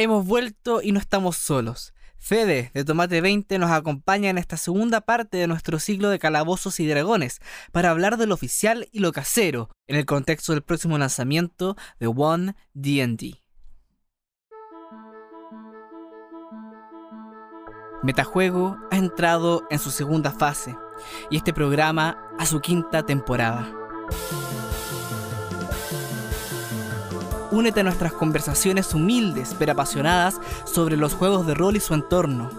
Hemos vuelto y no estamos solos. Fede de Tomate 20 nos acompaña en esta segunda parte de nuestro ciclo de calabozos y dragones para hablar de lo oficial y lo casero en el contexto del próximo lanzamiento de One D&D. Metajuego ha entrado en su segunda fase y este programa a su quinta temporada. Únete a nuestras conversaciones humildes pero apasionadas sobre los juegos de rol y su entorno.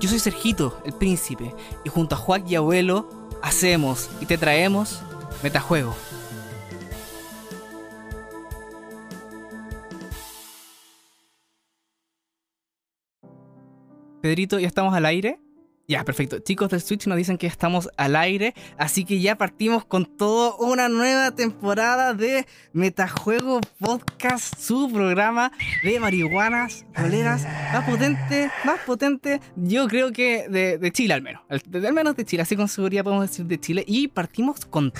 Yo soy Sergito, el príncipe, y junto a Juan y Abuelo hacemos y te traemos Metajuego. Pedrito, ¿ya estamos al aire? Ya, perfecto. Chicos del Switch nos dicen que estamos al aire, así que ya partimos con toda una nueva temporada de Metajuego Podcast, su programa de marihuanas, roleras, más potente, más potente, yo creo que de, Chile al menos. Al, al, menos de Chile, así con seguridad podemos decir de Chile. Y partimos con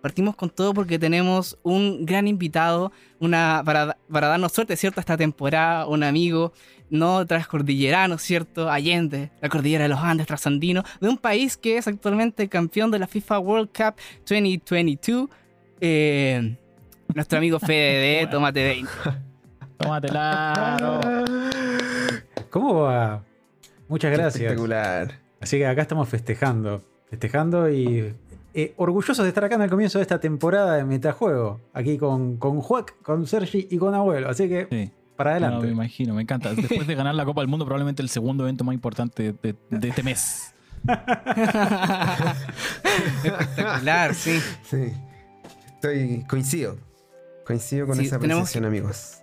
Partimos con todo porque tenemos un gran invitado, una, para, para darnos suerte, ¿cierto? Esta temporada, un amigo, no transcordillerano, ¿cierto? Allende, la cordillera de los Andes trasandino, de un país que es actualmente campeón de la FIFA World Cup 2022. Eh, nuestro amigo Fede de Tomate 20. Tómatela. ¿Cómo va? Muchas gracias. Espectacular. Así que acá estamos festejando. Festejando y eh, orgullosos de estar acá en el comienzo de esta temporada de Metajuego. Aquí con, con Juac, con Sergi y con Abuelo. Así que Sí. Para adelante. No, me imagino, me encanta. Después de ganar la Copa del Mundo, probablemente el segundo evento más importante de, de este mes. Espectacular, sí. Sí. Estoy. Coincido. Coincido con Sí, esa apreciación, amigos.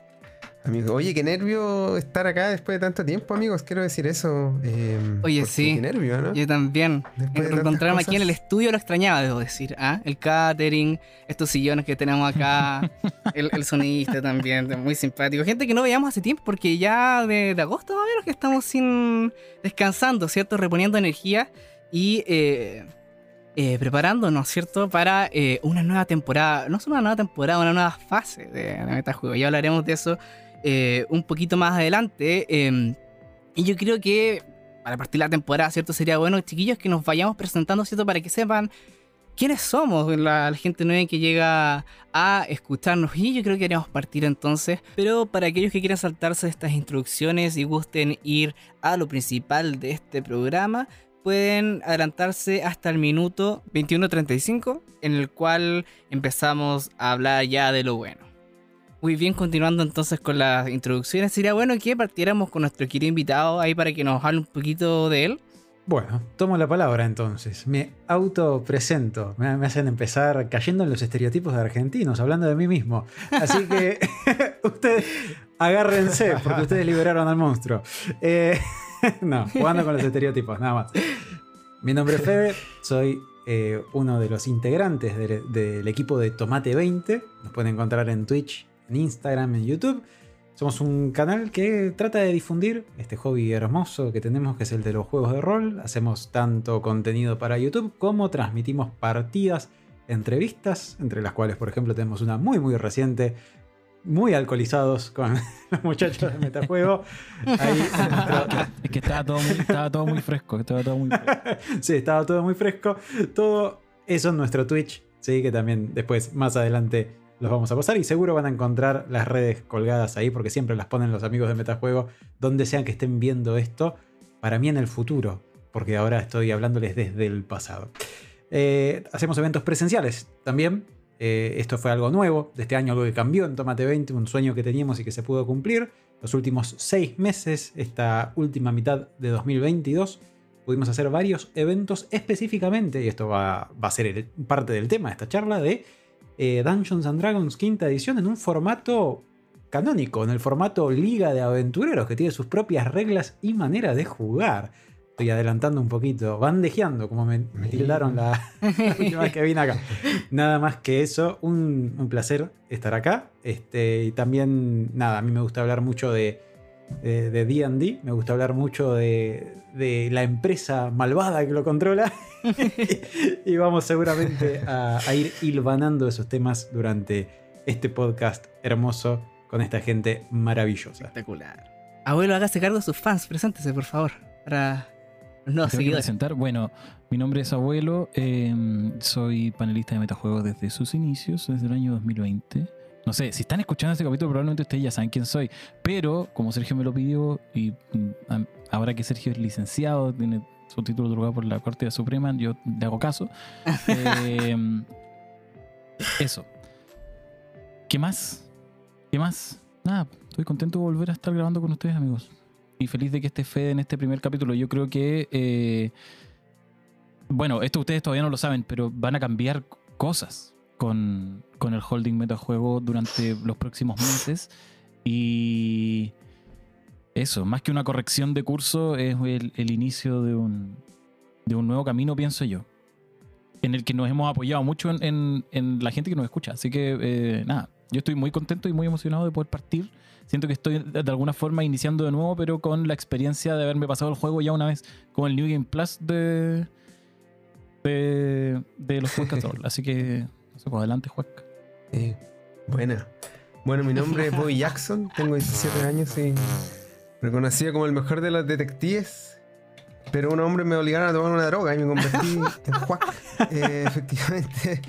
Amigos. Oye, qué nervio estar acá después de tanto tiempo, amigos. Quiero decir eso. eh, Oye, sí. Qué nervio, ¿no? Yo también. Después de Encontrarme aquí en el estudio lo extrañaba, debo decir. ¿ah? El catering, estos sillones que tenemos acá, el, el sonidista también, muy simpático. Gente que no veíamos hace tiempo porque ya de, de agosto más o menos que estamos sin descansando, ¿cierto? Reponiendo energía y eh, eh, preparándonos, ¿cierto? Para eh, una nueva temporada. No solo una nueva temporada, una nueva fase de, de Metajuego. Ya hablaremos de eso eh, un poquito más adelante. eh, y yo creo que para partir la temporada, ¿cierto? Sería bueno, chiquillos, que nos vayamos presentando, ¿cierto? Para que sepan quiénes somos, la, la gente nueva que llega a escucharnos. Y yo creo que queremos partir entonces. Pero para aquellos que quieran saltarse estas instrucciones y gusten ir a lo principal de este programa, pueden adelantarse hasta el minuto 21.35, en el cual empezamos a hablar ya de lo bueno. Muy bien, continuando entonces con las introducciones, sería bueno que partiéramos con nuestro querido invitado ahí para que nos hable un poquito de él. Bueno, tomo la palabra entonces. Me autopresento. Me, me hacen empezar cayendo en los estereotipos de argentinos, hablando de mí mismo. Así que ustedes agárrense, porque ustedes liberaron al monstruo. Eh, no, jugando con los estereotipos, nada más. Mi nombre es Fede, soy eh, uno de los integrantes del, del equipo de Tomate 20. Nos pueden encontrar en Twitch, en Instagram, en YouTube. Somos un canal que trata de difundir este hobby hermoso que tenemos, que es el de los juegos de rol. Hacemos tanto contenido para YouTube como transmitimos partidas, entrevistas, entre las cuales, por ejemplo, tenemos una muy, muy reciente, muy alcoholizados con los muchachos de Metajuego. Ahí, Es que estaba todo muy, estaba todo muy fresco. Estaba todo muy fresco. sí, estaba todo muy fresco. Todo eso en nuestro Twitch, sí, que también después, más adelante, los vamos a pasar. Y seguro van a encontrar las redes colgadas ahí, porque siempre las ponen los amigos de Metajuego, donde sean que estén viendo esto, para mí en el futuro, porque ahora estoy hablándoles desde el pasado. Eh, hacemos eventos presenciales también. Eh, esto fue algo nuevo de este año, algo que cambió en Tomate 20, un sueño que teníamos y que se pudo cumplir. Los últimos seis meses, esta última mitad de 2022, pudimos hacer varios eventos específicamente, y esto va, a ser parte del tema de esta charla, de eh, Dungeons and Dragons quinta edición en un formato canónico, en el formato Liga de Aventureros, que tiene sus propias reglas y manera de jugar. Estoy adelantando un poquito, bandejeando, como me, me tildaron la, la última vez que vine acá. Nada más que eso, un, un placer estar acá. Este, y también, nada, a mí me gusta hablar mucho de de de D&D, me gusta hablar mucho de, de la empresa malvada que lo controla y vamos seguramente a, a ir hilvanando esos temas durante este podcast hermoso con esta gente maravillosa. Espectacular. Abuelo, hágase cargo de sus fans. Preséntese, por favor. Para que seguidores. presentar. Bueno, mi nombre es Abuelo. eh, soy panelista de metajuegos desde sus inicios, desde el año 2020. No sé, si están escuchando este capítulo, probablemente ustedes ya saben quién soy. Pero, como Sergio me lo pidió, y mm, ahora que Sergio es licenciado, tiene su título otorgado por la Corte Suprema, yo le hago caso. Eh, eso. ¿Qué más? ¿Qué más? Nada, estoy contento de volver a estar grabando con ustedes, amigos. Y feliz de que esté Fede en este primer capítulo. Yo creo que. eh, bueno, esto ustedes todavía no lo saben, pero van a cambiar cosas con, con el holding metajuego durante los próximos meses. Y. Eso, más que una corrección de curso, es el, el inicio de un, de un nuevo camino, pienso yo. En el que nos hemos apoyado mucho en, en- en la gente que nos escucha. Así que, eh, nada, yo estoy muy contento y muy emocionado de poder partir. Siento que estoy de alguna forma iniciando de nuevo, pero con la experiencia de haberme pasado el juego ya una vez con el New Game Plus de, de, de los Podcast Roll. Así que, pues adelante, Juan. Eh, buena. Bueno, mi nombre es Bobby Jackson, tengo 17 años y reconocido como el mejor de los detectives. Pero un hombre me obligaron a tomar una droga y me convertí en Juac. Eh, efectivamente,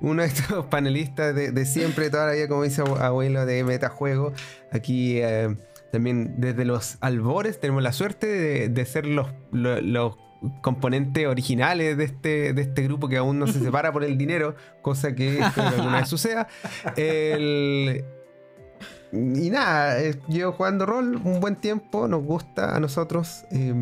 uno de estos panelistas de, de siempre, toda la vida, como dice abu- abuelo, de metajuego. Aquí eh, también desde los albores tenemos la suerte de, de ser los, lo- los componentes originales de este, de este grupo que aún no se separa por el dinero, cosa que espero que alguna vez suceda. El- y nada, eh, llevo jugando rol un buen tiempo, nos gusta a nosotros eh,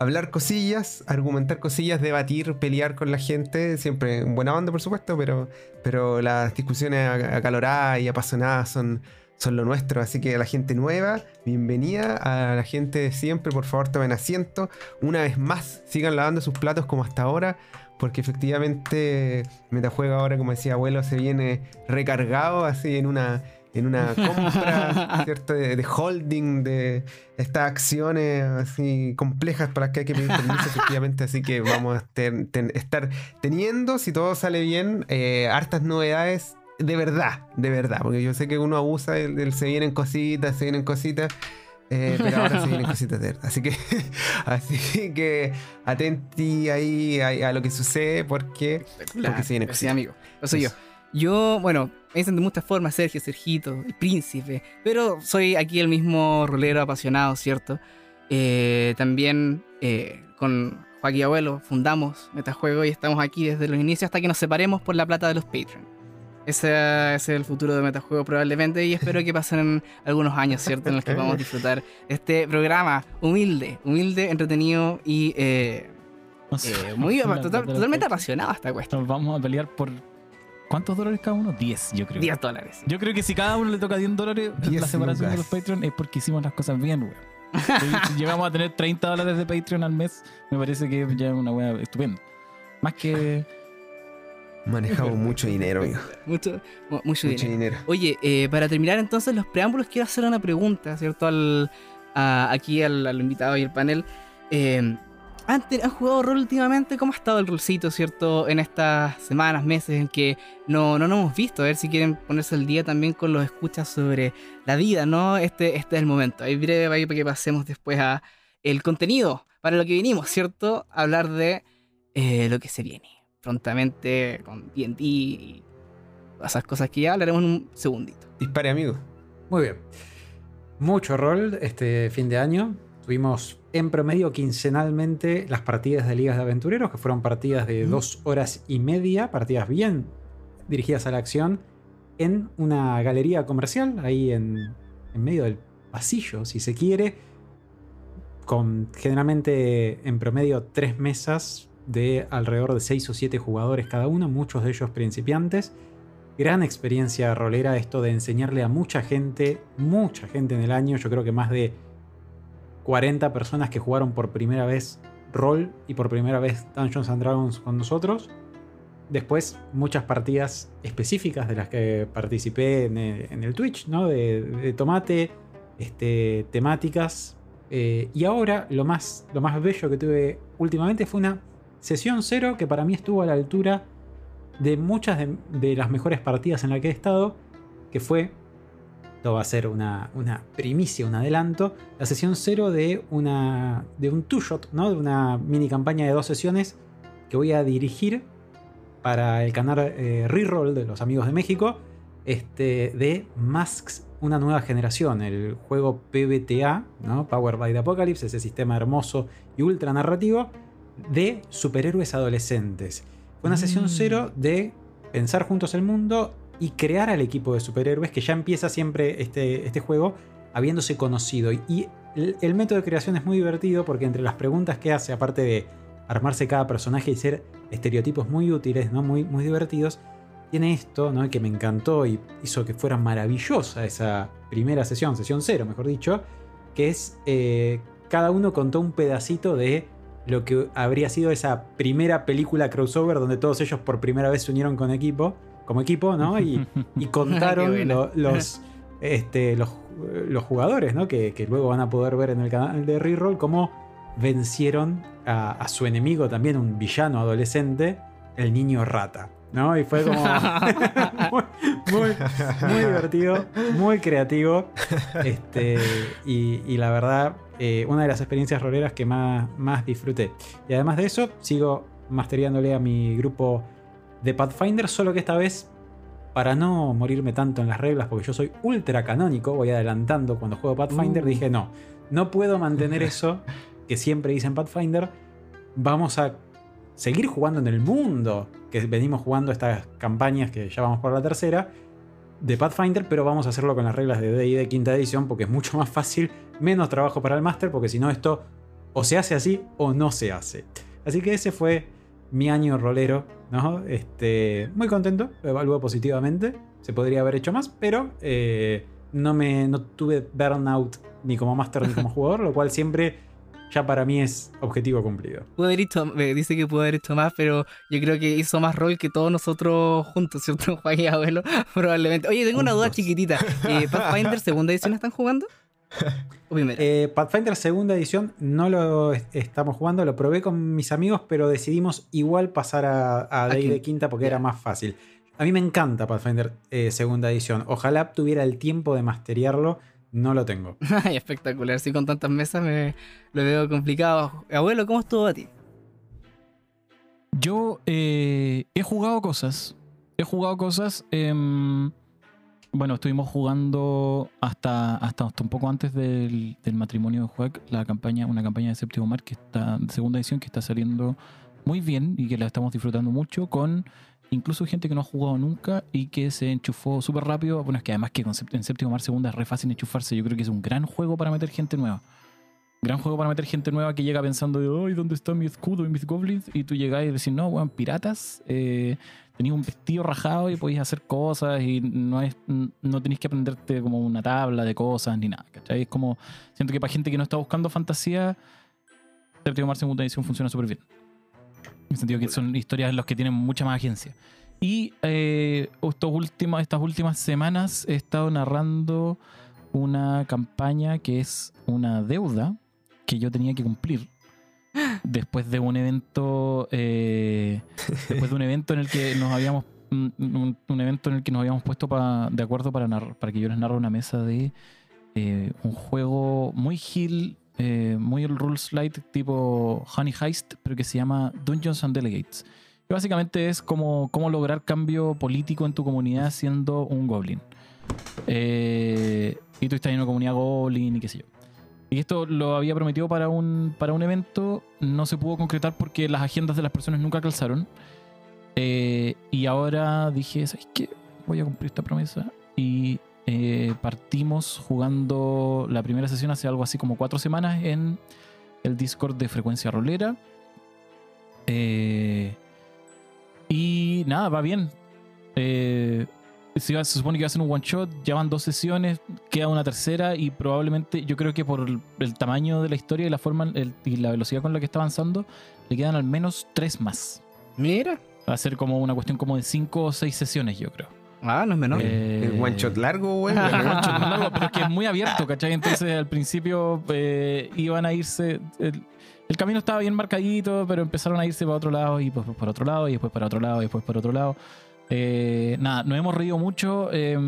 hablar cosillas, argumentar cosillas, debatir, pelear con la gente, siempre en buena onda por supuesto, pero, pero las discusiones ac- acaloradas y apasionadas son, son lo nuestro, así que a la gente nueva, bienvenida, a la gente de siempre, por favor tomen asiento, una vez más, sigan lavando sus platos como hasta ahora. Porque efectivamente Metajuego ahora, como decía abuelo, se viene recargado así en una, en una compra, ¿cierto? De, de holding, de estas acciones así complejas para las que hay que pedir permiso, efectivamente. Así que vamos a ten- ten- estar teniendo, si todo sale bien, eh, hartas novedades de verdad, de verdad. Porque yo sé que uno abusa del, del se vienen cositas, se vienen cositas. eh, pero ahora se vienen cositas de verdad. Así que, así que atenti ahí a, a lo que sucede porque, porque se vienen Sí, cositas. amigo. Eso soy yo. Yo, bueno, me dicen de muchas formas Sergio, Sergito, el príncipe, pero soy aquí el mismo rolero apasionado, ¿cierto? Eh, también eh, con Joaquín Abuelo fundamos Metajuego y estamos aquí desde los inicios hasta que nos separemos por la plata de los Patreon. Ese, es el futuro de Metajuego probablemente y espero que pasen algunos años, ¿cierto? En los que podamos disfrutar de este programa humilde, humilde, entretenido y eh, No sé. eh, muy total- totalmente apasionado esta cuestión. Nos vamos a pelear por. ¿Cuántos dólares cada uno? 10, yo creo. 10 dólares. Yo creo que si cada uno le toca 10 dólares en 10 la separación de los lucas. Patreon es porque hicimos las cosas bien, weón. Si llegamos a tener 30 dólares de Patreon al mes, me parece que ya es una weá estupenda. Más que. Manejamos mucho dinero, amigo. Mucho, mu- mucho Mucho dinero. dinero. Oye, eh, para terminar entonces los preámbulos, quiero hacer una pregunta, ¿cierto? Al, a- aquí al, al invitado y al panel. Eh, ¿han, jugado rol últimamente? ¿Cómo ha estado el rolcito, ¿cierto? En estas semanas, meses en que no, no nos hemos visto. A ver si quieren ponerse al día también con los escuchas sobre la vida, ¿no? Este, este es el momento. Ahí breve ahí para que pasemos después a el contenido para lo que vinimos, ¿cierto? Hablar de eh, lo que se viene prontamente con D&D y esas cosas que ya hablaremos en un segundito. Dispare, amigo. Muy bien. Mucho rol este fin de año. Tuvimos en promedio quincenalmente las partidas de ligas de aventureros, que fueron partidas de dos horas y media, partidas bien dirigidas a la acción, en una galería comercial, ahí en, en medio del pasillo, si se quiere, con generalmente en promedio tres mesas de alrededor de seis o siete jugadores cada uno, muchos de ellos principiantes gran experiencia rolera esto de enseñarle a mucha gente, mucha gente en el año, yo creo que más de 40 personas que jugaron por primera vez rol y por primera vez Dungeons and Dragons con nosotros. Después muchas partidas específicas de las que participé en el, Twitch, ¿no? De, de tomate, este, temáticas. Eh, y ahora lo más, lo más bello que tuve últimamente fue una sesión cero que para mí estuvo a la altura de muchas de, las mejores partidas en las que he estado, que fue esto va a ser una, una primicia, un adelanto, la sesión cero de, una, de un two-shot, ¿no? de una mini campaña de dos sesiones que voy a dirigir para el canal eh, Reroll de los amigos de México, este, de Masks una nueva generación, el juego PBTA, ¿no? Power by the Apocalypse, ese sistema hermoso y ultra narrativo de superhéroes adolescentes. Fue una sesión Mm. cero de pensar juntos el mundo y crear al equipo de superhéroes que ya empieza siempre este, este juego habiéndose conocido. Y el, el método de creación es muy divertido porque entre las preguntas que hace, aparte de armarse cada personaje y ser estereotipos muy útiles, ¿no? muy, muy divertidos, tiene esto ¿no? que me encantó y hizo que fuera maravillosa esa primera sesión, sesión cero, mejor dicho, que es eh, cada uno contó un pedacito de lo que habría sido esa primera película crossover donde todos ellos por primera vez se unieron con equipo, como equipo, ¿no? Y, y contaron lo- los, este, los, los jugadores, ¿no? Que, que luego van a poder ver en el canal de Reroll cómo vencieron a, a su enemigo, también un villano adolescente, el niño rata. ¿No? Y fue como muy, muy, muy divertido, muy creativo. Este, y, y la verdad, eh, una de las experiencias roleras que más, más disfruté. Y además de eso, sigo masteriándole a mi grupo de Pathfinder, solo que esta vez, para no morirme tanto en las reglas, porque yo soy ultra canónico, voy adelantando cuando juego Pathfinder, Uh. dije no, no puedo mantener eso que siempre hice en Pathfinder. Vamos a seguir jugando en el mundo, que venimos jugando estas campañas que ya vamos por la tercera, de Pathfinder, pero vamos a hacerlo con las reglas de D&D quinta edición, porque es mucho más fácil, menos trabajo para el máster, porque si no esto o se hace así o no se hace. Así que ese fue mi año rolero, ¿no? Este, muy contento, lo evalúo positivamente, se podría haber hecho más, pero eh, no, me, no tuve burnout ni como máster ni como jugador, lo cual siempre ya para mí es objetivo cumplido. Pudo haber hecho, eh, dice que pudo haber hecho más, pero yo creo que hizo más rol que todos nosotros juntos, ¿cierto? Juan y abuelo, probablemente. Oye, tengo una duda chiquitita. Eh, ¿Pathfinder segunda edición están jugando? ¿O primera? Eh, Pathfinder segunda edición no lo est- estamos jugando, lo probé con mis amigos, pero decidimos igual pasar a, a ¿A Day de quinta porque era más fácil. A mí me encanta Pathfinder eh, segunda edición. Ojalá tuviera el tiempo de masteriarlo, no lo tengo. Ay, espectacular. Sí, con tantas mesas me lo veo complicado. Abuelo, ¿cómo estuvo a ti? Yo eh, he jugado cosas. He jugado cosas. em, bueno, estuvimos jugando hasta, hasta, hasta un poco antes del, del matrimonio de Juac, la campaña, una campaña de Séptimo Mar que está, de segunda edición, que está saliendo muy bien y que la estamos disfrutando mucho con incluso gente que no ha jugado nunca y que se enchufó súper rápido. Bueno, es que además que en Séptimo Mar Segunda es re fácil enchufarse. Yo creo que es un gran juego para meter gente nueva. Gran juego para meter gente nueva que llega pensando de, ay, ¿dónde está mi escudo y mis goblins? Y tú llegás y decís, no, weón, piratas. Eh, un vestido rajado y podéis hacer cosas y no es no tenéis que aprenderte como una tabla de cosas ni nada, ¿cachai? Es como, siento que para gente que no está buscando fantasía, Séptimo Mar Segunda Edición funciona súper bien. En el sentido que son historias en las que tienen mucha más agencia. Y eh, estos últimos, estas últimas semanas he estado narrando una campaña que es una deuda que yo tenía que cumplir después de un evento eh, después de un evento en el que nos habíamos un, un- evento en el que nos habíamos puesto pa- de acuerdo para narrar- para que yo les narre una mesa de eh, un juego muy hill eh, muy el rules light tipo Honey Heist pero que se llama Dungeons and Delegates que básicamente es como cómo lograr cambio político en tu comunidad siendo un goblin eh, y tú estás en una comunidad goblin y qué sé yo. Y esto lo había prometido para un, para un evento, no se pudo concretar porque las agendas de las personas nunca calzaron. Eh, y ahora dije, ¿sabes qué? Voy a cumplir esta promesa. Y eh, partimos jugando la primera sesión hace algo así como cuatro semanas en el Discord de Frecuencia Rolera. Eh, y nada, va bien. Eh, se, supone que va a ser un one shot, ya van dos sesiones, queda una tercera y probablemente yo creo que por el, el tamaño de la historia y la forma el- y la velocidad con la que está avanzando, le quedan al menos tres más. Mira. Va a ser como una cuestión como de cinco o seis sesiones, yo creo. Ah, no es menor. Eh, El one shot largo, güey. el one shot largo, pero es que es muy abierto, ¿cachai? Entonces al principio eh, iban a irse. El, el camino estaba bien marcadito, pero empezaron a irse para otro lado y después para otro lado y después para otro lado y después para otro lado. Eh, nada, nos hemos reído mucho. eh,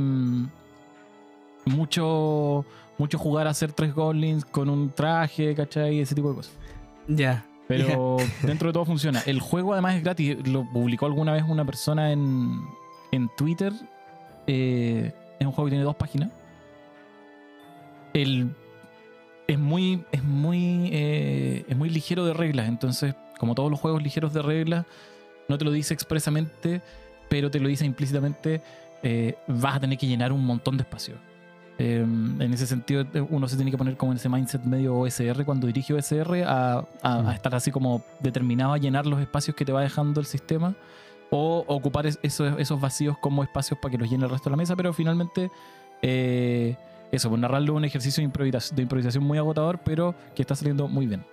mucho, mucho jugar a hacer tres goblins con un traje, ¿cachai? Ese tipo de cosas. Ya. Pero dentro de todo funciona. El juego además es gratis. Lo publicó alguna vez una persona en, en Twitter. Eh, es un juego que tiene dos páginas. El, es muy, es muy, eh, es muy ligero de reglas. Entonces, como todos los juegos ligeros de reglas, no te lo dice expresamente, pero te lo dice implícitamente. eh, vas a tener que llenar un montón de espacio. Eh, en ese sentido, uno se tiene que poner como en ese mindset medio OSR cuando dirige OSR a, a- Mm. a estar así como determinado a llenar los espacios que te va dejando el sistema o ocupar es- esos, esos vacíos como espacios para que los llene el resto de la mesa, pero finalmente eh, eso, pues narrarlo un ejercicio de improvisación, muy agotador, pero que está saliendo muy bien.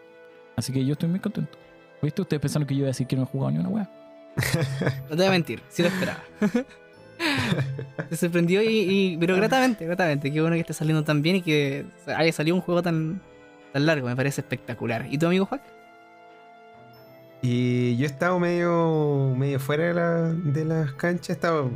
Así que yo estoy muy contento. ¿Viste? Ustedes pensaron que yo iba a decir que no he jugado ni una wea. No te voy a mentir, sí lo esperaba. Te sorprendió y, y- pero gratamente, gratamente. Qué bueno que esté saliendo tan bien y que haya salido un juego tan, tan largo, me parece espectacular. ¿Y tu amigo Juan? Y yo he estado medio, medio fuera de, la- de las canchas, he estado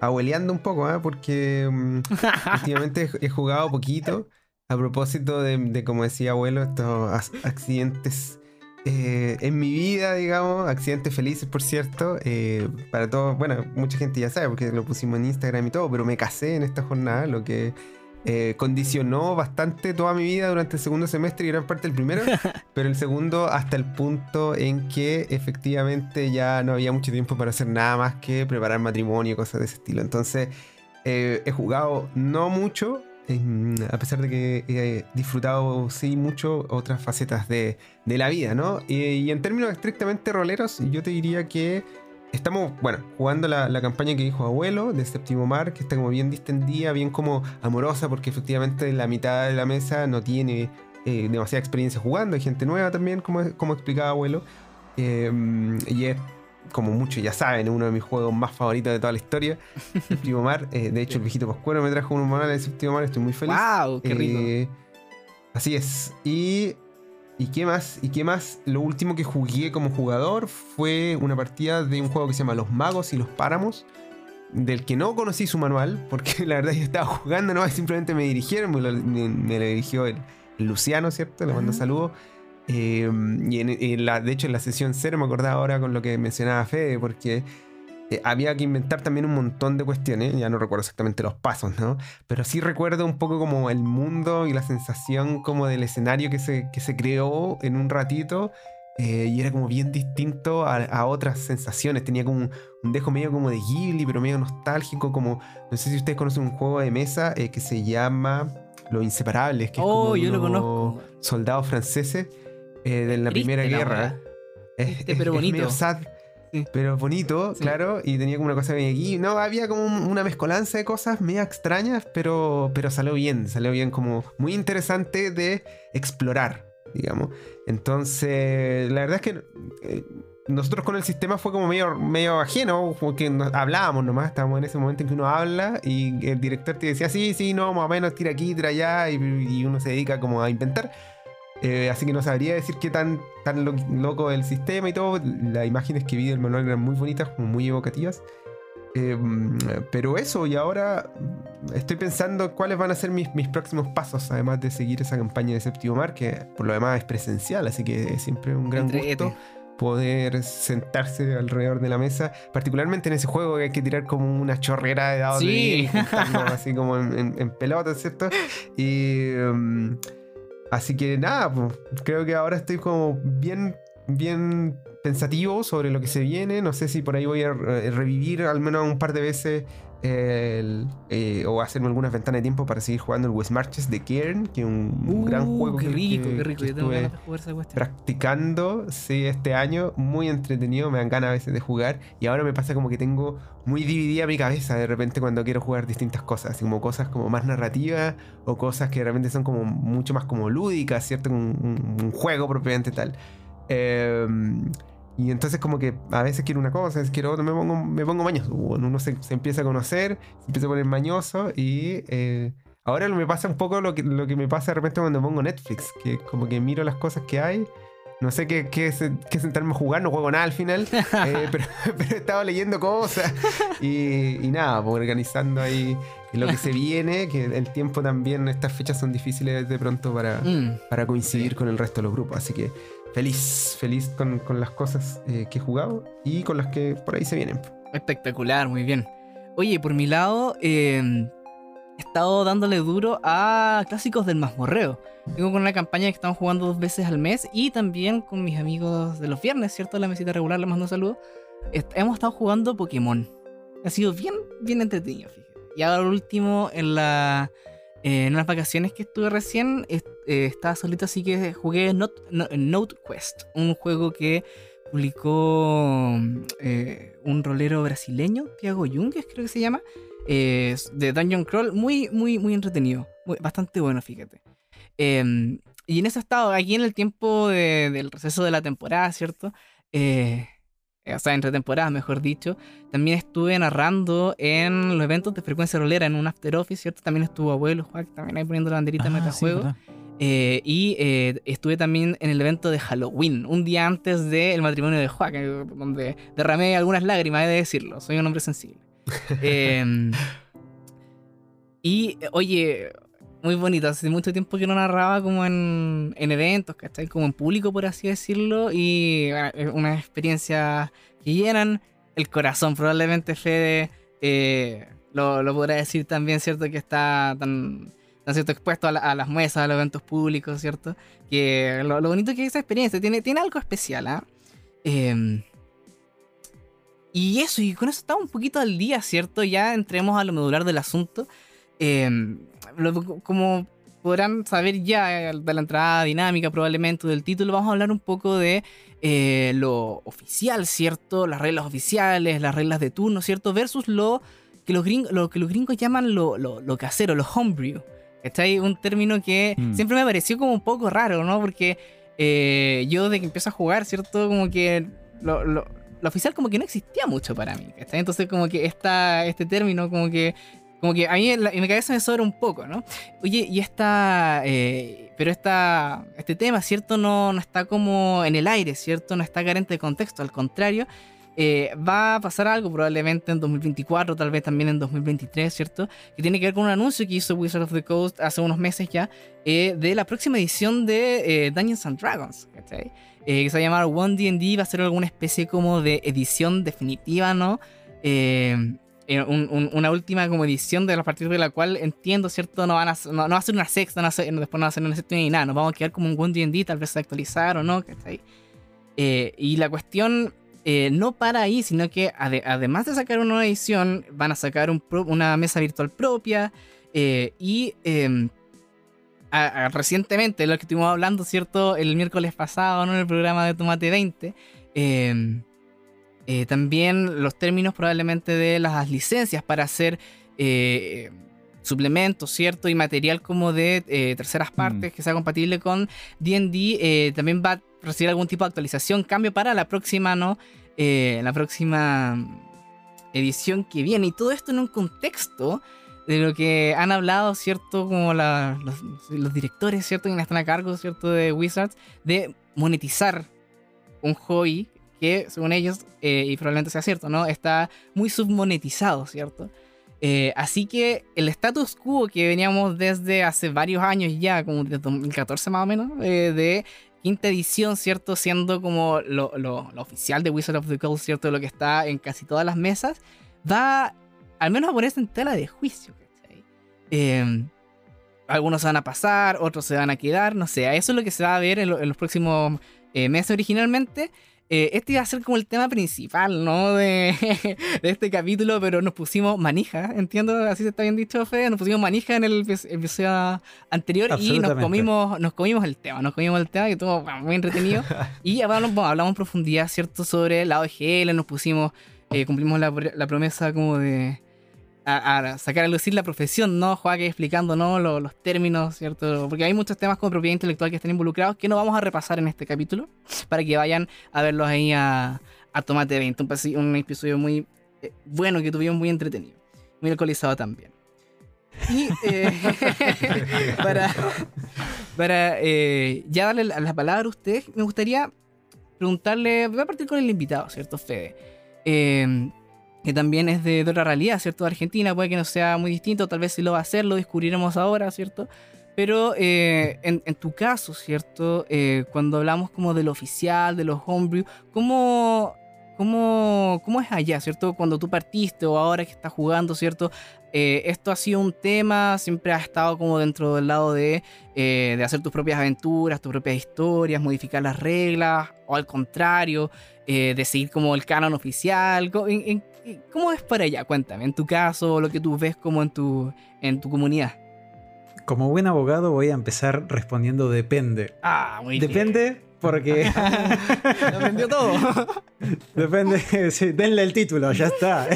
abueleando un poco, ¿ah? porque mm, últimamente he jugado poquito. A propósito de, de, como decía abuelo, estos accidentes eh, en mi vida, digamos, accidentes felices, por cierto. eh, para todos, bueno, mucha gente ya sabe porque lo pusimos en Instagram y todo, pero me casé en esta jornada, lo que eh, condicionó bastante toda mi vida durante el segundo semestre y gran parte del primero, pero el segundo hasta el punto en que efectivamente ya no había mucho tiempo para hacer nada más que preparar matrimonio y cosas de ese estilo. Entonces eh, he jugado no mucho, a pesar de que he disfrutado sí mucho otras facetas de, de la vida, ¿no? Y, y en términos estrictamente roleros, yo te diría que estamos, bueno, jugando la, la campaña que dijo abuelo de Séptimo Mar, que está como bien distendida, bien como amorosa, porque efectivamente la mitad de la mesa no tiene eh, demasiada experiencia jugando, hay gente nueva también, como, como explicaba abuelo. Eh, y es, como muchos ya saben, uno de mis juegos más favoritos de toda la historia, Séptimo Mar. Eh, de hecho, el viejito Pascuero me trajo un manual de Séptimo Mar, estoy muy feliz. ¡Wow! ¡Qué rico! Así es. Y, ¿Y qué más? ¿Y qué más? Lo último que jugué como jugador fue una partida de un juego que se llama Los Magos y los Páramos, del que no conocí su manual, porque la verdad yo estaba jugando, no, simplemente me dirigieron, me lo, me- me lo dirigió el, el Luciano, ¿cierto? Le mando Ah. saludos. Eh, y en, en la, de hecho en la sesión cero me acordaba ahora con lo que mencionaba Fede, porque eh, había que inventar también un montón de cuestiones, ya no recuerdo exactamente los pasos, ¿no? Pero sí recuerdo un poco como el mundo y la sensación como del escenario que se, que se creó en un ratito. eh, y era como bien distinto a, a otras sensaciones. Tenía como un, un dejo medio como de Ghibli, pero medio nostálgico. Como, no sé si ustedes conocen un juego de mesa eh, que se llama Los Inseparables, que es Oh, como yo lo unos conozco. soldados franceses de la Triste Primera la Guerra. Es, Triste, es- pero es bonito. medio sad, Sí. pero bonito, Sí. claro. Y tenía como una cosa medio aquí. No, había como un- una mezcolanza de cosas medio extrañas, pero, pero salió bien. Salió bien, como muy interesante de explorar, digamos. Entonces, la verdad es que eh, nosotros con el sistema fue como medio, medio ajeno, porque nos- hablábamos nomás. Estábamos en ese momento en que uno habla y el director te decía, sí, sí, no, más o menos, tira aquí, tira allá, y, y uno se dedica como a inventar. Eh, así que no sabría decir qué tan, tan lo- loco el sistema y todo. Las imágenes que vi del manual eran muy bonitas, como muy evocativas. Eh, pero eso, y ahora estoy pensando cuáles van a ser mis, mis próximos pasos, además de seguir esa campaña de Séptimo Mar, que por lo demás es presencial, así que es siempre un gran gusto poder sentarse alrededor de la mesa, particularmente en ese juego que hay que tirar como una chorrera de dados Sí. 10 y juntarnos así como en, en, en pelotas, ¿cierto? Y um, así que nada, pues, creo que ahora estoy como bien, bien pensativo sobre lo que se viene. No sé si por ahí voy a revivir al menos un par de veces el, eh, o hacerme algunas ventanas de tiempo para seguir jugando el West Marches de Kern, que es un, un gran Uh, juego Qué que, rico, que- qué rico. que Yo tengo estuve ganas de jugar esa cuestión. practicando, sí, este año, muy entretenido, me dan ganas a veces de jugar y ahora me pasa como que tengo muy dividida mi cabeza de repente cuando quiero jugar distintas cosas, así como cosas como más narrativas o cosas que de repente son como mucho más como lúdicas, ¿cierto? Un, un- un juego propiamente tal. Eh, y entonces como que a veces quiero una cosa, a veces quiero otra, me pongo, me pongo mañoso. Bueno, Uno se, se empieza a conocer, se empieza a poner mañoso y eh, ahora me pasa un poco lo que, lo que me pasa de repente cuando pongo Netflix, que como que miro las cosas que hay. No sé qué, qué, qué sentarme a jugar, no juego nada al final, eh, pero, pero he estado leyendo cosas y, y nada, pues, organizando ahí lo que se viene, que el tiempo también, estas fechas son difíciles de pronto para, Mm. para coincidir con el resto de los grupos. Así que feliz, feliz con, con las cosas eh, que he jugado y con las que por ahí se vienen. Espectacular, muy bien. Oye, por mi lado, eh, he estado dándole duro a clásicos del mazmorreo. Tengo con una campaña que estamos jugando dos veces al mes y también con mis amigos de los viernes, ¿cierto? La mesita regular, les mando saludos. Est- Hemos estado jugando Pokémon. Ha sido bien, bien entretenido, fíjate. Y ahora último, en la... eh, en unas vacaciones que estuve recién, eh, estaba solito, así que jugué Not- No- Note Quest, un juego que publicó eh, un rolero brasileño, Thiago Junges creo que se llama, eh, de Dungeon Crawl, muy, muy, muy entretenido, muy- bastante bueno, fíjate. Eh, y en eso estado, aquí en el tiempo de- del receso de la temporada, ¿cierto? O sea, entre temporadas, mejor dicho. También estuve narrando en los eventos de frecuencia rolera, en un after office, ¿cierto? También estuvo abuelo, Juan, también ahí poniendo la banderita de Ah, sí, verdad. Eh, y eh, estuve también en el evento de Halloween, un día antes del matrimonio de que- donde derramé algunas lágrimas, he de decirlo. Soy un hombre sensible. Em, y, oye, muy bonito. Hace mucho tiempo que no narraba como en, en eventos, ¿cachai? Como en público, por así decirlo. Y bueno, una experiencia que llenan el corazón. Probablemente Fede eh, lo, lo podrá decir también, ¿cierto? Que está tan, cierto, expuesto a, la- a las mesas, a los eventos públicos, ¿cierto? Que lo, lo bonito que es esa experiencia tiene, tiene algo especial, ¿ah? Em, y eso, y con eso estamos un poquito al día, ¿cierto? Ya entremos a lo medular del asunto. Em, como podrán saber ya eh, de la entrada dinámica probablemente del título, vamos a hablar un poco de eh, lo oficial, ¿cierto? Las reglas oficiales, las reglas de turno, ¿cierto? Versus lo que los gringos, lo que los gringos llaman lo, lo, lo casero, lo homebrew. ¿Cachai? Un término que Mm. siempre me pareció como un poco raro, ¿no? Porque eh, yo de que empiezo a jugar, ¿cierto? Como que lo, lo- lo oficial como que no existía mucho para mí, ¿cachai? Entonces como que esta, este término como que como que a mí en, la- en mi cabeza me sobra un poco, ¿no? Oye, y esta, eh, pero esta, este tema, ¿cierto? No, no está como en el aire, ¿cierto? No está carente de contexto, al contrario, eh, va a pasar algo probablemente en 2024, tal vez también en 2023, ¿cierto? Que tiene que ver con un anuncio que hizo Wizard of the Coast hace unos meses ya eh, de la próxima edición de eh, Dungeons and Dragons, ¿cachai? Que se va a llamar One D&D, va a ser alguna especie como de edición definitiva, ¿no? Un- un- una última como edición de a partir de la cual entiendo, ¿cierto? No van a, no, no va a ser una sexta, no después no va a ser una séptima ni nada, nos vamos a quedar como un One D&D, tal vez a actualizar o no, ¿cachai? Y la cuestión eh, no para ahí, sino que ade- además de sacar una nueva edición, van a sacar un una mesa virtual propia eh, y eh, a- a- recientemente, lo que estuvimos hablando, ¿cierto? El miércoles pasado, ¿no? En el programa de Tomate 20, eh, eh, también los términos probablemente de las licencias para hacer suplementos, ¿cierto? Y material como de terceras partes que sea compatible con D&D, también va a recibir algún tipo de actualización, cambio para la próxima, ¿no? Eh, la próxima edición que viene. Y todo esto en un contexto de lo que han hablado, ¿cierto? Como los, directores, ¿cierto? Que están a cargo, ¿cierto? De Wizards, de monetizar un hobby que, según ellos, eh, y probablemente sea cierto, ¿no? Está muy submonetizado, ¿cierto? Eh, así que el status quo que veníamos desde hace varios años ya, como desde 2014 más o menos, de quinta edición, ¿cierto? Siendo como lo, lo- oficial de Wizard of the Coast, ¿cierto? Lo que está en casi todas las mesas, va al menos a ponerse en tela de juicio, ¿cachai? Eh, algunos se van a pasar, otros se van a quedar, no sé, eso es lo que se va a ver en los próximos eh, meses originalmente. Eh, este iba a ser como el tema principal, ¿no? De, de este capítulo, pero nos pusimos manija, entiendo, así se está bien dicho, Fede, nos pusimos manija en el epi- episodio anterior y nos comimos, nos comimos el tema, nos comimos el tema que estuvo muy entretenido. y hablamos, bueno, hablamos en profundidad, ¿cierto? Sobre la OGL, nos pusimos, eh, cumplimos la promesa como de a, sacar a lucir la profesión, ¿no? Joaquín explicando, ¿no? Lo- los términos, ¿cierto? Porque hay muchos temas como propiedad intelectual que están involucrados que no vamos a repasar en este capítulo para que vayan a verlos ahí a, a Tomate 20. Un, pasi- un episodio muy eh, bueno que tuvimos muy entretenido. Muy alcoholizado también. Y eh, para, para eh, ya darle la, la palabra a usted, me gustaría preguntarle, voy a partir con el invitado, ¿cierto, Fede? Eh, que también es de, de otra realidad, ¿cierto? Argentina, puede que no sea muy distinto, tal vez si lo va a hacer, lo descubriremos ahora, ¿cierto? Pero eh, en, tu caso, ¿cierto? Eh, cuando hablamos como de lo oficial, de los homebrew, ¿cómo, cómo, cómo es allá, ¿cierto? Cuando tú partiste o ahora que estás jugando, ¿cierto? Eh, esto ha sido un tema, siempre ha estado como dentro del lado de, eh, de hacer tus propias aventuras, tus propias historias, modificar las reglas, o al contrario, de como el canon oficial. En- ¿Cómo es para allá? Cuéntame, en tu caso, lo que tú ves como en tu, en tu comunidad. Como buen abogado voy a empezar respondiendo depende. Ah, muy bien. Depende porque... Lo aprendió todo. Depende, sí, denle el título, ya está.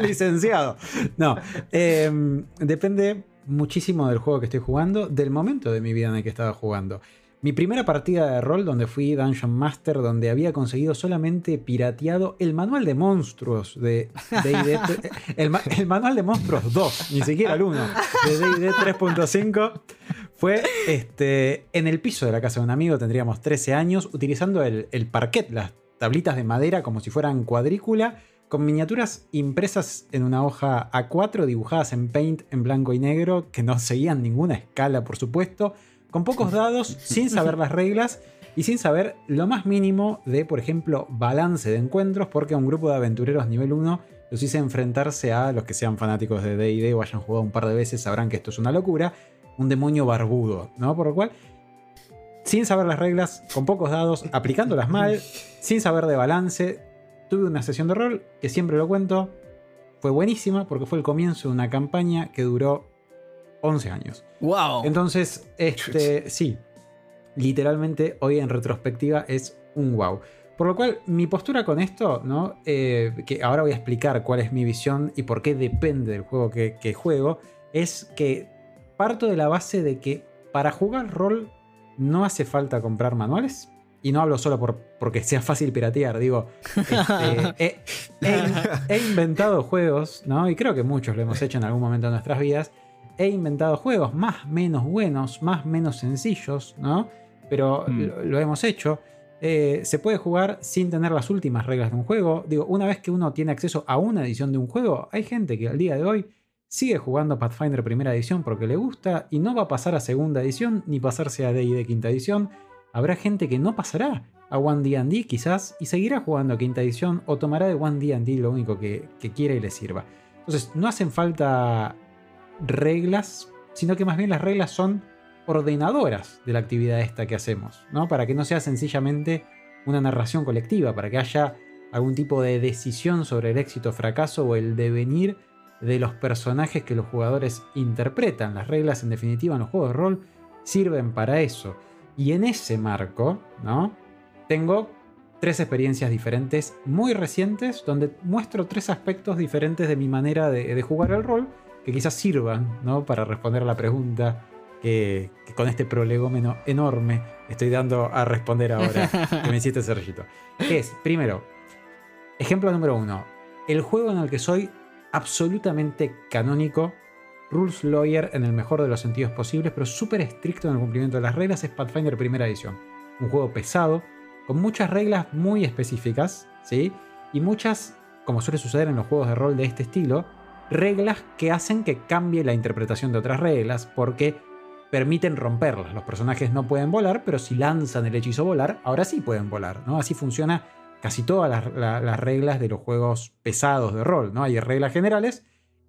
Licenciado. No, em, depende muchísimo del juego que estoy jugando, del momento de mi vida en el que estaba jugando. Mi primera partida de rol, donde fui Dungeon Master, donde había conseguido solamente pirateado el manual de monstruos de D&D, el, ma- el manual de monstruos 2, ni siquiera el 1, de D&D 3.5, fue este, en el piso de la casa de un amigo, tendríamos 13 años, utilizando el, el parquet, las tablitas de madera como si fueran cuadrícula, con miniaturas impresas en una hoja A4, dibujadas en paint en blanco y negro, que no seguían ninguna escala, por supuesto, con pocos dados, sin saber las reglas y sin saber lo más mínimo de, por ejemplo, balance de encuentros, porque a un grupo de aventureros nivel 1 los hice enfrentarse a los que sean fanáticos de DD o hayan jugado un par de veces, sabrán que esto es una locura, un demonio barbudo, ¿no? Por lo cual, sin saber las reglas, con pocos dados, aplicándolas mal, sin saber de balance, tuve una sesión de rol que siempre lo cuento, fue buenísima porque fue el comienzo de una campaña que duró 11 años. wow. Entonces, este, sí, literalmente hoy en retrospectiva es un wow. Por lo cual, mi postura con esto, ¿no? Eh, que ahora voy a explicar cuál es mi visión y por qué depende del juego que, que juego, es que parto de la base de que para jugar rol no hace falta comprar manuales. Y no hablo solo por, porque sea fácil piratear, digo, este, he, he- he inventado juegos, ¿no? Y creo que muchos lo hemos hecho en algún momento de nuestras vidas, he inventado juegos más menos buenos, más menos sencillos, ¿no? Pero Mm. lo, lo hemos hecho. Eh, se puede jugar sin tener las últimas reglas de un juego. Digo, una vez que uno tiene acceso a una edición de un juego, hay gente que al día de hoy sigue jugando Pathfinder primera edición porque le gusta y no va a pasar a segunda edición ni pasarse a D&D quinta edición. Habrá gente que no pasará a One D&D quizás y seguirá jugando a quinta edición o tomará de One D&D lo único que, que quiera y le sirva. Entonces, no hacen falta reglas, sino que más bien las reglas son ordenadoras de la actividad esta que hacemos, ¿no? Para que no sea sencillamente una narración colectiva, para que haya algún tipo de decisión sobre el éxito fracaso o el devenir de los personajes que los jugadores interpretan. Las reglas, en definitiva, en los juegos de rol sirven para eso. Y en ese marco, ¿no? Tengo tres experiencias diferentes muy recientes donde muestro tres aspectos diferentes de mi manera de, de jugar el rol que quizás sirvan, ¿no? Para responder a la pregunta que, con este prolegómeno enorme estoy dando a responder ahora que me hiciste Sergito. Es, primero, ejemplo número uno, el juego en el que soy absolutamente canónico, rules lawyer en el mejor de los sentidos posibles, pero súper estricto en el cumplimiento de las reglas, es Pathfinder primera edición. Un juego pesado, con muchas reglas muy específicas, ¿sí? Y muchas, como suele suceder en los juegos de rol de este estilo, reglas que hacen que cambie la interpretación de otras reglas, porque permiten romperlas. Los personajes no pueden volar, pero si lanzan el hechizo volar, ahora sí pueden volar, ¿no? Así funciona casi todas las, la- las reglas de los juegos pesados de rol, ¿no? Hay reglas generales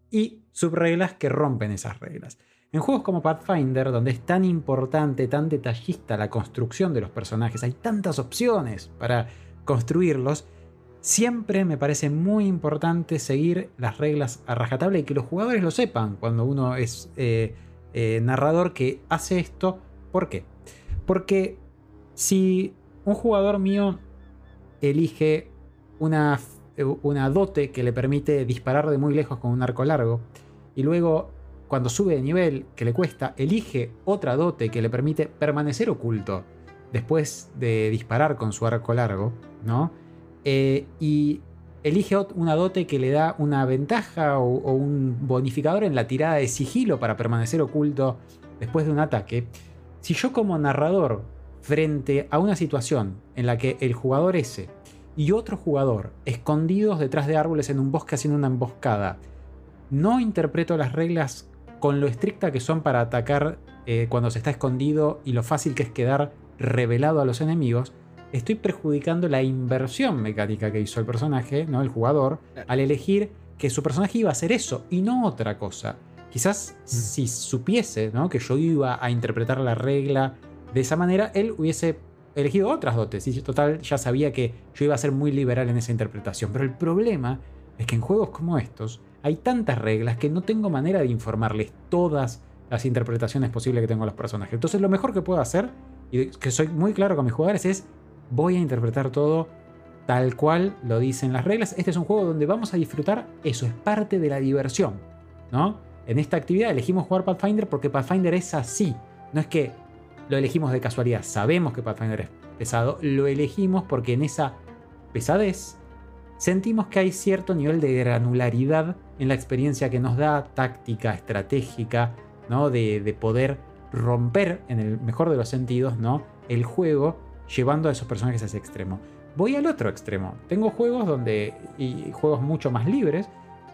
y subreglas que rompen esas reglas. En juegos como Pathfinder, donde es tan importante, tan detallista la construcción de los personajes, hay tantas opciones para construirlos, siempre me parece muy importante seguir las reglas a rajatabla y que los jugadores lo sepan cuando uno es eh, eh, narrador que hace esto. ¿Por qué? Porque si un jugador mío elige una, una dote que le permite disparar de muy lejos con un arco largo y luego cuando sube de nivel que le cuesta elige otra dote que le permite permanecer oculto después de disparar con su arco largo, ¿no? Eh, y elige una dote que le da una ventaja o, o un bonificador en la tirada de sigilo para permanecer oculto después de un ataque. Si yo como narrador, frente a una situación en la que el jugador ese y otro jugador escondidos detrás de árboles en un bosque haciendo una emboscada, no interpreto las reglas con lo estricta que son para atacar eh, cuando se está escondido y lo fácil que es quedar revelado a los enemigos, estoy perjudicando la inversión mecánica que hizo el personaje, ¿no? El jugador, al elegir que su personaje iba a hacer eso y no otra cosa. Quizás si supiese ¿no? que yo iba a interpretar la regla de esa manera, él hubiese elegido otras dotes. Y total, ya sabía que yo iba a ser muy liberal en esa interpretación. Pero el problema es que en juegos como estos hay tantas reglas que no tengo manera de informarles todas las interpretaciones posibles que tengo a los personajes. Entonces lo mejor que puedo hacer, y que soy muy claro con mis jugadores, es voy a interpretar todo tal cual lo dicen las reglas. Este es un juego donde vamos a disfrutar, eso es parte de la diversión, ¿no? En esta actividad elegimos jugar Pathfinder porque Pathfinder es así. No es que lo elegimos de casualidad, sabemos que Pathfinder es pesado, lo elegimos porque en esa pesadez sentimos que hay cierto nivel de granularidad en la experiencia que nos da, táctica, estratégica, ¿no? de, de poder romper, en el mejor de los sentidos, ¿no? el juego llevando a esos personajes a ese extremo. Voy al otro extremo. Tengo juegos donde, y juegos mucho más libres,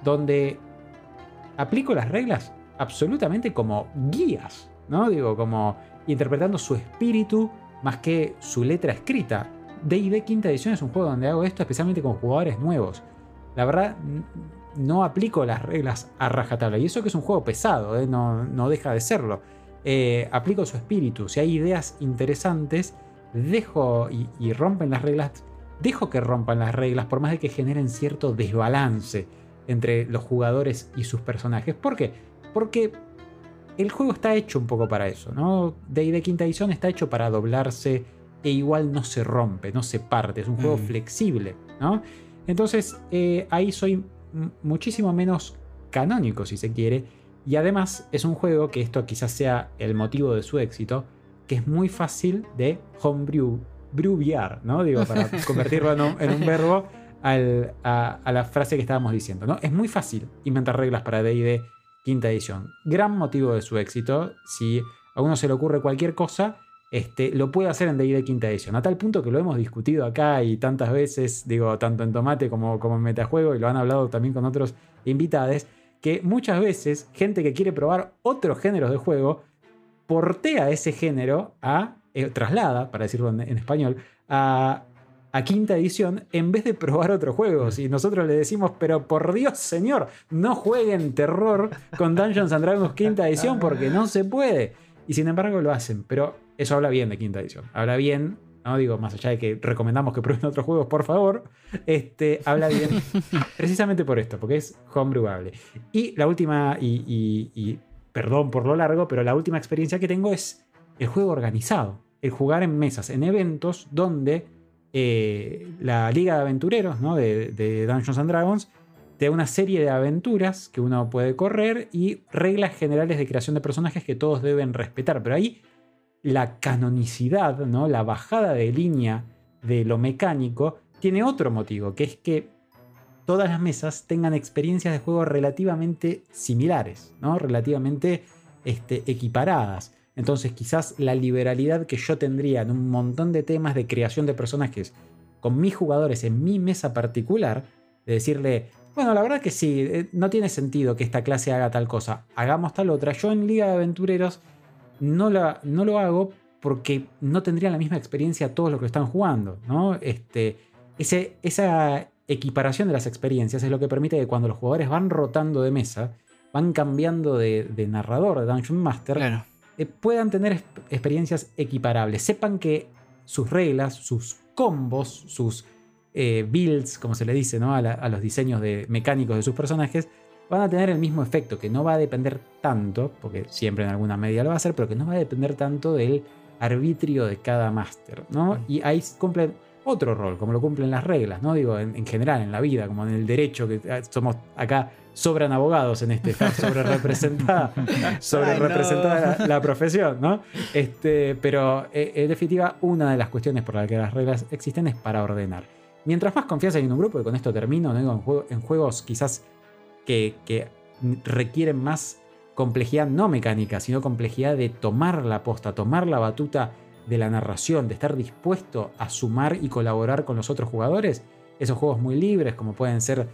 donde aplico las reglas absolutamente como guías, ¿no? Digo, como interpretando su espíritu más que su letra escrita. D&D quinta edición es un juego donde hago esto especialmente con jugadores nuevos. La verdad, no aplico las reglas a rajatabla. Y eso que es un juego pesado, ¿eh? no, no, deja de serlo. Eh, aplico su espíritu. Si hay ideas interesantes, dejo y, y rompen las reglas. Dejo que rompan las reglas por más de que generen cierto desbalance entre los jugadores y sus personajes. ¿Por qué? Porque el juego está hecho un poco para eso, ¿no? de quinta edición está hecho para doblarse e igual no se rompe, no se parte, es un juego Mm. flexible, ¿no? Entonces eh, ahí soy muchísimo menos canónico, si se quiere, y además es un juego que esto quizás sea el motivo de su éxito, que es muy fácil de homebrew, brewviar, ¿no? Digo, para convertirlo en un, en un verbo al- a, a la frase que estábamos diciendo, ¿no? Es muy fácil inventar reglas para D&D quinta edición. Gran motivo de su éxito. Si a uno se le ocurre cualquier cosa, este, lo puede hacer en D&D quinta edición. A tal punto que lo hemos discutido acá y tantas veces, digo, tanto en Tomate como, como en Metajuego, y lo han hablado también con otros invitados, que muchas veces gente que quiere probar otros géneros de juego portea ese género a, eh, traslada, para decirlo en, en español, a, a quinta edición en vez de probar otros juegos. Y nosotros le decimos, pero por Dios, señor, no jueguen terror con Dungeons and Dragons quinta edición porque no se puede. Y sin embargo lo hacen. Pero eso habla bien de quinta edición. Habla bien, no digo más allá de que recomendamos que prueben otros juegos, por favor. Este, habla bien precisamente por esto, porque es homebrewable. Y la última, y, y- y perdón por lo largo, pero la última experiencia que tengo es el juego organizado. El jugar en mesas, en eventos donde eh, la Liga de Aventureros ¿no? de, de Dungeons and Dragons te da una serie de aventuras que uno puede correr y reglas generales de creación de personajes que todos deben respetar. Pero ahí la canonicidad, ¿no? la bajada de línea de lo mecánico, tiene otro motivo, que es que todas las mesas tengan experiencias de juego relativamente similares, ¿no? relativamente este, equiparadas. Entonces quizás la liberalidad que yo tendría en un montón de temas de creación de personajes con mis jugadores en mi mesa particular, de decirle, bueno, la verdad que sí, eh, no tiene sentido que esta clase haga tal cosa, hagamos tal otra. Yo en Liga de Aventureros no, la, no lo hago porque no tendría la misma experiencia todos los que están jugando, ¿no? Este, ese, esa equiparación de las experiencias es lo que permite que cuando los jugadores van rotando de mesa, van cambiando de, de narrador, de Dungeon Master, Claro. eh, puedan tener exp- experiencias equiparables. Sepan que sus reglas, sus combos, sus eh, builds, como se le dice, ¿no? a, la- a los diseños de, mecánicos de sus personajes, van a tener el mismo efecto, que no va a depender tanto, porque siempre en alguna medida lo va a hacer, pero que no va a depender tanto del arbitrio de cada máster. ¿no? Y ahí cumplen otro rol, como lo cumplen las reglas, ¿no? Digo, en, en general, en la vida, como en el derecho, que eh, somos acá, sobran abogados en este, está sobre representada, sobre Ay, no. representada la, la profesión, ¿no? Este, pero eh, en definitiva, una de las cuestiones por las que las reglas existen es para ordenar. Mientras más confianza hay en un grupo, y con esto termino, ¿no? En, juego- en juegos quizás que, que requieren más complejidad no mecánica, sino complejidad de tomar la posta, tomar la batuta de la narración, de estar dispuesto a sumar y colaborar con los otros jugadores, esos juegos muy libres, como pueden ser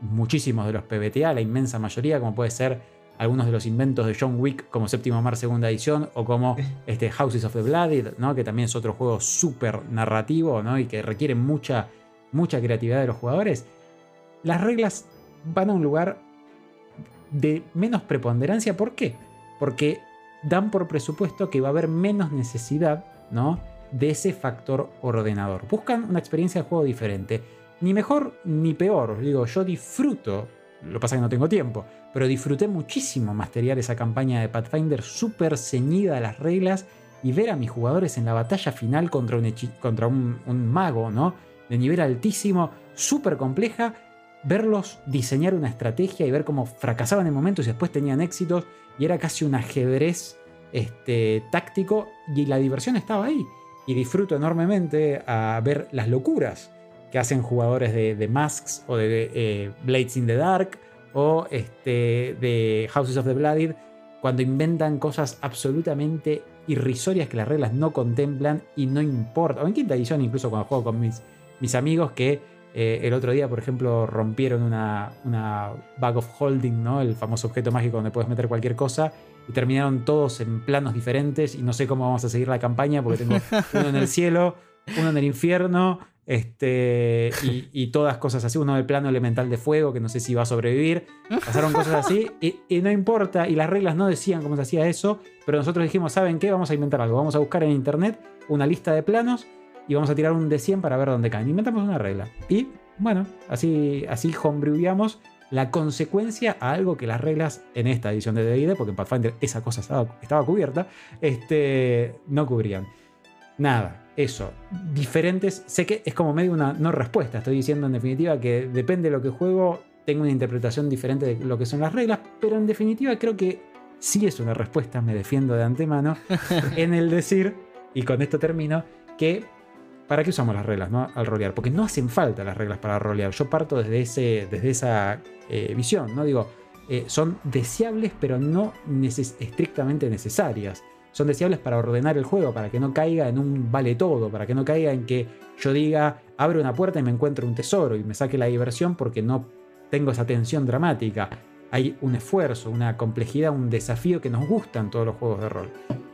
muchísimos de los PBTA, la inmensa mayoría, como puede ser algunos de los inventos de John Wick como Séptimo Mar Segunda Edición o como este Houses of the Blooded, ¿no? que también es otro juego súper narrativo ¿no? y que requiere mucha, mucha creatividad de los jugadores, las reglas van a un lugar de menos preponderancia. ¿Por qué? Porque dan por presupuesto que va a haber menos necesidad ¿no? de ese factor ordenador. Buscan una experiencia de juego diferente. Ni mejor ni peor. Digo, yo disfruto, lo pasa que no tengo tiempo, pero disfruté muchísimo material esa campaña de Pathfinder súper ceñida a las reglas y ver a mis jugadores en la batalla final contra un, contra un, un mago, ¿no? De nivel altísimo, súper compleja, verlos diseñar una estrategia y ver cómo fracasaban en momentos y después tenían éxitos y era casi un ajedrez este, táctico y la diversión estaba ahí. Y disfruto enormemente a ver las locuras que hacen jugadores de, Masks o de eh, Blades in the Dark o este, de Houses of the Blooded cuando inventan cosas absolutamente irrisorias que las reglas no contemplan y no importa. O en quinta edición, incluso cuando juego con mis, mis amigos, que eh, el otro día, por ejemplo, rompieron una, una bag of holding, ¿no? el famoso objeto mágico donde puedes meter cualquier cosa, y terminaron todos en planos diferentes. Y no sé cómo vamos a seguir la campaña porque tengo uno en el cielo, uno en el infierno, este, y, todas cosas así. Uno del plano elemental de fuego, que no sé si va a sobrevivir. Pasaron cosas así, y, y, no importa. Y las reglas no decían cómo se hacía eso, pero nosotros dijimos: ¿saben qué? Vamos a inventar algo. Vamos a buscar en internet una lista de planos y vamos a tirar un de 100 para ver dónde caen. Inventamos una regla. Y bueno, así, así homebrewamos la consecuencia a algo que las reglas en esta edición de D&D, porque en Pathfinder esa cosa estaba, cubierta, este, no cubrían. Nada, eso. Diferentes. Sé que es como medio una no respuesta. Estoy diciendo en definitiva que depende de lo que juego, tengo una interpretación diferente de lo que son las reglas, pero en definitiva creo que sí es una respuesta, me defiendo de antemano, en el decir, y con esto termino, que ¿Para qué usamos las reglas ¿no? al rolear? Porque no hacen falta las reglas para rolear. Yo parto desde, ese, desde esa eh, visión, ¿no? Digo, eh, son deseables pero no estrictamente necesarias. Son deseables para ordenar el juego, para que no caiga en un vale todo, para que no caiga en que yo diga, abro una puerta y me encuentro un tesoro y me saque la diversión porque no tengo esa tensión dramática. Hay un esfuerzo, una complejidad, un desafío que nos gustan todos los juegos de rol.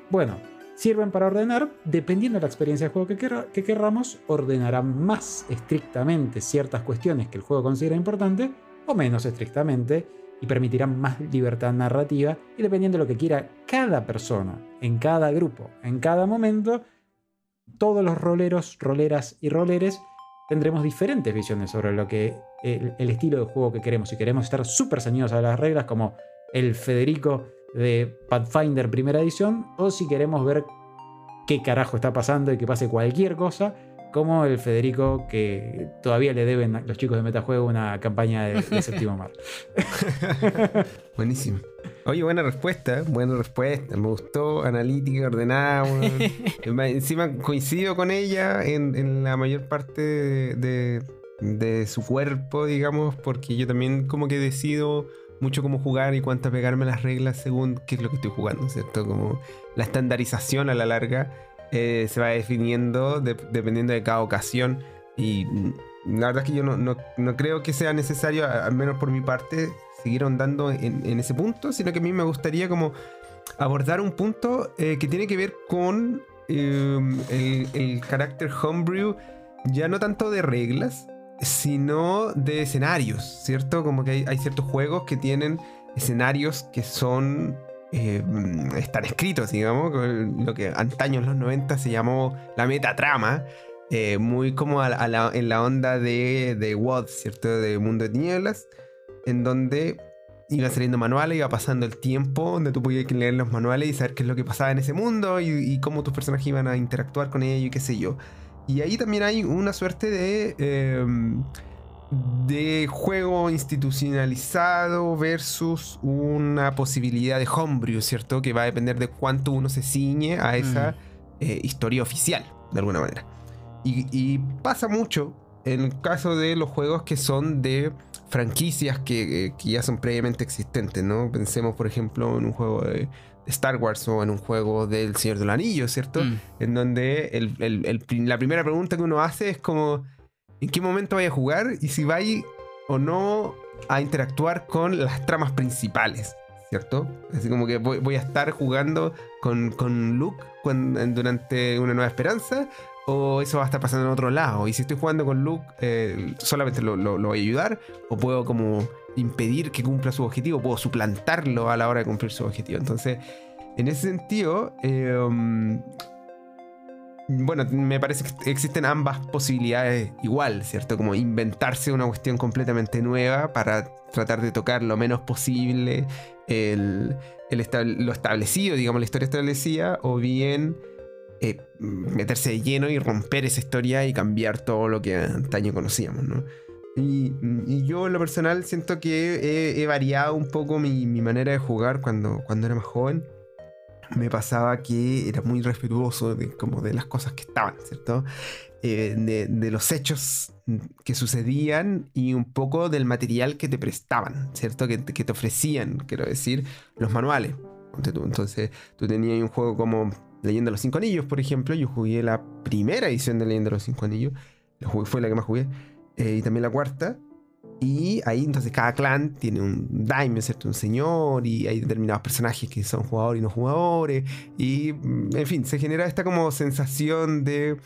Bueno, sirven para ordenar, dependiendo de la experiencia de juego que, querramos, ordenarán más estrictamente ciertas cuestiones que el juego considera importante o menos estrictamente y permitirán más libertad narrativa y dependiendo de lo que quiera cada persona, en cada grupo, en cada momento, todos los roleros, roleras y roleres tendremos diferentes visiones sobre lo que el, el estilo de juego que queremos. Si queremos estar súper ceñidos a las reglas como el Federico de Pathfinder primera edición, o si queremos ver qué carajo está pasando y que pase cualquier cosa, como el Federico que todavía le deben a los chicos de Metajuego una campaña de, séptimo mar. Buenísimo. Oye, buena respuesta, buena respuesta. Me gustó, analítica, ordenada. Encima coincido con ella en, la mayor parte de, de, su cuerpo, digamos, porque yo también como que decido mucho cómo jugar y cuánto pegarme las reglas según qué es lo que estoy jugando, ¿cierto? Como la estandarización a la larga eh, se va definiendo dependiendo de cada ocasión y la verdad es que yo no, creo que sea necesario, al menos por mi parte, seguir andando en, ese punto, sino que a mí me gustaría como abordar un punto eh, que tiene que ver con el, el carácter homebrew, ya no tanto de reglas, sino de escenarios, ¿cierto? Como que hay, ciertos juegos que tienen escenarios que son eh, están escritos, digamos, lo que antaño en los 90 se llamó la metatrama, eh, muy como en la onda de, de WOD, ¿cierto? De Mundo de Tinieblas, en donde iba saliendo manuales, iba pasando el tiempo, donde tú podías leer los manuales y saber qué es lo que pasaba en ese mundo y, y cómo tus personajes iban a interactuar con ello y qué sé yo. Y ahí también hay una suerte de, em, de juego institucionalizado versus una posibilidad de homebrew, ¿cierto? Que va a depender de cuánto uno se ciñe a esa eh, historia oficial, de alguna manera. Y, pasa mucho en el caso de los juegos que son de franquicias que, eh, que, ya son previamente existentes, ¿no? Pensemos, por ejemplo, en un juego de Star Wars o en un juego del Señor del Anillo, ¿cierto? Mm. En donde el- el- el prim- la primera pregunta que uno hace es como, ¿en qué momento vaya a jugar? Y si vais o no a interactuar con las tramas principales, ¿cierto? Así como que voy, voy a estar jugando con, con Luke durante Una Nueva Esperanza. O eso va a estar pasando en otro lado. Y si estoy jugando con Luke, eh, solamente lo, lo- lo voy a ayudar. O puedo como impedir que cumpla su objetivo. Puedo suplantarlo a la hora de cumplir su objetivo. Entonces, en ese sentido, um, bueno, me parece que existen ambas posibilidades igual, ¿cierto? Como inventarse una cuestión completamente nueva para tratar de tocar lo menos posible el, el lo establecido, digamos, la historia establecida, o bien eh, meterse de lleno y romper esa historia y cambiar todo lo que antaño conocíamos, ¿no? Y, y yo en lo personal siento que he, he variado un poco mi, mi manera de jugar cuando, cuando era más joven me pasaba que era muy respetuoso de, como de las cosas que estaban, ¿cierto? Eh, de, de los hechos que sucedían y un poco del material que te prestaban, ¿cierto? Que, que te ofrecían, quiero decir, los manuales. Entonces, tú tenías un juego como Leyenda de los Cinco Anillos, por ejemplo. Yo jugué la primera edición de Leyenda de los Cinco Anillos. Fue la que más jugué. Eh, y también la cuarta. Y ahí entonces cada clan tiene un daimyo, ¿cierto? Un señor y hay determinados personajes que son jugadores y no jugadores. Y, mm, en fin, se genera esta como sensación de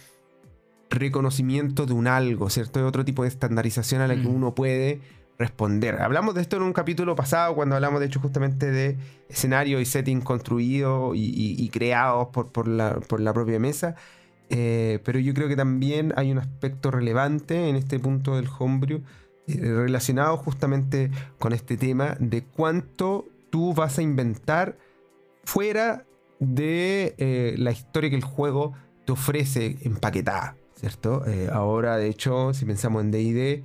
reconocimiento de un algo, ¿cierto? De otro tipo de estandarización a la que Mm. uno puede responder. Hablamos de esto en un capítulo pasado cuando hablamos de hecho justamente de escenario y setting construido y, y- y creados por, por la, por la propia mesa. Eh, pero yo creo que también hay un aspecto relevante en este punto del homebrew eh, relacionado justamente con este tema de cuánto tú vas a inventar fuera de eh, la historia que el juego te ofrece empaquetada, ¿cierto? Ahora, de hecho, si pensamos en D&D,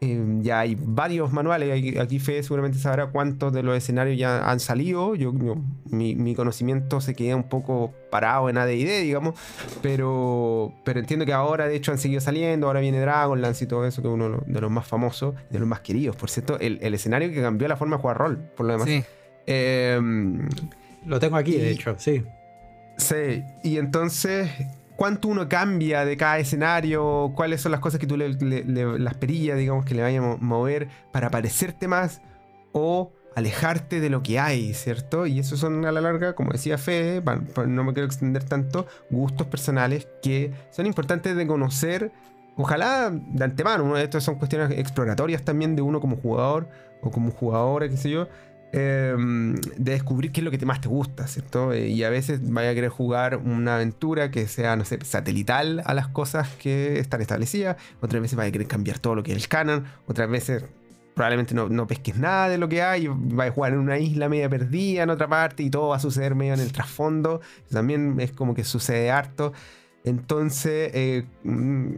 eh, ya hay varios manuales. Aquí- Fede seguramente sabrá cuántos de los escenarios ya han salido. Yo, yo- mi, mi conocimiento se queda un poco parado en AD&D, digamos. Pero, pero entiendo que ahora, de hecho, han seguido saliendo. Ahora viene Dragonlance y todo eso, que es uno de los más famosos, de los más queridos. Por cierto, el, el escenario que cambió la forma de jugar rol, por lo demás. Sí. Eh, Lo tengo aquí, de hecho, sí. Sí, y entonces, ¿cuánto uno cambia de cada escenario? ¿Cuáles son las cosas que tú le, las perillas, digamos, que le vayan a mo- mover para parecerte más o alejarte de lo que hay, ¿cierto? Y eso son a la larga, como decía Fede, no me quiero extender tanto, gustos personales que son importantes de conocer. Ojalá de antemano, uno de estos son cuestiones exploratorias también de uno como jugador o como jugadora, qué sé yo, eh, de descubrir qué es lo que más te gusta, ¿cierto? Eh, y a veces vaya a querer jugar una aventura que sea, no sé, satelital a las cosas que están establecidas, otras veces vaya a querer cambiar todo lo que es el canon, otras veces probablemente no, pesques nada de lo que hay, vaya a jugar en una isla media perdida en otra parte y todo va a suceder medio en el trasfondo, también es como que sucede harto. Entonces, eh, mm,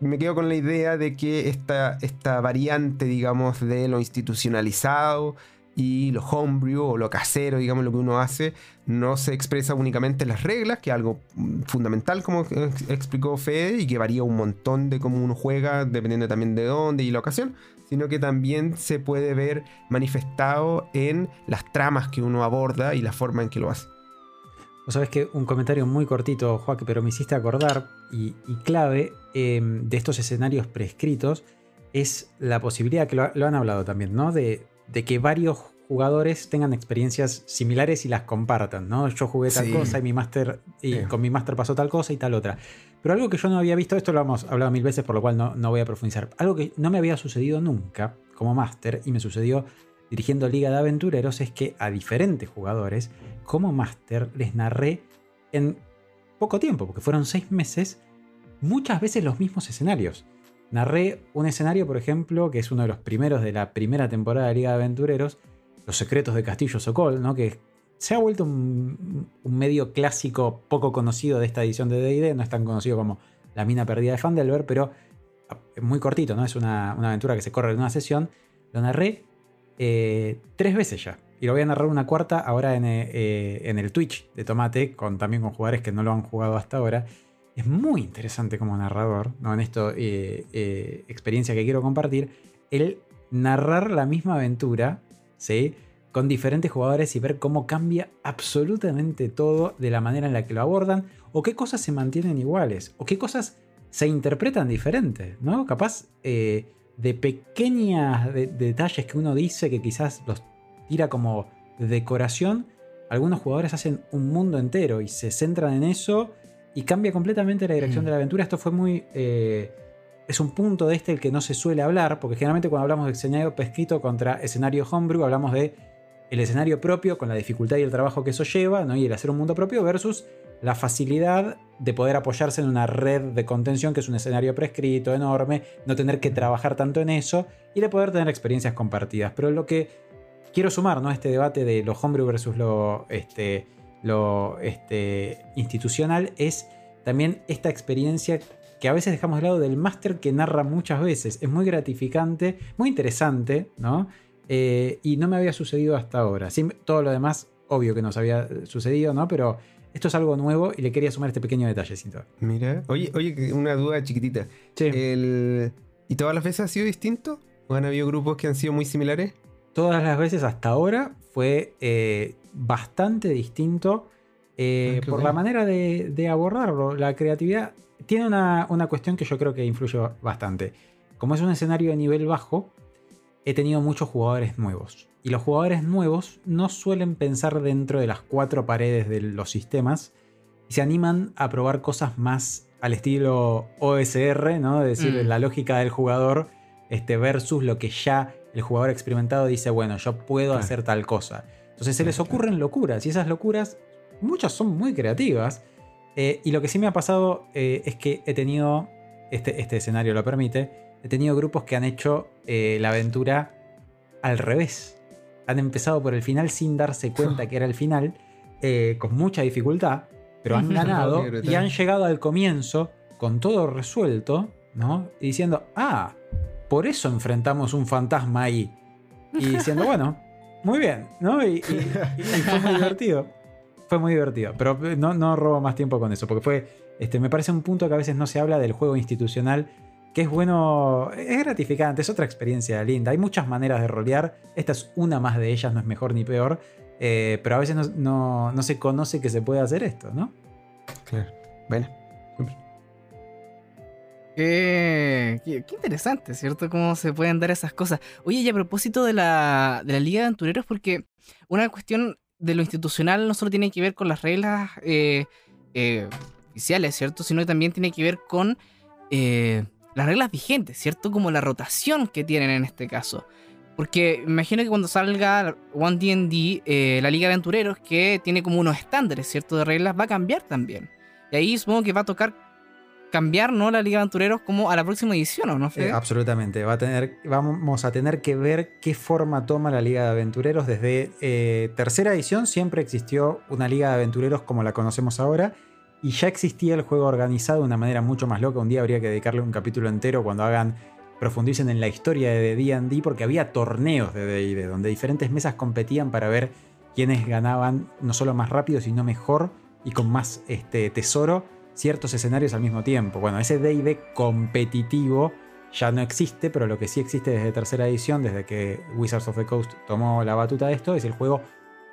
me quedo con la idea de que esta, esta variante, digamos, de lo institucionalizado y lo homebrew o lo casero, digamos, lo que uno hace, no se expresa únicamente en las reglas, que es algo fundamental, como ex- explicó Fede, y que varía un montón de cómo uno juega, dependiendo también de dónde y la ocasión, sino que también se puede ver manifestado en las tramas que uno aborda y la forma en que lo hace. Vos sabés que un comentario muy cortito, Joaquín, pero me hiciste acordar y, clave eh, de estos escenarios prescritos es la posibilidad, que lo, lo han hablado también, ¿no? De, de que varios jugadores tengan experiencias similares y las compartan, ¿no? Yo jugué tal Sí. cosa y mi máster y Sí. con mi máster pasó tal cosa y tal otra. Pero algo que yo no había visto, esto lo hemos hablado mil veces, por lo cual no, no voy a profundizar. Algo que no me había sucedido nunca como máster y me sucedió dirigiendo Liga de Aventureros es que a diferentes jugadores, como máster, les narré en poco tiempo, porque fueron seis meses, muchas veces los mismos escenarios. Narré un escenario, por ejemplo, que es uno de los primeros de la primera temporada de Liga de Aventureros, Los secretos de Castillo Sokol, ¿no? que se ha vuelto un, medio clásico poco conocido de esta edición de D&D, no es tan conocido como La mina perdida de Fandelver, pero es muy cortito, ¿no? Es una, una aventura que se corre en una sesión. Lo narré eh, tres veces ya. Y lo voy a narrar una cuarta ahora en, eh, eh, en el Twitch de Tomate, con, también con jugadores que no lo han jugado hasta ahora. Es muy interesante como narrador, ¿no? en esto, eh, eh, experiencia que quiero compartir, el narrar la misma aventura, con diferentes jugadores y ver cómo cambia absolutamente todo de la manera en la que lo abordan, o qué cosas se mantienen iguales, o qué cosas se interpretan diferentes, ¿no? Capaz eh, de pequeños detalles que uno dice que quizás los tira como decoración, algunos jugadores hacen un mundo entero y se centran en eso y cambia completamente la dirección Mm. de la aventura. Esto fue muy... eh, es un punto de este el que no se suele hablar, porque generalmente cuando hablamos de escenario pesquito contra escenario homebrew, hablamos de el escenario propio con la dificultad y el trabajo que eso lleva, ¿no? y el hacer un mundo propio versus la facilidad de poder apoyarse en una red de contención que es un escenario prescrito enorme, no tener que trabajar tanto en eso y de poder tener experiencias compartidas. Pero lo que quiero sumar ¿no? este debate de lo homebrew versus lo, este, lo este, institucional es también esta experiencia que a veces dejamos de lado del máster que narra muchas veces. Es muy gratificante, muy interesante, ¿no? Eh, y no me había sucedido hasta ahora. Sí, todo lo demás, obvio que nos había sucedido, ¿no? Pero esto es algo nuevo y le quería sumar este pequeño detallecito. Mira. Oye, oye, una duda chiquitita. Sí. El... ¿Y todas las veces ha sido distinto? ¿O han habido grupos que han sido muy similares? todas las veces hasta ahora fue eh, bastante distinto eh, Ah, por la manera de, de abordarlo. La creatividad tiene una, una cuestión que yo creo que influye bastante. Como es un escenario de nivel bajo, he tenido muchos jugadores nuevos. Y los jugadores nuevos no suelen pensar dentro de las cuatro paredes de los sistemas y se animan a probar cosas más al estilo OSR, ¿no? Es decir, Mm. la lógica del jugador este, versus lo que ya el jugador experimentado dice, bueno, yo puedo Claro. hacer tal cosa. Entonces se les ocurren locuras y esas locuras, muchas son muy creativas. Eh, y lo que sí me ha pasado eh, es que he tenido, este, este escenario lo permite, he tenido grupos que han hecho eh, la aventura al revés. Han empezado por el final sin darse cuenta que era el final, con mucha dificultad, pero han ganado y han llegado al comienzo con todo resuelto, ¿no? Y diciendo, ah, por eso enfrentamos un fantasma ahí. Y diciendo, bueno, muy bien, ¿no? Y, y- y- y fue muy divertido. Fue muy divertido. Pero no, no robo más tiempo con eso, porque fue. Este, me parece un punto que a veces no se habla del juego institucional, que es bueno, es gratificante, es otra experiencia linda. Hay muchas maneras de rolear. Esta es una más de ellas, no es mejor ni peor. eh, pero a veces no, no- no se conoce que se puede hacer esto, ¿no? Claro. Bueno. Qué, interesante, ¿cierto? Cómo se pueden dar esas cosas. Oye, y a propósito de la, de la Liga de Aventureros, porque una cuestión de lo institucional no solo tiene que ver con las reglas eh, eh, oficiales, ¿cierto? Sino que también tiene que ver con eh, las reglas vigentes, ¿cierto? Como la rotación que tienen en este caso. Porque imagino que cuando salga One D&D, eh, la Liga de Aventureros, que tiene como unos estándares, ¿cierto? De reglas, va a cambiar también. Y ahí supongo que va a tocar cambiar, ¿no? La Liga de Aventureros como a la próxima edición, ¿o no? Fede? Eh, absolutamente. Va a tener, vamos a tener que ver qué forma toma la Liga de Aventureros. Desde eh, tercera edición siempre existió una Liga de Aventureros como la conocemos ahora. Y ya existía el juego organizado de una manera mucho más loca. Un día habría que dedicarle un capítulo entero cuando hagan profundicen en la historia de D&D porque había torneos de D&D donde diferentes mesas competían para ver quiénes ganaban no solo más rápido sino mejor y con más este, tesoro ciertos escenarios al mismo tiempo. Bueno, ese D&D competitivo ya no existe, pero lo que sí existe desde tercera edición, desde que Wizards of the Coast tomó la batuta de esto, es el juego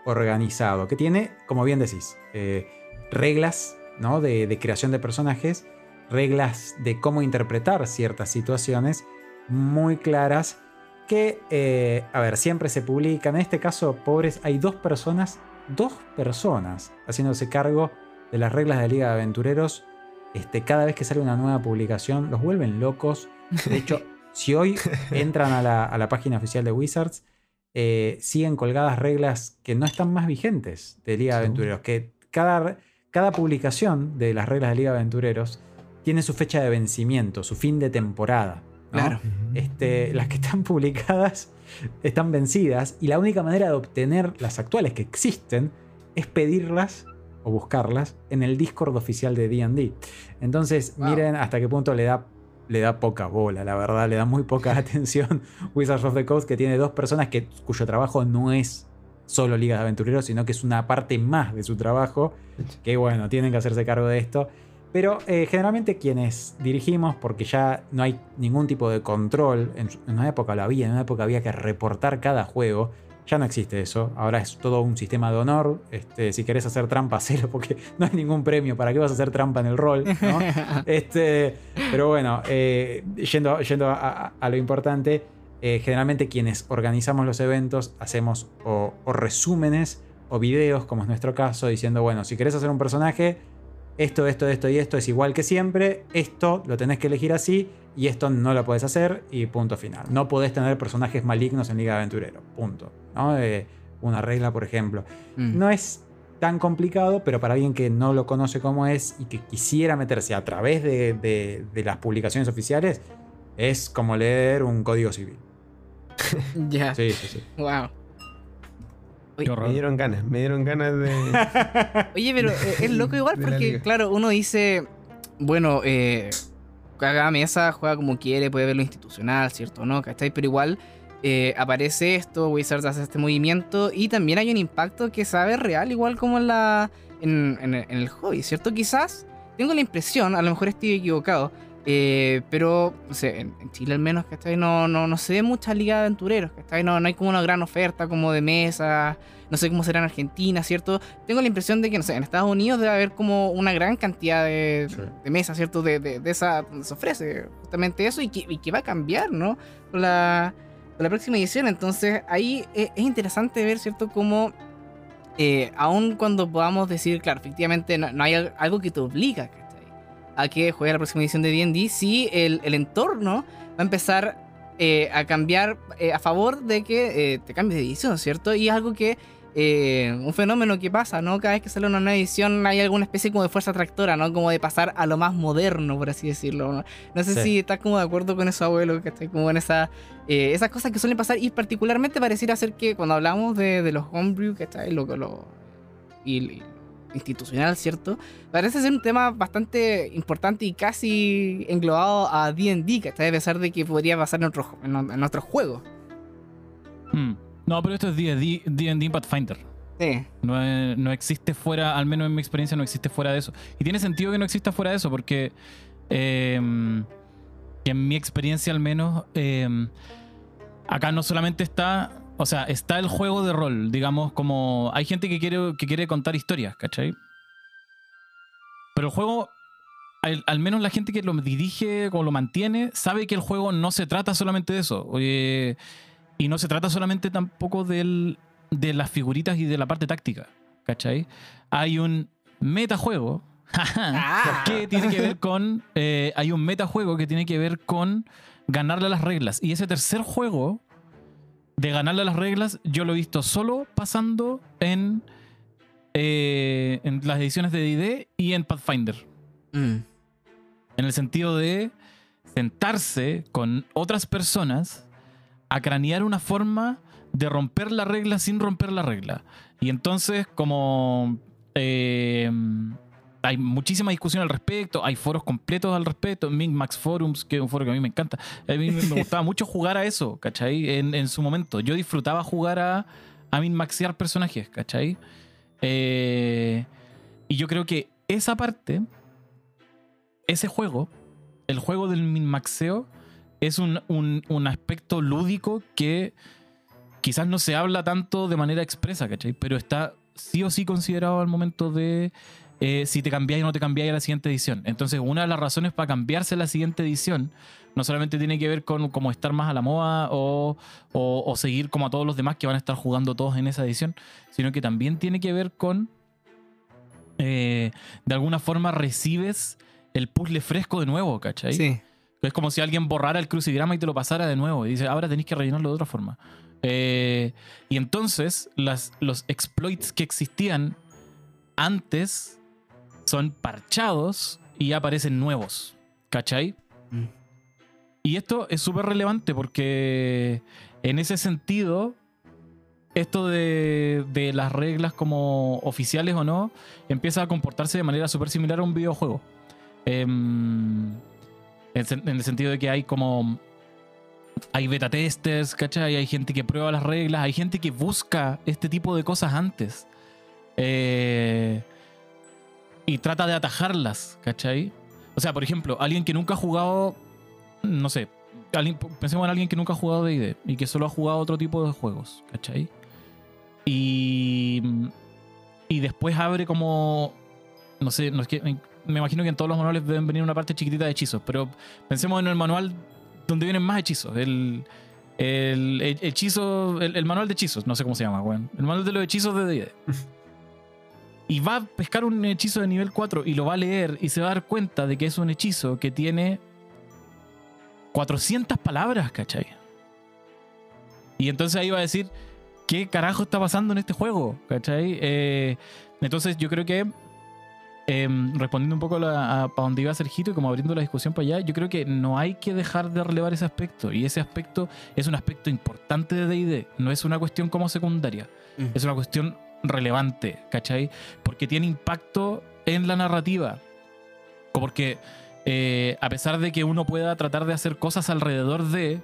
organizado, que tiene, como bien decís, eh, reglas ¿no? de, creación de personajes, reglas de cómo interpretar ciertas situaciones muy claras que, eh, a ver, siempre se publican. En este caso, pobres, hay dos personas, dos personas haciéndose cargo de las reglas de Liga de Aventureros. Este, cada vez que sale una nueva publicación, los vuelven locos. De hecho, si hoy entran a la, a la página oficial de Wizards, eh, siguen colgadas reglas que no están más vigentes de Liga de. Aventureros. Que cada, cada publicación de las reglas de Liga de Aventureros tiene su fecha de vencimiento, su fin de temporada. ¿no? Claro. Este, las que están publicadas están vencidas y la única manera de obtener las actuales que existen es pedirlas o buscarlas en el Discord oficial de D&D. Entonces, Wow. miren hasta qué punto le da, le da poca bola, la verdad, le da muy poca atención Wizards of the Coast, que tiene dos personas que, cuyo trabajo no es solo Liga de Aventureros, sino que es una parte más de su trabajo, que bueno, tienen que hacerse cargo de esto. Pero eh, generalmente quienes dirigimos, porque ya no hay ningún tipo de control, en una época lo había, en una época había que reportar cada juego, Ya no existe eso. Ahora es todo un sistema de honor. Este, si querés hacer trampa, hacelo porque no hay ningún premio. ¿Para qué vas a hacer trampa en el rol? ¿no? este, pero bueno, eh, yendo, yendo a, a lo importante, eh, generalmente quienes organizamos los eventos hacemos o, o resúmenes o videos, como es nuestro caso, diciendo, bueno, si querés hacer un personaje, esto, esto, esto y esto es igual que siempre, esto lo tenés que elegir así y esto no lo podés hacer y punto final. No podés tener personajes malignos en Liga de Aventurero, punto. ¿no? Eh, una regla, por ejemplo. Mm. No es tan complicado, pero para alguien que no lo conoce como es y que quisiera meterse a través de, de- de las publicaciones oficiales, es como leer un código civil. Ya. Sí, sí, sí. Wow. Qué Me dieron ganas, me dieron ganas de. Oye, pero eh, es loco igual porque, claro, uno dice, bueno, eh, cada mesa juega como quiere, puede ver lo institucional, ¿cierto? ¿No? ¿Cachai? Pero igual eh, aparece esto, Wizards hace este movimiento y también hay un impacto que sabe real, igual como en, la, en, en el- en el hobby, ¿cierto? Quizás tengo la impresión, a lo mejor estoy equivocado, eh, pero, no sé, en, Chile al menos, ¿cachai? No, no, no se ve mucha liga de aventureros, ¿cachai? No, no hay como una gran oferta como de mesa, no sé cómo será en Argentina, ¿cierto? Tengo la impresión de que, no sé, en Estados Unidos debe haber como una gran cantidad de, Sí. de mesas, ¿cierto? De, de, de esa, donde se ofrece justamente eso y que, y que va a cambiar, ¿no? Con la, la próxima edición. Entonces, ahí es, es interesante ver, ¿cierto? Cómo, eh, aun cuando podamos decir, claro, efectivamente no, no hay al- algo que te obliga, ¿cachai? A que juegues la próxima edición de D&D, sí el, el entorno va a empezar eh, a cambiar eh, a favor de que eh, te cambies de edición, ¿cierto? Y es algo que un fenómeno que pasa, ¿no? Cada vez que sale una nueva edición hay alguna especie como de fuerza atractora, ¿no? Como de pasar a lo más moderno, por así decirlo. No, No sé Sí. si estás como de acuerdo con eso, abuelo, que estoy como en esa, esas cosas que suelen pasar y particularmente pareciera ser que cuando hablamos de, de los homebrew, que está lo, lo y, y institucional, ¿cierto? Parece ser un tema bastante importante y casi englobado a D&D, está a pesar de que podría pasar en otros en, en otros juegos. Mm. No, pero esto es D&D D&D Pathfinder. Sí. No, es- no existe fuera, al menos en mi experiencia, no existe fuera de eso. Y tiene sentido que no exista fuera de eso, porque eh, que en mi experiencia al menos, eh, acá no solamente está, o sea, está el juego de rol, digamos, como hay gente que quiere, que quiere contar historias, ¿cachai? Pero el juego, al, al menos la gente que lo dirige o lo mantiene, sabe que el juego no se trata solamente de eso. Y no se trata solamente tampoco del, de las figuritas y de la parte táctica, ¿cachai? Hay un metajuego Ah. que tiene que ver con. eh, hay un metajuego que tiene que ver con ganarle las reglas. Y ese tercer juego de ganarle a las reglas, yo lo he visto solo pasando en, eh, en las ediciones de DD y en Pathfinder. Mm. En el sentido de sentarse con otras personas a cranear una forma de romper la regla sin romper la regla. Y entonces, como eh, hay muchísima discusión al respecto, hay foros completos al respecto, Max Forums, que es un foro que a mí me encanta. A mí me gustaba mucho jugar a eso, ¿cachai? En, su momento. Yo disfrutaba jugar a, a maxear personajes, ¿cachai? Eh, y yo creo que esa parte, ese juego, el juego del minmaxeo, es un, un, un aspecto lúdico que quizás no se habla tanto de manera expresa, ¿cachai? Pero está sí o sí considerado al momento de eh, si te cambiáis o no te cambiáis a la siguiente edición. Entonces, una de las razones para cambiarse a la siguiente edición no solamente tiene que ver con como estar más a la moda o, o- o seguir como a todos los demás que van a estar jugando todos en esa edición, sino que también tiene que ver con eh, de alguna forma recibes el puzzle fresco de nuevo, ¿cachai? Sí. Es como si alguien borrara el crucigrama y te lo pasara de nuevo. Y dice, ahora tenéis que rellenarlo de otra forma. Eh, y entonces las, los exploits que existían antes son parchados y aparecen nuevos. ¿Cachai? Mm. Y esto es súper relevante porque en ese sentido, esto de, de las reglas como oficiales o no, empieza a comportarse de manera súper similar a un videojuego. Em, en, en el sentido de que hay como... Hay beta testers, ¿cachai? Hay gente que prueba las reglas, hay gente que busca este tipo de cosas antes. Eh, y trata de atajarlas, ¿cachai? O sea, por ejemplo, alguien que nunca ha jugado, no sé, pensemos en alguien que nunca ha jugado D&D y que solo ha jugado otro tipo de juegos, ¿cachai? Y, y después abre como. No sé, me imagino que en todos los manuales deben venir una parte chiquitita de hechizos, pero pensemos en el manual donde vienen más hechizos. El, el, hechizo, el, el manual de hechizos, no sé cómo se llama, weón. El manual de los hechizos de D&D. y va a pescar un hechizo de nivel 4 y lo va a leer y se va a dar cuenta de que es un hechizo que tiene 400 palabras, ¿cachai? Y entonces ahí va a decir, ¿qué carajo está pasando en este juego? ¿Cachai? Eh, entonces yo creo que, em, respondiendo un poco a, la- a- para donde iba Sergito y como abriendo la discusión para allá, yo creo que no hay que dejar de relevar ese aspecto. Y ese aspecto es un aspecto importante de D&D. No es una cuestión como secundaria. Mm. Es una cuestión relevante, ¿cachai? Porque tiene impacto en la narrativa. Porque eh, a pesar de que uno pueda tratar de hacer cosas alrededor de...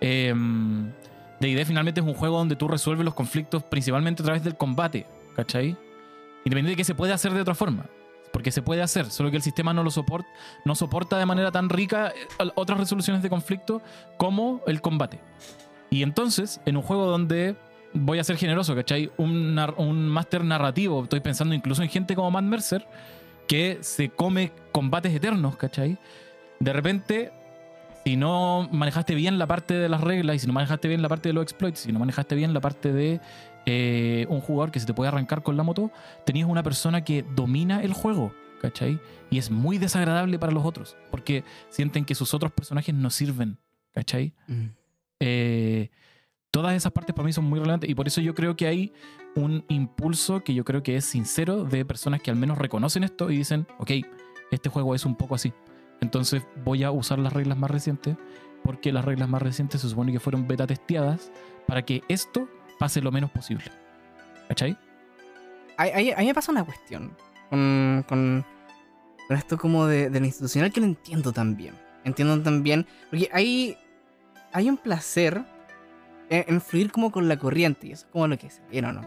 em, D&D finalmente es un juego donde tú resuelves los conflictos principalmente a través del combate, ¿cachai? Independiente de que se puede hacer de otra forma. Porque se puede hacer, solo que el sistema no lo soporta, no soporta de manera tan rica eh, otras resoluciones de conflicto como el combate. Y entonces, en un juego donde voy a ser generoso, ¿cachai? Un, un máster narrativo, estoy pensando incluso en gente como Matt Mercer, que se come combates eternos, ¿cachai? De repente, si no manejaste bien la parte de las reglas y si no manejaste bien la parte de los exploits, si no manejaste bien la parte de eh, un jugador que se te puede arrancar con la moto, tenías una persona que domina el juego, ¿cachai? Y es muy desagradable para los otros, porque sienten que sus otros personajes no sirven, ¿cachai? Mm. Eh, todas esas partes para mí son muy relevantes y por eso yo creo que hay un impulso que yo creo que es sincero de personas que al menos reconocen esto y dicen, ok, este juego es un poco así. Entonces voy a usar las reglas más recientes porque las reglas más recientes se supone que fueron beta testeadas para que esto pase lo menos posible. ¿Cachai? A, mí me pasa una cuestión con, con, con esto como de, de institucional que lo entiendo también. Entiendo también, porque hay, hay un placer en, en fluir como con la corriente, y eso es como lo que se viene, ¿no?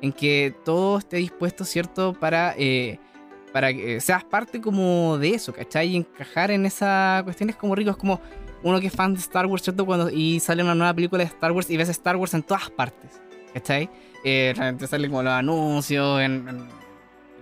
En que todo esté dispuesto, ¿cierto? Para, eh, para que seas parte como de eso, ¿cachai? Y encajar en esa cuestión es como rico, es como uno que es fan de Star Wars, ¿cierto? Cuando, y sale una nueva película de Star Wars y ves Star Wars en todas partes, ¿cachai? Eh, te salen como los anuncios en, en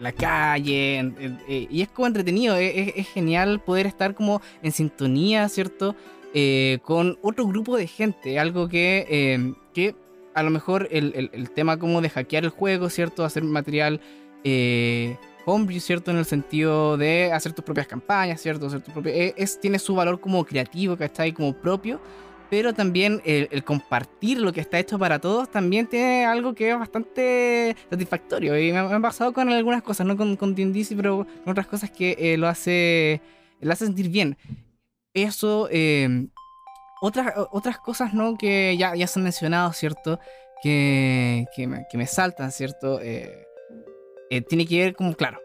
la calle. en- en- eh, y es como entretenido. Es- es genial poder estar como en sintonía, ¿cierto? Eh, con otro grupo de gente. Algo que, eh, que a lo mejor el, el- tema como de hackear el juego, ¿cierto? Hacer material eh, homebrew, ¿cierto? En el sentido de hacer tus propias campañas, ¿cierto? Hacer tu eh, es, tiene su valor como creativo, ¿cachai? Como propio pero también el, compartir lo que está hecho para todos también tiene algo que es bastante satisfactorio. Y me, me ha pasado con algunas cosas, no con, con sí, pero con otras cosas que lo hace lo hace sentir bien. Eso, eh, otras, otras cosas, ¿no? Que ya, ya se han mencionado, ¿cierto? Que, que, me, que me saltan, ¿cierto? Eh, eh, tiene que ver como, claro,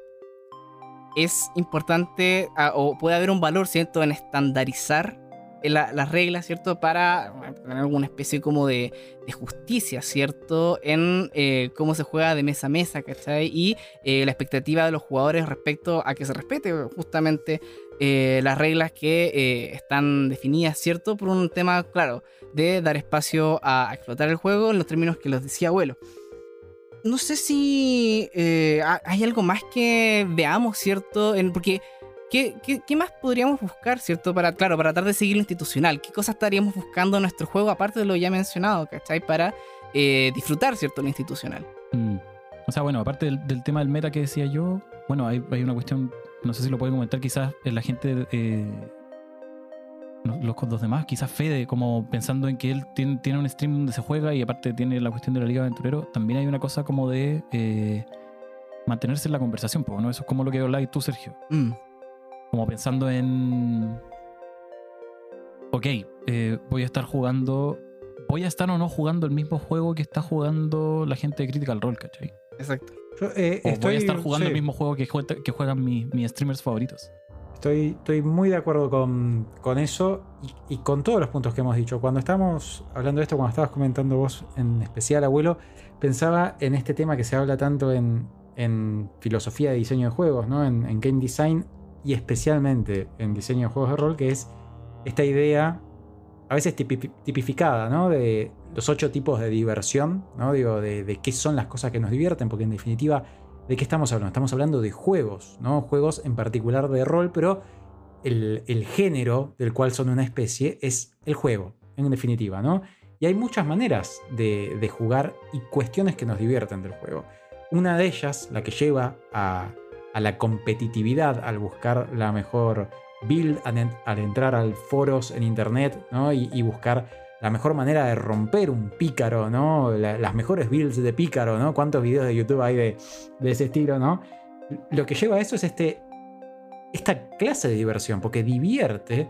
es importante ah, o puede haber un valor, ¿cierto? En estandarizar la- las reglas, ¿cierto? Para tener alguna especie como de, justicia, ¿cierto? En eh, cómo se juega de mesa a mesa, ¿cachai? Y eh, la expectativa de los jugadores respecto a que se respete justamente eh, las reglas que eh, están definidas, ¿cierto? Por un tema, claro, de dar espacio a, explotar el juego en los términos que los decía abuelo. No sé si eh, ha- hay algo más que veamos, ¿cierto? En, porque ¿Qué, qué, qué más podríamos buscar, cierto? Para, claro, para tratar de seguir lo institucional. ¿Qué cosas estaríamos buscando en nuestro juego, aparte de lo ya mencionado, ¿cachai? Para eh, disfrutar, ¿cierto? Lo institucional. Mm. O sea, bueno, aparte del, del tema del meta que decía yo, bueno, hay, hay una cuestión, no sé si lo pueden comentar quizás la gente, eh, los, los demás, quizás Fede, como pensando en que él tiene, tiene un stream donde se juega y aparte tiene la cuestión de la Liga Aventurero, también hay una cosa como de eh, mantenerse en la conversación, ¿no? Eso es como lo que habláis tú, Sergio. Mm, Como pensando en. Ok, eh, voy a estar jugando. Voy a estar o no jugando el mismo juego que está jugando la gente de Critical Role, ¿cachai? exacto. Yo, eh, O estoy, voy a estar jugando sí, el mismo juego que, juega- que juegan mis, mis streamers favoritos. Estoy, estoy muy de acuerdo con, con eso y, y con todos los puntos que hemos dicho. Cuando estábamos hablando de esto, cuando estabas comentando vos en especial, abuelo, pensaba en este tema que se habla tanto en, en filosofía de diseño de juegos, ¿no? en, en game design y especialmente en diseño de juegos de rol, que es esta idea a veces tipi- tipificada, ¿no? De los ocho tipos de diversión, ¿no? Digo, de, qué son las cosas que nos divierten, porque en definitiva, ¿de qué estamos hablando? Estamos hablando de juegos, ¿no? Juegos en particular de rol, pero el, género del cual son una especie es el juego, en definitiva, ¿no? Y hay muchas maneras de jugar y cuestiones que nos divierten del juego. Una de ellas, la que lleva a, a la competitividad al buscar la mejor build, al, en- al entrar al foros en internet, ¿no? Y, buscar la mejor manera de romper un pícaro, ¿no? La- las mejores builds de pícaro, ¿no? ¿Cuántos videos de YouTube hay de, de ese estilo, ¿no? Lo que lleva a eso es este, esta clase de diversión, porque divierte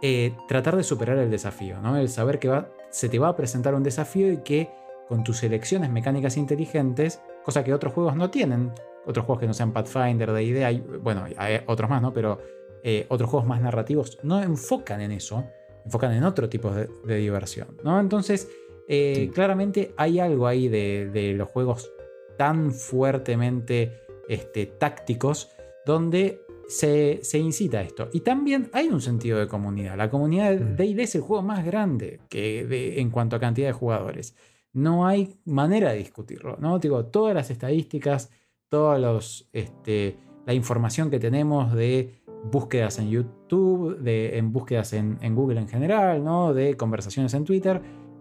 eh, tratar de superar el desafío, ¿no? El saber que va, se te va a presentar un desafío y que con tus elecciones mecánicas inteligentes, cosa que otros juegos no tienen, otros juegos que no sean Pathfinder, de idea, hay, bueno, hay otros más, ¿no? Pero eh, otros juegos más narrativos no enfocan en eso, enfocan en otro tipo de, de diversión, ¿no? Entonces, eh, Sí. claramente hay algo ahí de, de los juegos tan fuertemente este, tácticos donde se, se incita a esto. Y también hay un sentido de comunidad. La comunidad de Mm. D&D es el juego más grande que de- en cuanto a cantidad de jugadores. No hay manera de discutirlo, ¿no? Digo, todas las estadísticas, toda los, este, la información que tenemos de búsquedas en YouTube, de, en búsquedas en, en Google en general, ¿no? de conversaciones en Twitter,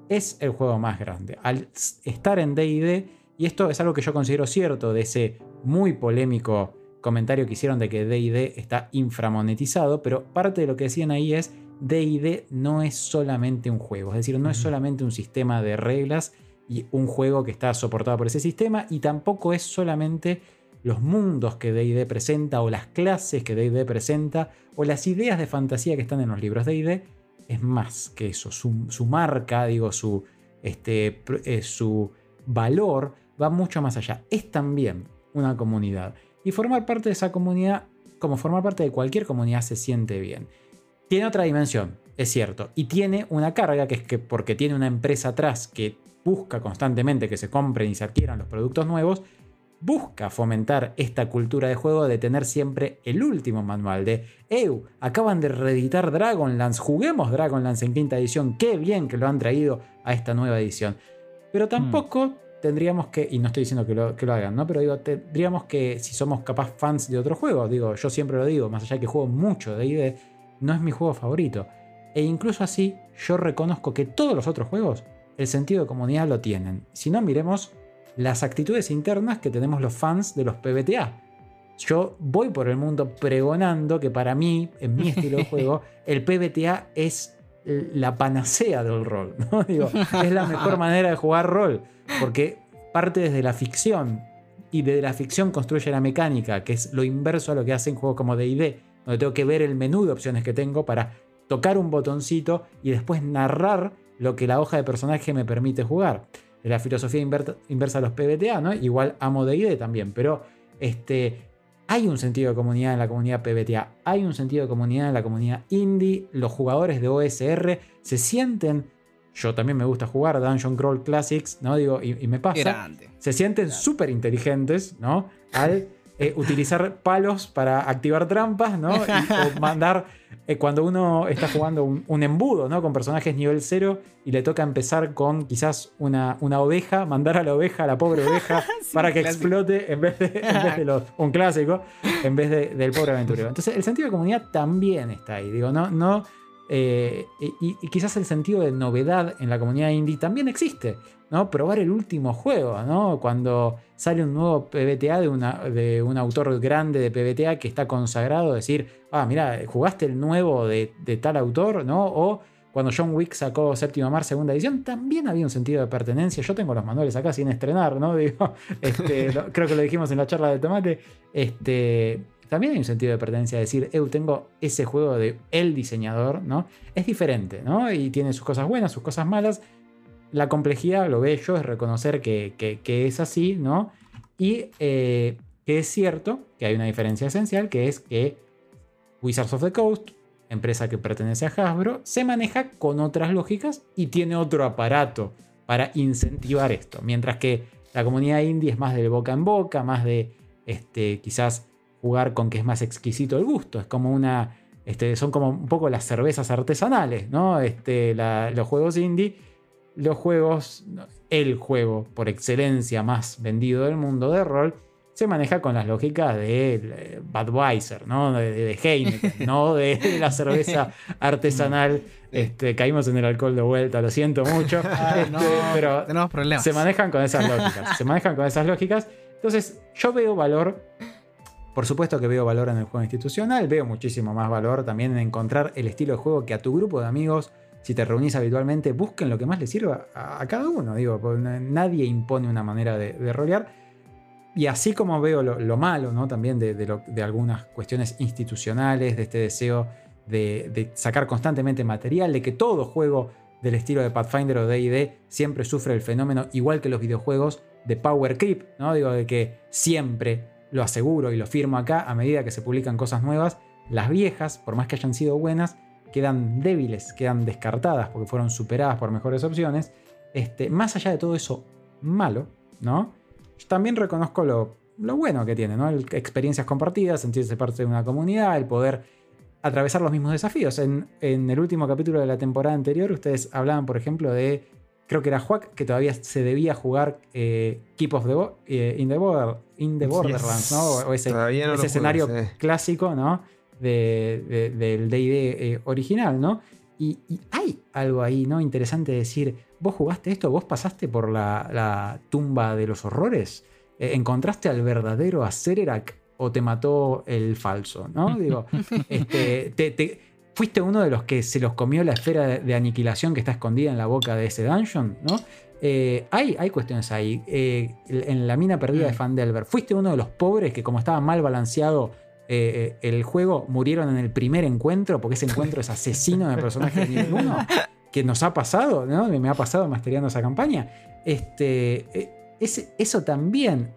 es el juego más grande. Al estar en DD, y esto es algo que yo considero cierto de ese muy polémico comentario que hicieron de que DD está inframonetizado, pero parte de lo que decían ahí es DD no es solamente un juego, es decir, no es solamente un sistema de reglas y un juego que está soportado por ese sistema, y tampoco es solamente los mundos que D&D presenta o las clases que D&D presenta o las ideas de fantasía que están en los libros D&D es más que eso. Su, marca, digo, su, este, eh, su valor va mucho más allá. Es también una comunidad. Y formar parte de esa comunidad, como formar parte de cualquier comunidad, se siente bien. Tiene otra dimensión, es cierto. Y tiene una carga que es que porque tiene una empresa atrás que busca constantemente que se compren y se adquieran los productos nuevos, busca fomentar esta cultura de juego de tener siempre el último manual de Eu, acaban de reeditar Dragonlance, juguemos Dragonlance en quinta edición, qué bien que lo han traído a esta nueva edición. Pero tampoco tendríamos que, y no estoy diciendo que lo, que lo hagan, ¿no? Pero digo, tendríamos que, si somos capaz fans de otros juegos, digo, yo siempre lo digo, más allá que juego mucho de ID, no es mi juego favorito. E incluso así, yo reconozco que todos los otros juegos, el sentido de comunidad lo tienen. Si no, miremos las actitudes internas que tenemos los fans de los PBTA. Yo voy por el mundo pregonando que para mí, en mi estilo de juego, el PBTA es la panacea del rol. ¿no? Digo, es la mejor manera de jugar rol, porque parte desde la ficción y desde la ficción construye la mecánica, que es lo inverso a lo que hacen juegos como DD, donde tengo que ver el menú de opciones que tengo para tocar un botoncito y después narrar lo que la hoja de personaje me permite jugar. La filosofía inversa a los PBTA, ¿no? Igual amo DD también, pero este, hay un sentido de comunidad en la comunidad PBTA, hay un sentido de comunidad en la comunidad indie, los jugadores de OSR se sienten, yo también me gusta jugar Dungeon Crawl Classics, ¿no? Digo, y, y me pasa, Grande. se sienten súper inteligentes, ¿no? Al eh, utilizar palos para activar trampas, ¿no? Y- o mandar, eh, cuando uno está jugando un, un embudo, ¿no? Con personajes nivel 0 y le toca empezar con quizás una, una oveja, mandar a la oveja, a la pobre oveja, Sí, para que clásico. explote en vez de, en vez de los- un clásico, en vez de- del pobre aventurero. Entonces, el sentido de comunidad también está ahí. Digo, no, no. eh, y, y quizás el sentido de novedad en la comunidad indie también existe. ¿No? Probar el último juego, ¿no? Cuando sale un nuevo PBTA de, un autor grande de PBTA que está consagrado, decir, ah, mira, jugaste el nuevo de, tal autor, ¿no? O cuando John Wick sacó Séptimo Mar, segunda edición, también había un sentido de pertenencia. Yo tengo los manuales acá sin estrenar, ¿no? Digo, este, creo que lo dijimos en la charla de tomate. Este, también hay un sentido de pertenencia, decir, eu, tengo ese juego de el diseñador, ¿no? Es diferente, ¿no? Y tiene sus cosas buenas, sus cosas malas. La complejidad, lo bello, es reconocer que, que- es así, ¿no? Y eh, que es cierto que hay una diferencia esencial, que es que Wizards of the Coast, empresa que pertenece a Hasbro, se maneja con otras lógicas y tiene otro aparato para incentivar esto. Mientras que la comunidad indie es más de boca en boca, más de este, quizás jugar con que es más exquisito el gusto. Es como una Este, son como un poco las cervezas artesanales, ¿no? Este, la- los juegos indie, los juegos, el juego por excelencia más vendido del mundo de rol, se maneja con las lógicas de eh, Budweiser, ¿no? De, de Heineken, no de, de la cerveza artesanal. Este, caímos en el alcohol de vuelta, lo siento mucho. Ah, Este, no, pero tenemos problemas. se manejan con esas lógicas. Se manejan con esas lógicas. Entonces, yo veo valor. Por supuesto que veo valor en el juego institucional. Veo muchísimo más valor también en encontrar el estilo de juego que a tu grupo de amigos, si te reunís habitualmente, busquen lo que más les sirva a, cada uno. Digo, nadie impone una manera de, de rolear. Y así como veo lo, lo malo, ¿no? También de, algunas cuestiones institucionales, de este deseo de, de sacar constantemente material, de que todo juego del estilo de Pathfinder o DD siempre sufre el fenómeno, igual que los videojuegos, de power creep, ¿no? Digo, de que siempre lo aseguro y lo firmo acá, a medida que se publican cosas nuevas, las viejas, por más que hayan sido buenas, quedan débiles, quedan descartadas porque fueron superadas por mejores opciones. Este, más allá de todo eso malo, ¿no? Yo también reconozco lo, lo bueno que tiene, ¿no? El- experiencias compartidas, sentirse parte de una comunidad, el poder atravesar los mismos desafíos. En, en el último capítulo de la temporada anterior, ustedes hablaban, por ejemplo, de. Creo que era Juac, que todavía se debía jugar eh, Keep of the eh, in the, Border- in the Borderlands, ¿no? O, ese, no ese escenario sí. clásico, ¿no? De- de- del DD eh, original, ¿no? Y, y hay algo ahí, ¿no? Interesante decir, vos jugaste esto, vos pasaste por la, la tumba de los horrores, Eh, encontraste al verdadero Acererak o te mató el falso, ¿no? Digo, este, te- te- fuiste uno de los que se los comió la esfera de, de aniquilación que está escondida en la boca de ese dungeon, ¿no? Eh, hay, hay cuestiones ahí. Eh, en la mina perdida de Mm. Fandelver, fuiste uno de los pobres que como estaba mal balanceado eh, eh, el juego, murieron en el primer encuentro, porque ese encuentro es asesino de personajes de nivel 1, que nos ha pasado, ¿no? Me ha pasado masteriando esa campaña. Este, eh, ese- eso también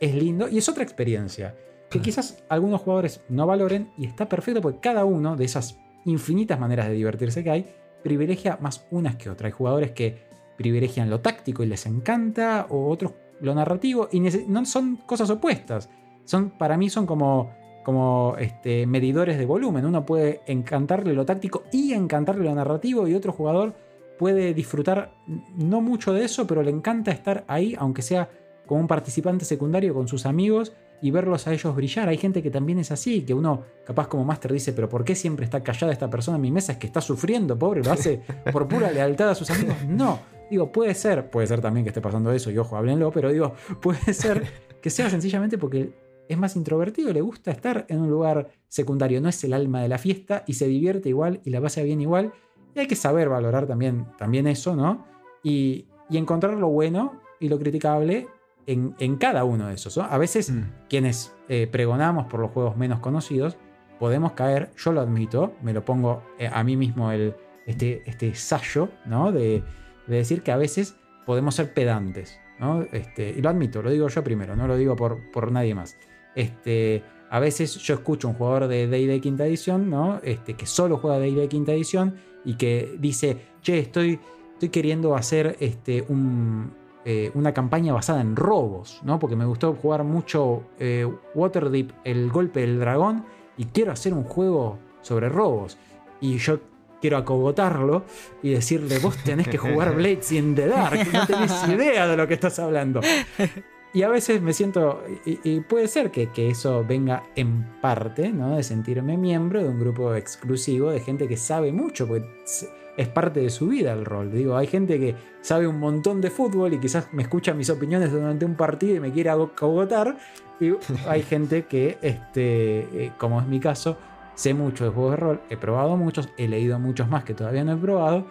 es lindo y es otra experiencia que quizás algunos jugadores no valoren y está perfecto porque cada uno de esas infinitas maneras de divertirse que hay privilegia más unas que otras. Hay jugadores que privilegian lo táctico y les encanta, o otros lo narrativo, y no son cosas opuestas. Son, para mí son como, como este, medidores de volumen. Uno puede encantarle lo táctico y encantarle lo narrativo, y otro jugador puede disfrutar no mucho de eso, pero le encanta estar ahí, aunque sea como un participante secundario con sus amigos y verlos a ellos brillar. Hay gente que también es así, que uno capaz como máster dice, pero ¿por qué siempre está callada esta persona en mi mesa? Es que está sufriendo, pobre, lo hace por pura lealtad a sus amigos. No, digo, puede ser, puede ser también que esté pasando eso y ojo, háblenlo, pero digo, puede ser que sea sencillamente porque es más introvertido, le gusta estar en un lugar secundario, no es el alma de la fiesta y se divierte igual y la pasa bien igual. Y hay que saber valorar también, también eso, ¿no? Y, y encontrar lo bueno y lo criticable en, en cada uno de esos. ¿no? A veces Mm. quienes eh, pregonamos por los juegos menos conocidos, podemos caer, yo lo admito, me lo pongo eh, a mí mismo el, este, este sallo, ¿no? De, de decir que a veces podemos ser pedantes, ¿no? Este, y lo admito, lo digo yo primero, no lo digo por, por nadie más. Este, a veces yo escucho un jugador de D&D quinta edición, ¿no? Este, que solo juega D&D quinta edición y que dice, che, estoy, estoy queriendo hacer este, un, eh, una campaña basada en robos, ¿no? Porque me gustó jugar mucho eh, Waterdeep, el golpe del dragón, y quiero hacer un juego sobre robos. Y yo quiero acogotarlo y decirle, vos tenés que jugar Blades in the Dark, no tenés idea de lo que estás hablando. Y a veces me siento, y, y puede ser que, que eso venga en parte, ¿no? De sentirme miembro de un grupo exclusivo de gente que sabe mucho, porque es- parte de su vida el rol. Digo, hay gente que sabe un montón de fútbol y quizás me escucha mis opiniones durante un partido y me quiere acogotar. Y hay gente que, este, eh, como es mi caso, sé mucho de juegos de rol, he probado muchos, he leído muchos más que todavía no he probado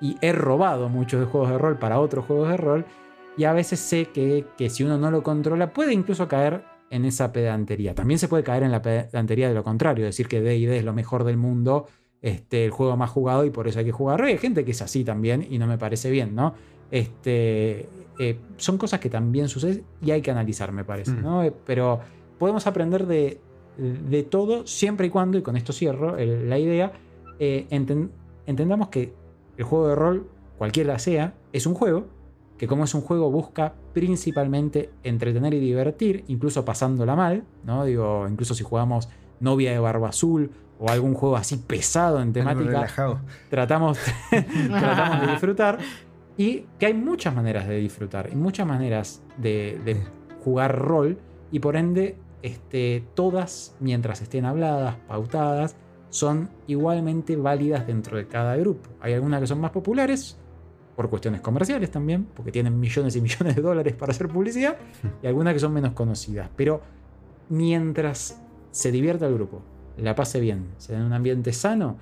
y he robado muchos de juegos de rol para otros juegos de rol y a veces sé que, que si uno no lo controla puede incluso caer en esa pedantería. También se puede caer en la pedantería de lo contrario, decir que D&D es lo mejor del mundo, este, el juego más jugado y por eso hay que jugar. Hay gente que es así también y no me parece bien, ¿no? Este, eh, son cosas que también suceden y hay que analizar, me parece, Mm. ¿no? Eh, Pero podemos aprender de, de todo siempre y cuando, y con esto cierro el- la idea, eh, enten- entendamos que el juego de rol, cualquiera sea, es un juego que como es un juego busca principalmente entretener y divertir, incluso pasándola mal, ¿no? Digo, incluso si jugamos Novia de Barba Azul o algún juego así pesado en temática, relajado. tratamos, tratamos de disfrutar. Y que hay muchas maneras de disfrutar y muchas maneras de, de jugar rol. Y por ende, este, todas, mientras estén habladas, pautadas, son igualmente válidas dentro de cada grupo. Hay algunas que son más populares, por cuestiones comerciales también, porque tienen millones y millones de dólares para hacer publicidad, y algunas que son menos conocidas. Pero mientras se divierta el grupo, la pase bien, se da en un ambiente sano,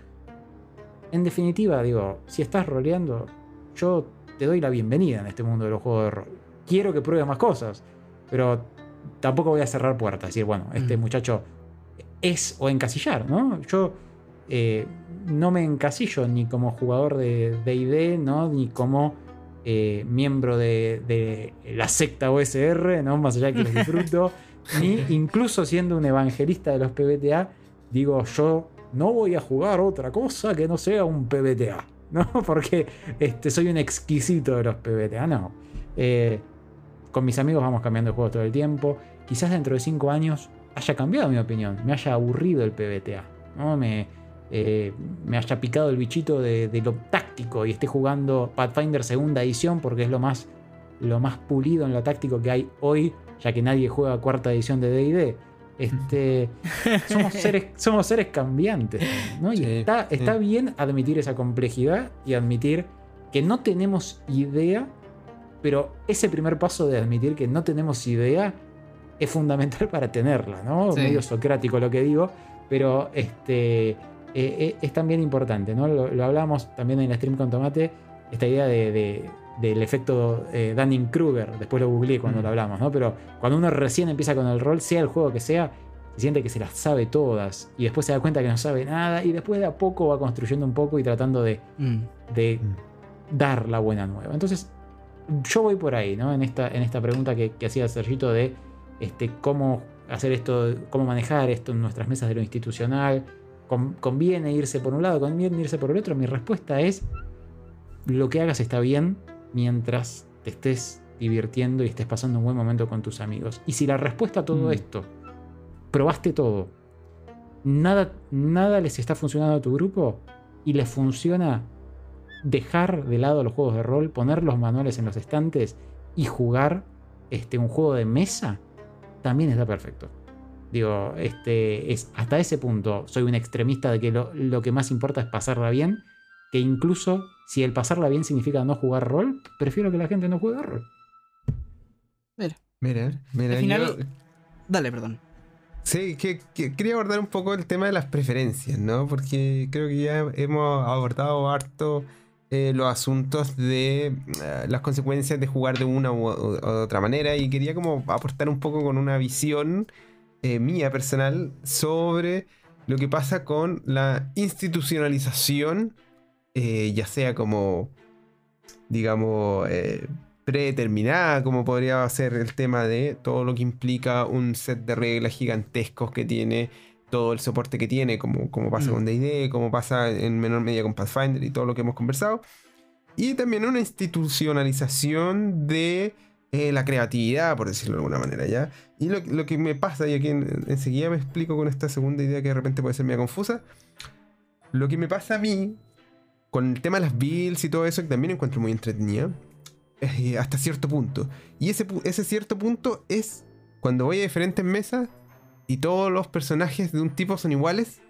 en definitiva, digo, si estás roleando, yo te doy la bienvenida en este mundo de los juegos de rol. Quiero que pruebes más cosas, pero tampoco voy a cerrar puertas. Decir, bueno, este Mm. muchacho es o encasillar, ¿no? Yo eh, no me encasillo ni como jugador de DD, ¿no? Ni como eh, miembro de, de la secta OSR, ¿no? Más allá de que los disfruto, ni incluso siendo un evangelista de los PBTA, digo, yo no voy a jugar otra cosa que no sea un PBTA, ¿no? Porque este, soy un exquisito de los PBTA, no. Eh, con mis amigos vamos cambiando de juegos todo el tiempo. Quizás dentro de 5 años haya cambiado mi opinión, me haya aburrido el PBTA, ¿no? Me, eh, me haya picado el bichito de, de lo táctico y esté jugando Pathfinder segunda edición porque es lo más, lo más pulido en lo táctico que hay hoy, ya que nadie juega cuarta edición de DD. Este, somos, seres, somos seres cambiantes, ¿no? Y Sí, está, está sí. bien admitir esa complejidad y admitir que no tenemos idea, pero ese primer paso de admitir que no tenemos idea es fundamental para tenerla, ¿no? Sí. Medio socrático lo que digo, pero este, eh, eh, es también importante, ¿no? Lo, lo hablamos también en el stream con Tomate, esta idea de, de- del efecto eh, Dunning-Kruger, después lo googleé cuando Mm. lo hablamos, ¿no? Pero cuando uno recién empieza con el rol, sea el juego que sea, se siente que se las sabe todas y después se da cuenta que no sabe nada y después de a poco va construyendo un poco y tratando de, Mm. de Mm. dar la buena nueva. Entonces, yo voy por ahí, ¿no? En esta, en esta pregunta que, que hacía Sergito de este, cómo hacer esto, cómo manejar esto en nuestras mesas de lo institucional. Con- ¿Conviene irse por un lado? ¿Conviene irse por el otro? Mi respuesta es, lo que hagas está bien mientras te estés divirtiendo y estés pasando un buen momento con tus amigos. Y si la respuesta a todo Mm. esto, probaste todo, nada, nada les está funcionando a tu grupo y les funciona dejar de lado los juegos de rol, poner los manuales en los estantes y jugar este, un juego de mesa, también está perfecto. Digo, este, es, hasta ese punto soy un extremista de que lo, lo que más importa es pasarla bien, que incluso si el pasarla bien significa no jugar rol, prefiero que la gente no juegue rol. Mira, mira. Al final- yo- Dale, perdón. Sí, que, que quería abordar un poco el tema de las preferencias, ¿no? Porque creo que ya hemos abordado harto eh, los asuntos de eh, las consecuencias de jugar de una u, u- u otra manera y quería como aportar un poco con una visión eh, mía personal sobre lo que pasa con la institucionalización, eh, ya sea como, digamos, eh, predeterminada, como podría ser el tema de todo lo que implica un set de reglas gigantescos que tiene todo el soporte que tiene, como, como pasa Mm. con DD, como pasa en menor medida con Pathfinder y todo lo que hemos conversado. Y también una institucionalización de eh, la creatividad, por decirlo de alguna manera, ¿ya? Y lo, lo que me pasa, y aquí en- enseguida me explico con esta segunda idea que de repente puede ser media confusa, lo que me pasa a mí con el tema de las builds y todo eso, que también encuentro muy entretenida, hasta cierto punto. Y ese, ese cierto punto es cuando voy a diferentes mesas y todos los personajes de un tipo son iguales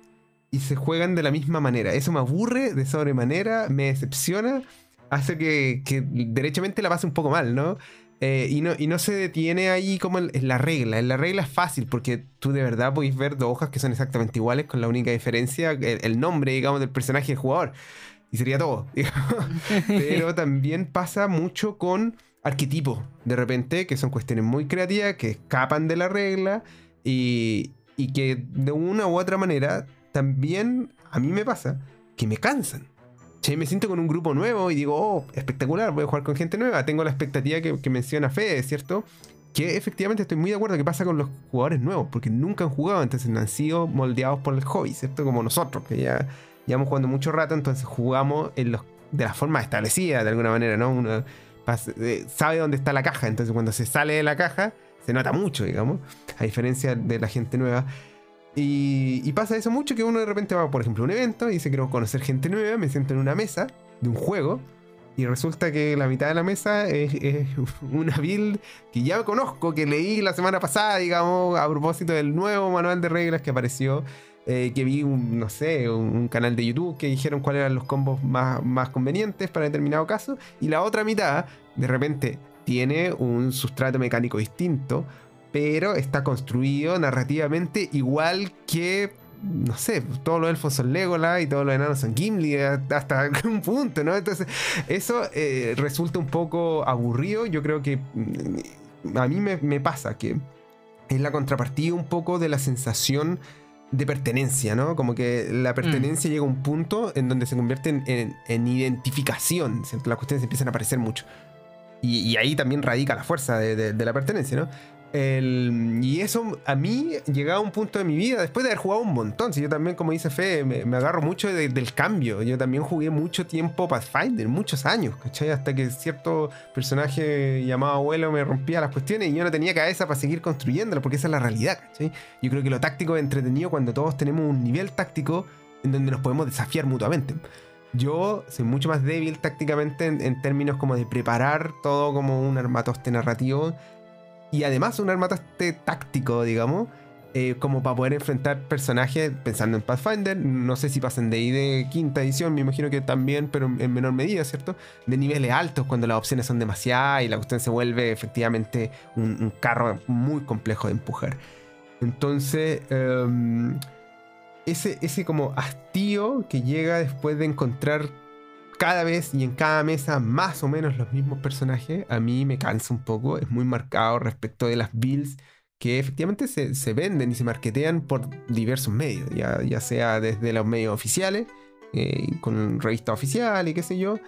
y se juegan de la misma manera. Eso me aburre de sobremanera, me decepciona, hace que, que derechamente la pase un poco mal, ¿no? Eh, y ¿no? y no se detiene ahí como en, en la regla. En la regla es fácil porque tú de verdad podéis ver dos hojas que son exactamente iguales con la única diferencia, el, el nombre, digamos, del personaje del jugador. Y sería todo. Pero también pasa mucho con arquetipos, de repente, que son cuestiones muy creativas, que escapan de la regla y, y que de una u otra manera también a mí me pasa que me cansan. Che, me siento con un grupo nuevo y digo, oh, espectacular, voy a jugar con gente nueva. Tengo la expectativa que, menciona Fede, ¿cierto? Que efectivamente estoy muy de acuerdo que pasa con los jugadores nuevos, porque nunca han jugado, entonces han sido moldeados por el hobby, ¿cierto? Como nosotros, que ya llevamos jugando mucho rato, entonces jugamos de la forma establecida, de alguna manera, ¿no? Uno eh, sabe dónde está la caja, entonces cuando se sale de la caja, se nota mucho, digamos, a diferencia de la gente nueva. Y, pasa eso mucho que uno de repente va, por ejemplo, a un evento y dice quiero conocer gente nueva, me siento en una mesa de un juego y resulta que la mitad de la mesa es, es una build que ya conozco, que leí la semana pasada, digamos, a propósito del nuevo manual de reglas que apareció. eh, que vi, un, no sé, un, un canal de YouTube que dijeron cuáles eran los combos más, más convenientes para determinado caso. Y la otra mitad, de repente, tiene un sustrato mecánico distinto, pero está construido narrativamente igual que no sé, todos los elfos son Legolas y todos los enanos son Gimli hasta un punto, ¿no? Entonces, eso eh, resulta un poco aburrido. Yo creo que mm, a mí me, me, pasa que es la contrapartida un poco de la sensación de pertenencia, ¿no? Como que la pertenencia mm. llega a un punto en donde se convierte en, en, en identificación. Las cuestiones empiezan a aparecer mucho. Y, y ahí también radica la fuerza de, de, de la pertenencia, ¿no? Y eso a mí llegaba a un punto de mi vida después de haber jugado un montón. Si yo también, como dice Fe, me, agarro mucho de, del cambio. Yo también jugué mucho tiempo Pathfinder, muchos años, ¿cachai? Hasta que cierto personaje llamado abuelo me rompía las cuestiones y yo no tenía cabeza para seguir construyéndolo, porque esa es la realidad, ¿cachai? Yo creo que lo táctico es entretenido cuando todos tenemos un nivel táctico en donde nos podemos desafiar mutuamente. Yo soy mucho más débil tácticamente en, en términos como de preparar todo como un armatoste narrativo y además un armatoste táctico, digamos, eh, como para poder enfrentar personajes pensando en Pathfinder. No sé si pasan de ahí de quinta edición, me imagino que también, pero en menor medida, ¿cierto? De niveles altos, cuando las opciones son demasiadas y la cuestión se vuelve efectivamente un, carro muy complejo de empujar. Entonces, um, ese, ese como hastío que llega después de encontrar cada vez y en cada mesa más o menos los mismos personajes, a mí me cansa un poco, es muy marcado respecto de las builds que efectivamente se, se venden y se marketean por diversos medios, ya, ya sea desde los medios oficiales, eh, con revista oficial y qué sé yo,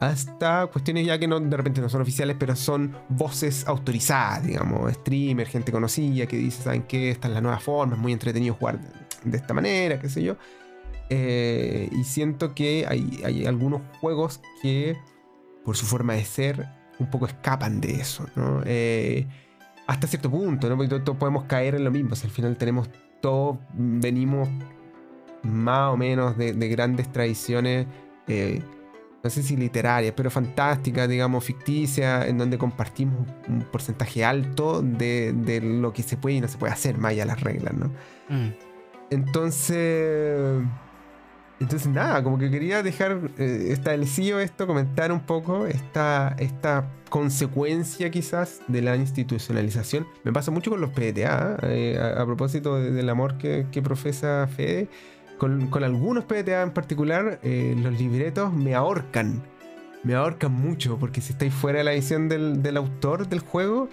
hasta cuestiones ya que no, de repente no son oficiales, pero son voces autorizadas, digamos, streamer, gente conocida que dice, ¿saben qué? Esta es la nueva forma, es muy entretenido jugar de esta manera, qué sé yo. Eh, y siento que hay, hay, algunos juegos que, por su forma de ser, un poco escapan de eso, ¿no? Eh, hasta cierto punto, ¿no? Porque todos podemos caer en lo mismo. Si al final tenemos todos, venimos más o menos de, de grandes tradiciones, eh, no sé si literarias, pero fantásticas, digamos, ficticias, en donde compartimos un porcentaje alto de, de, lo que se puede y no se puede hacer, más allá de las reglas, ¿no? Mm. Entonces entonces, nada, como que quería dejar eh, establecido esto, comentar un poco esta, esta consecuencia quizás de la institucionalización. Me pasa mucho con los PTA, eh, a, a, propósito de, del amor que, que profesa Fede. Con, con, algunos PTA en particular, eh, los libretos me ahorcan. Me ahorcan mucho, porque si estáis fuera de la visión del, del autor del juego,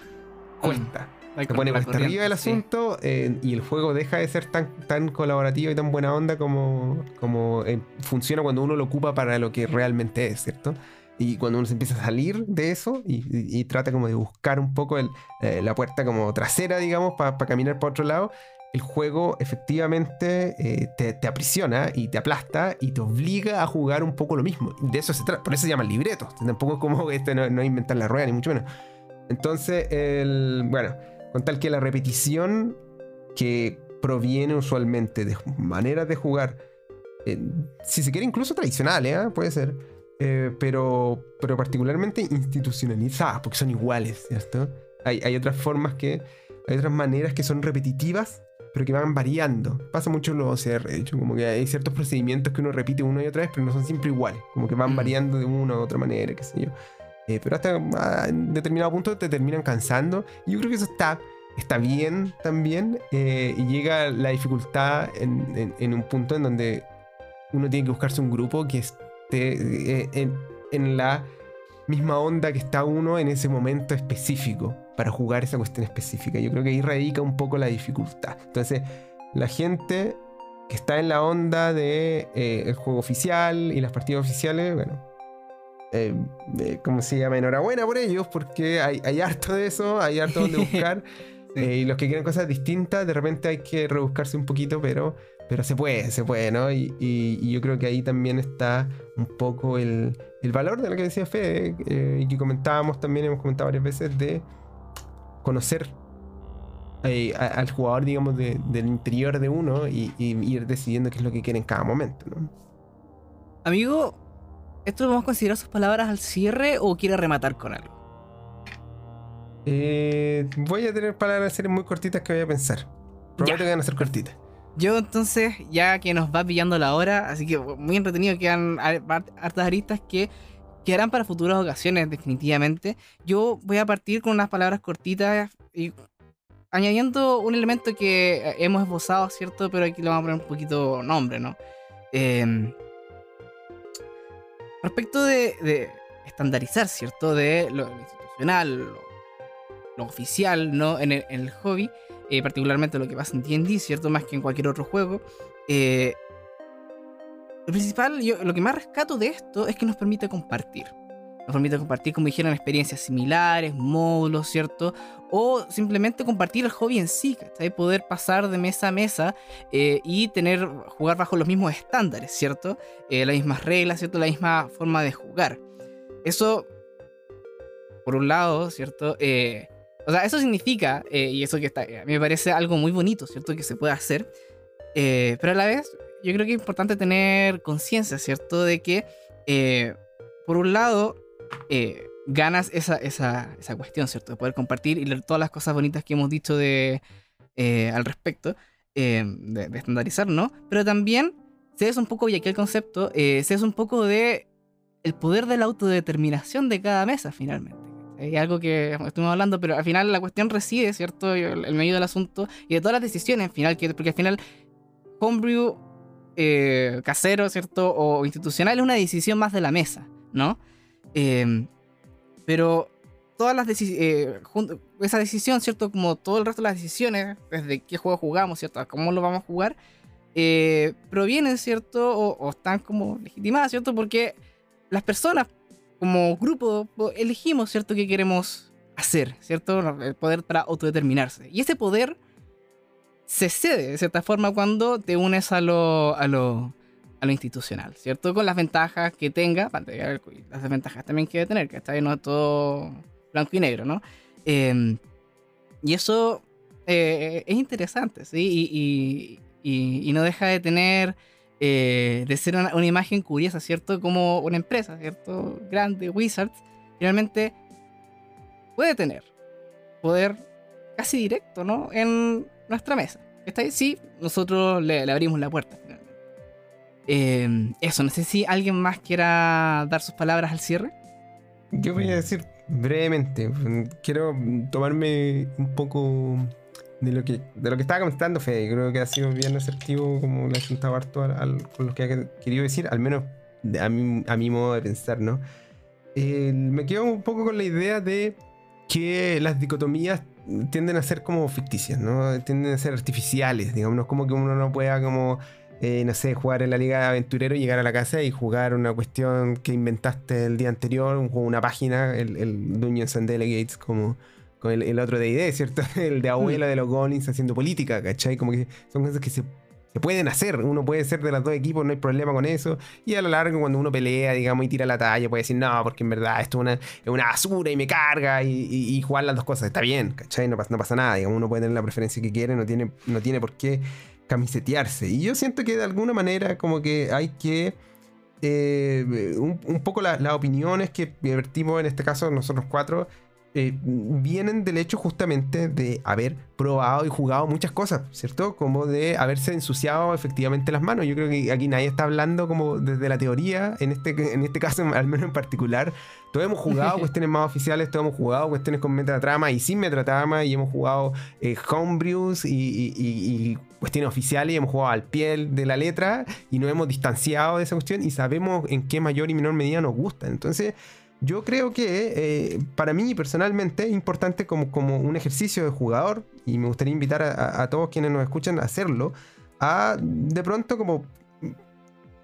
cuesta. Se pone hasta arriba el asunto sí. eh, y el juego deja de ser tan, tan colaborativo y tan buena onda como, como eh, funciona cuando uno lo ocupa para lo que realmente es, ¿cierto? Y cuando uno se empieza a salir de eso y, y, y trata como de buscar un poco el, eh, la puerta como trasera, digamos, para pa caminar para otro lado, el juego efectivamente eh, te, te, aprisiona y te aplasta y te obliga a jugar un poco lo mismo. De eso se trata, por eso se llama libreto. Tampoco es como este no, no inventar la rueda, ni mucho menos. Entonces, el, bueno, con tal que la repetición que proviene usualmente de maneras de jugar, eh, si se quiere incluso tradicionales, ¿eh? puede ser, eh, pero, pero particularmente institucionalizadas, porque son iguales, ¿cierto? Hay, hay otras formas que, hay otras maneras que son repetitivas, pero que van variando. Pasa mucho en los OCR, de hecho, como que hay ciertos procedimientos que uno repite una y otra vez, pero no son siempre iguales, como que van variando de una u otra manera, qué sé yo. Eh, pero hasta a determinado punto te terminan cansando. Y yo creo que eso está, está bien también. Eh, y llega la dificultad en, en, en, un punto en donde uno tiene que buscarse un grupo que esté eh, en, en, la misma onda que está uno en ese momento específico para jugar esa cuestión específica. Yo creo que ahí radica un poco la dificultad. Entonces, la gente que está en la onda de juego oficial y las partidas oficiales, bueno, eh, eh, ¿cómo se llama? Enhorabuena por ellos, porque hay, hay harto de eso, hay harto donde buscar. sí. eh, y los que quieren cosas distintas, de repente hay que rebuscarse un poquito, pero, pero se puede, se puede, ¿no? Y, y, y yo creo que ahí también está un poco el, el valor de lo que decía Fede, eh, y que comentábamos también, hemos comentado varias veces, de conocer eh, a- al jugador, digamos, de- del interior de uno y, y ir decidiendo qué es lo que quiere en cada momento, ¿no? Amigo, ¿esto lo vamos a considerar sus palabras al cierre o quiere rematar con algo? Eh, voy a tener palabras series muy cortitas que voy a pensar. Prometo Ya. que van a ser cortitas. Yo entonces, ya que nos va pillando la hora, así que muy entretenido, quedan har- hartas aristas que quedarán para futuras ocasiones definitivamente. Yo voy a partir con unas palabras cortitas y añadiendo un elemento que eh, hemos esbozado, ¿cierto? Pero aquí le vamos a poner un poquito nombre, ¿no? Eh, respecto de, estandarizar, ¿cierto? De lo, institucional, lo, lo oficial, ¿no? En el, en el hobby eh, particularmente lo que pasa en D&D, ¿cierto? Más que en cualquier otro juego. Eh, lo principal, yo, lo que más rescato de esto es que nos permite compartir. Nos permite compartir, como dijeron, experiencias similares, módulos, ¿cierto? O simplemente compartir el hobby en sí, ¿cachai? Poder pasar de mesa a mesa eh, y tener, jugar bajo los mismos estándares, ¿cierto? Eh, las mismas reglas, ¿cierto? La misma forma de jugar. Eso, por un lado, ¿cierto? Eh, o sea, eso significa, y eso que está, a mí me parece algo muy bonito, ¿cierto? Que se puede hacer. Pero a la vez, yo creo que es importante tener conciencia, ¿cierto? De que, por un lado, eh, ganas esa, esa, esa cuestión, ¿cierto? De poder compartir y leer todas las cosas bonitas que hemos dicho de, eh, al respecto, eh, de, estandarizar, ¿no? Pero también, cedes un poco, y aquí el concepto, eh, cedes un poco de el poder de la autodeterminación de cada mesa, finalmente. Es algo que estuvimos hablando, pero al final la cuestión reside, ¿cierto? El, medio del asunto y de todas las decisiones, al final, que, porque al final, homebrew casero, ¿cierto? O institucional es una decisión más de la mesa, ¿no? Eh, pero todas las decisiones, esa decisión, ¿cierto? Como todo el resto de las decisiones, desde qué juego jugamos, ¿cierto? Cómo lo vamos a jugar, eh, provienen, ¿cierto? O, o están como legitimadas, ¿cierto? Porque las personas como grupo elegimos, ¿cierto? ¿Qué queremos hacer, ¿cierto? El poder para autodeterminarse. Y ese poder se cede, de cierta forma, cuando te unes a lo, a lo, a lo institucional, ¿cierto? Con las ventajas que tenga, las desventajas también que debe tener, que está ahí no es todo blanco y negro, ¿no? Eh, y eso eh, es interesante, ¿sí? Y, no deja de tener, eh, de ser una, imagen curiosa, ¿cierto? Como una empresa, ¿cierto? Grande, Wizards, finalmente puede tener poder casi directo, ¿no? En nuestra mesa. ¿Está ahí? Sí, nosotros le, abrimos la puerta. Eh, eso, no sé si alguien más quiera dar sus palabras al cierre. Yo voy a decir brevemente, quiero tomarme un poco de lo que, de lo que estaba comentando Fede. Creo que ha sido bien asertivo, como le ha sentado harto al, con lo que ha querido decir, al menos a mi, a mi modo de pensar, ¿no? Me quedo un poco con la idea de que las dicotomías tienden a ser como ficticias, ¿no? Tienden a ser artificiales, digamos, no es como que uno no pueda como, eh, no sé, jugar en la Liga de Aventurero, llegar a la casa y jugar una cuestión que inventaste el día anterior, un juego, una página, el, el Dungeons and Delegates, como con el, el otro de ID, ¿cierto? El de abuela de los goblins haciendo política, ¿cachai? Como que son cosas que se, se, pueden hacer. Uno puede ser de los dos equipos, no hay problema con eso. Y a lo largo, cuando uno pelea, digamos, y tira la talla, puede decir, no, porque en verdad esto es una, es una basura y me carga y, y, y, jugar las dos cosas. Está bien, ¿cachai? No pasa, no pasa nada. Digamos, uno puede tener la preferencia que quiere, no tiene, no tiene por qué camisetearse. Y yo siento que de alguna manera, como que hay que. Eh, un, poco las la opiniones que vertimos en este caso nosotros cuatro eh, vienen del hecho justamente de haber probado y jugado muchas cosas, ¿cierto? Como de haberse ensuciado efectivamente las manos. Yo creo que aquí nadie está hablando como desde la teoría, en este, en este caso al menos en particular. Todos hemos jugado cuestiones más oficiales, todos hemos jugado cuestiones con metatrama y sin metatrama, y hemos jugado eh, homebrews y, y, y, y, cuestiones oficiales, y hemos jugado al pie de la letra y nos hemos distanciado de esa cuestión y sabemos en qué mayor y menor medida nos gusta. Entonces, yo creo que eh, para mí personalmente es importante como, como, un ejercicio de jugador y me gustaría invitar a, todos quienes nos escuchan a hacerlo, a de pronto como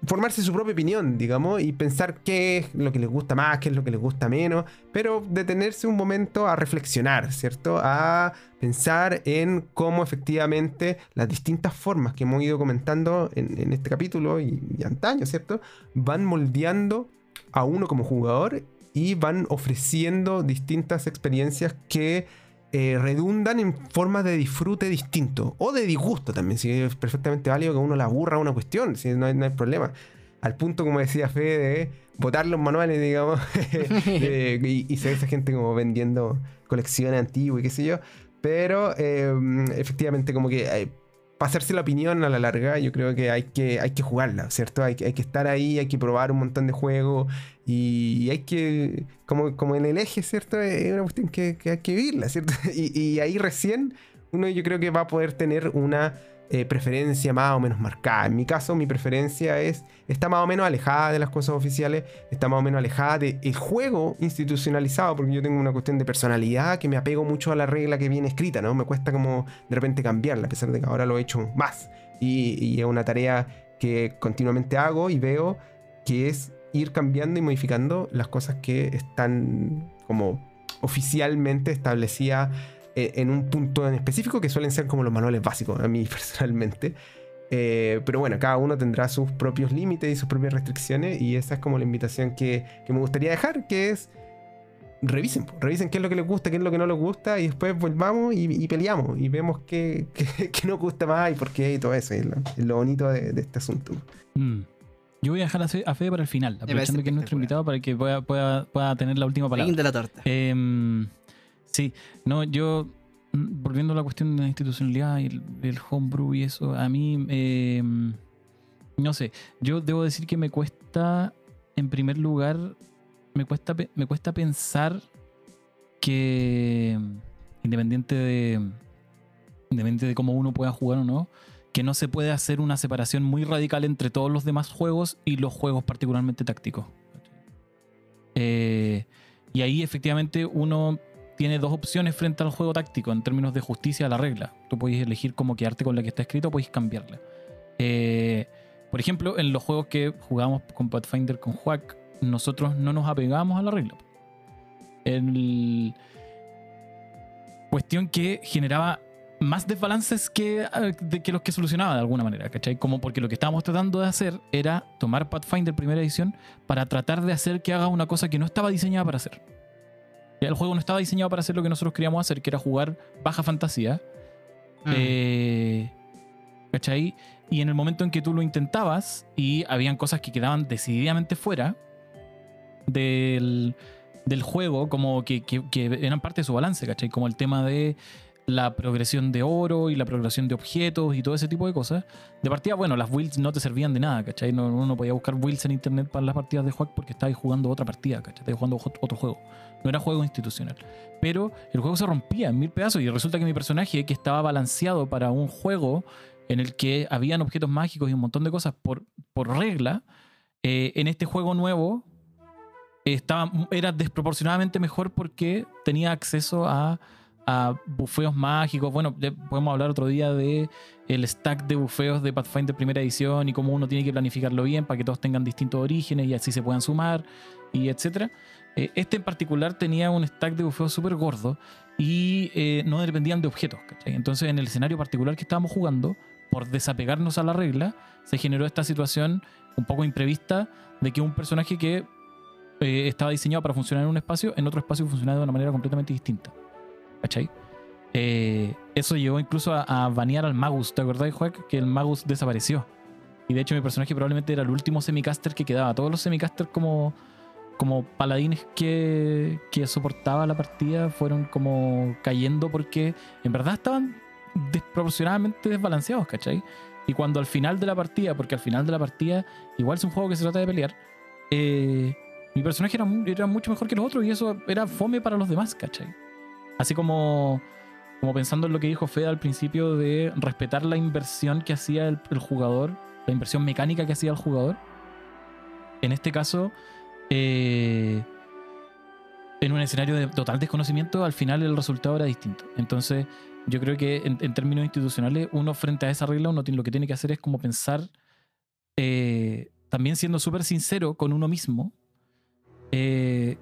formarse su propia opinión, digamos, y pensar qué es lo que les gusta más, qué es lo que les gusta menos, pero detenerse un momento a reflexionar, ¿cierto? A pensar en cómo efectivamente las distintas formas que hemos ido comentando en, este capítulo y antaño, ¿cierto? Van moldeando a uno como jugador y van ofreciendo distintas experiencias que eh, redundan en formas de disfrute distinto o de disgusto también. Si es perfectamente válido que uno la aburra una cuestión, si no hay, no hay problema. Al punto, como decía Fede, de botar los manuales, digamos, y, y se ve esa gente como vendiendo colecciones antiguas y qué sé yo. Pero eh, efectivamente, como que eh, para hacerse la opinión a la larga, yo creo que hay que, hay que jugarla, ¿cierto? Hay, que- hay que estar ahí, hay que probar un montón de juegos y hay que, como, como en el eje, ¿cierto? Es una cuestión que, hay que vivirla, ¿cierto? Y ahí recién uno yo creo que va a poder tener una eh, preferencia más o menos marcada. En mi caso, mi preferencia es está más o menos alejada de las cosas oficiales, está más o menos alejada del juego institucionalizado, porque yo tengo una cuestión de personalidad que me apego mucho a la regla que viene escrita, ¿no? Me cuesta como de repente cambiarla, a pesar de que ahora lo he hecho más. Y, y es una tarea que continuamente hago y veo que es ir cambiando y modificando las cosas que están como oficialmente establecidas eh, en un punto en específico que suelen ser como los manuales básicos a mí personalmente. Eh, pero bueno, cada uno tendrá sus propios límites y sus propias restricciones y esa es como la invitación que, que me gustaría dejar, que es revisen, revisen qué es lo que les gusta, qué es lo que no les gusta y después volvamos y, y peleamos y vemos qué, qué- qué nos gusta más y por qué y todo eso. Es lo, es lo bonito de, de este asunto. Mm. Yo voy a dejar a Fe- a Fede para el final, aprovechando que es nuestro invitado para que pueda, pueda, pueda tener la última palabra. Fin de la torta. Em, sí, no, yo, mm, volviendo a la cuestión de la institucionalidad y el, homebrew y eso, a mí, em, no sé, yo debo decir que me cuesta, en primer lugar, me cuesta, me cuesta pensar que, independiente de, independiente de cómo uno pueda jugar o no, que no se puede hacer una separación muy radical entre todos los demás juegos y los juegos particularmente tácticos. Eh, y ahí efectivamente uno tiene dos opciones frente al juego táctico en términos de justicia a la regla. Tú puedes elegir cómo quedarte con la que está escrita o puedes cambiarla. Eh, por ejemplo, en los juegos que jugamos con Pathfinder con Juac, nosotros no nos apegamos a la regla. Cuestión que generaba más desbalances que, eh, que los que solucionaba de alguna manera, ¿cachai? Como porque lo que estábamos tratando de hacer era tomar Pathfinder primera edición para tratar de hacer que haga una cosa que no estaba diseñada para hacer. El juego no estaba diseñado para hacer lo que nosotros queríamos hacer, que era jugar baja fantasía. Mm. Eh, ¿Cachai? Y en el momento en que tú lo intentabas y habían cosas que quedaban decididamente fuera del, del juego, como que, que- que eran parte de su balance, ¿cachai? Como el tema de la progresión de oro y la progresión de objetos y todo ese tipo de cosas. De partida, bueno, las builds no te servían de nada, ¿cachai? No, uno no podía buscar builds en internet para las partidas de juego porque estabas jugando otra partida, ¿cachai? Estabas jugando ot- otro juego. No era juego institucional. Pero el juego se rompía en mil pedazos y resulta que mi personaje, que estaba balanceado para un juego en el que habían objetos mágicos y un montón de cosas por, regla, eh, en este juego nuevo era desproporcionadamente mejor porque tenía acceso a, bufeos mágicos. Bueno, podemos hablar otro día de el stack de bufeos de Pathfinder primera edición y cómo uno tiene que planificarlo bien para que todos tengan distintos orígenes y así se puedan sumar y etcétera. Eh, este en particular tenía un stack de bufeos súper gordo y eh, no dependían de objetos. ¿cachai? Entonces, en el escenario particular que estábamos jugando, por desapegarnos a la regla, se generó esta situación un poco imprevista de que un personaje que eh, estaba diseñado para funcionar en un espacio, en otro espacio funcionaba de una manera completamente distinta. ¿Cachai? Eso llevó incluso a, a banear al Magus. ¿Te acordás, Juac? Que el Magus desapareció. Y de hecho, mi personaje probablemente era el último semicaster que quedaba. Todos los semicasters como, como paladines que, que soportaba la partida fueron como cayendo porque en verdad estaban desproporcionadamente desbalanceados, ¿cachai? Y cuando al final de la partida, porque al final de la partida, igual es un juego que se trata de pelear, eh, mi personaje era, era mucho mejor que los otros y eso era fome para los demás, ¿cachai? Así como, como pensando en lo que dijo Fede al principio de respetar la inversión que hacía el, el jugador, la inversión mecánica que hacía el jugador. En este caso, eh, en un escenario de total desconocimiento, al final el resultado era distinto. Entonces, yo creo que en, términos institucionales, uno frente a esa regla, uno lo que tiene que hacer es como pensar, eh, también siendo súper sincero con uno mismo, eh,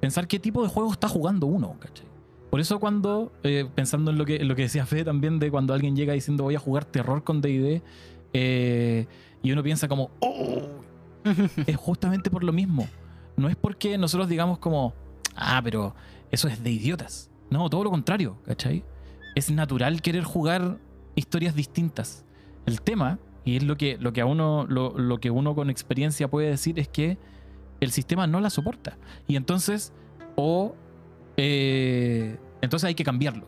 pensar qué tipo de juego está jugando uno, ¿cachai? Por eso cuando, eh, pensando en lo, que, lo que decía Fede también, de cuando alguien llega diciendo voy a jugar terror con D&D, eh, y uno piensa como, oh, es justamente por lo mismo. No es porque nosotros digamos como, ah, pero eso es de idiotas. No, todo lo contrario, ¿cachai? Es natural querer jugar historias distintas. El tema, y es lo que, lo que uno, lo, lo que uno con experiencia puede decir, es que el sistema no la soporta. Y entonces, o eh, entonces hay que cambiarlo.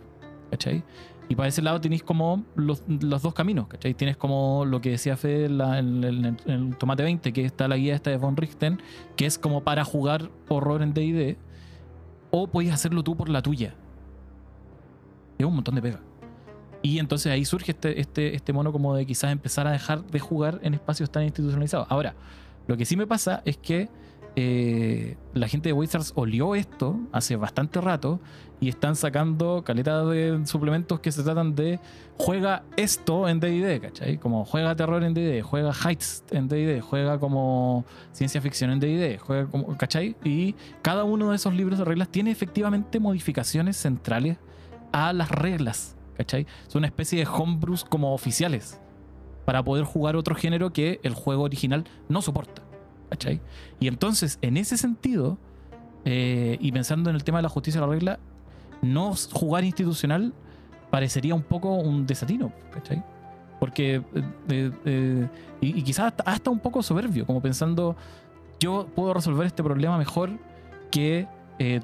¿Cachai? Y para ese lado tenéis como los, los dos caminos, ¿cachai? Tienes como lo que decía Fede en, la- en el- en el Tomate 20, que está la guía esta de Von Richten, que es como para jugar horror en D&D, o podéis hacerlo tú por la tuya. Es un montón de pega. Y entonces ahí surge este, este, este mono como de quizás empezar a dejar de jugar en espacios tan institucionalizados. Ahora, lo que sí me pasa es que eh, la gente de Wizards olió esto hace bastante rato y están sacando caleta de suplementos que se tratan de juega esto en D&D, ¿cachai? Como juega terror en D&D, juega heights en D&D, juega como ciencia ficción en D&D, juega como, ¿cachai? Y cada uno de esos libros de reglas tiene efectivamente modificaciones centrales a las reglas, ¿cachai? Son una especie de homebrews como oficiales para poder jugar otro género que el juego original no soporta, ¿cachai? Y entonces, en ese sentido, eh, y pensando en el tema de la justicia de la regla, no jugar institucional parecería un poco un desatino, ¿cachai? Porque, eh, eh, y, quizás hasta, un poco soberbio, como pensando, yo puedo resolver este problema mejor que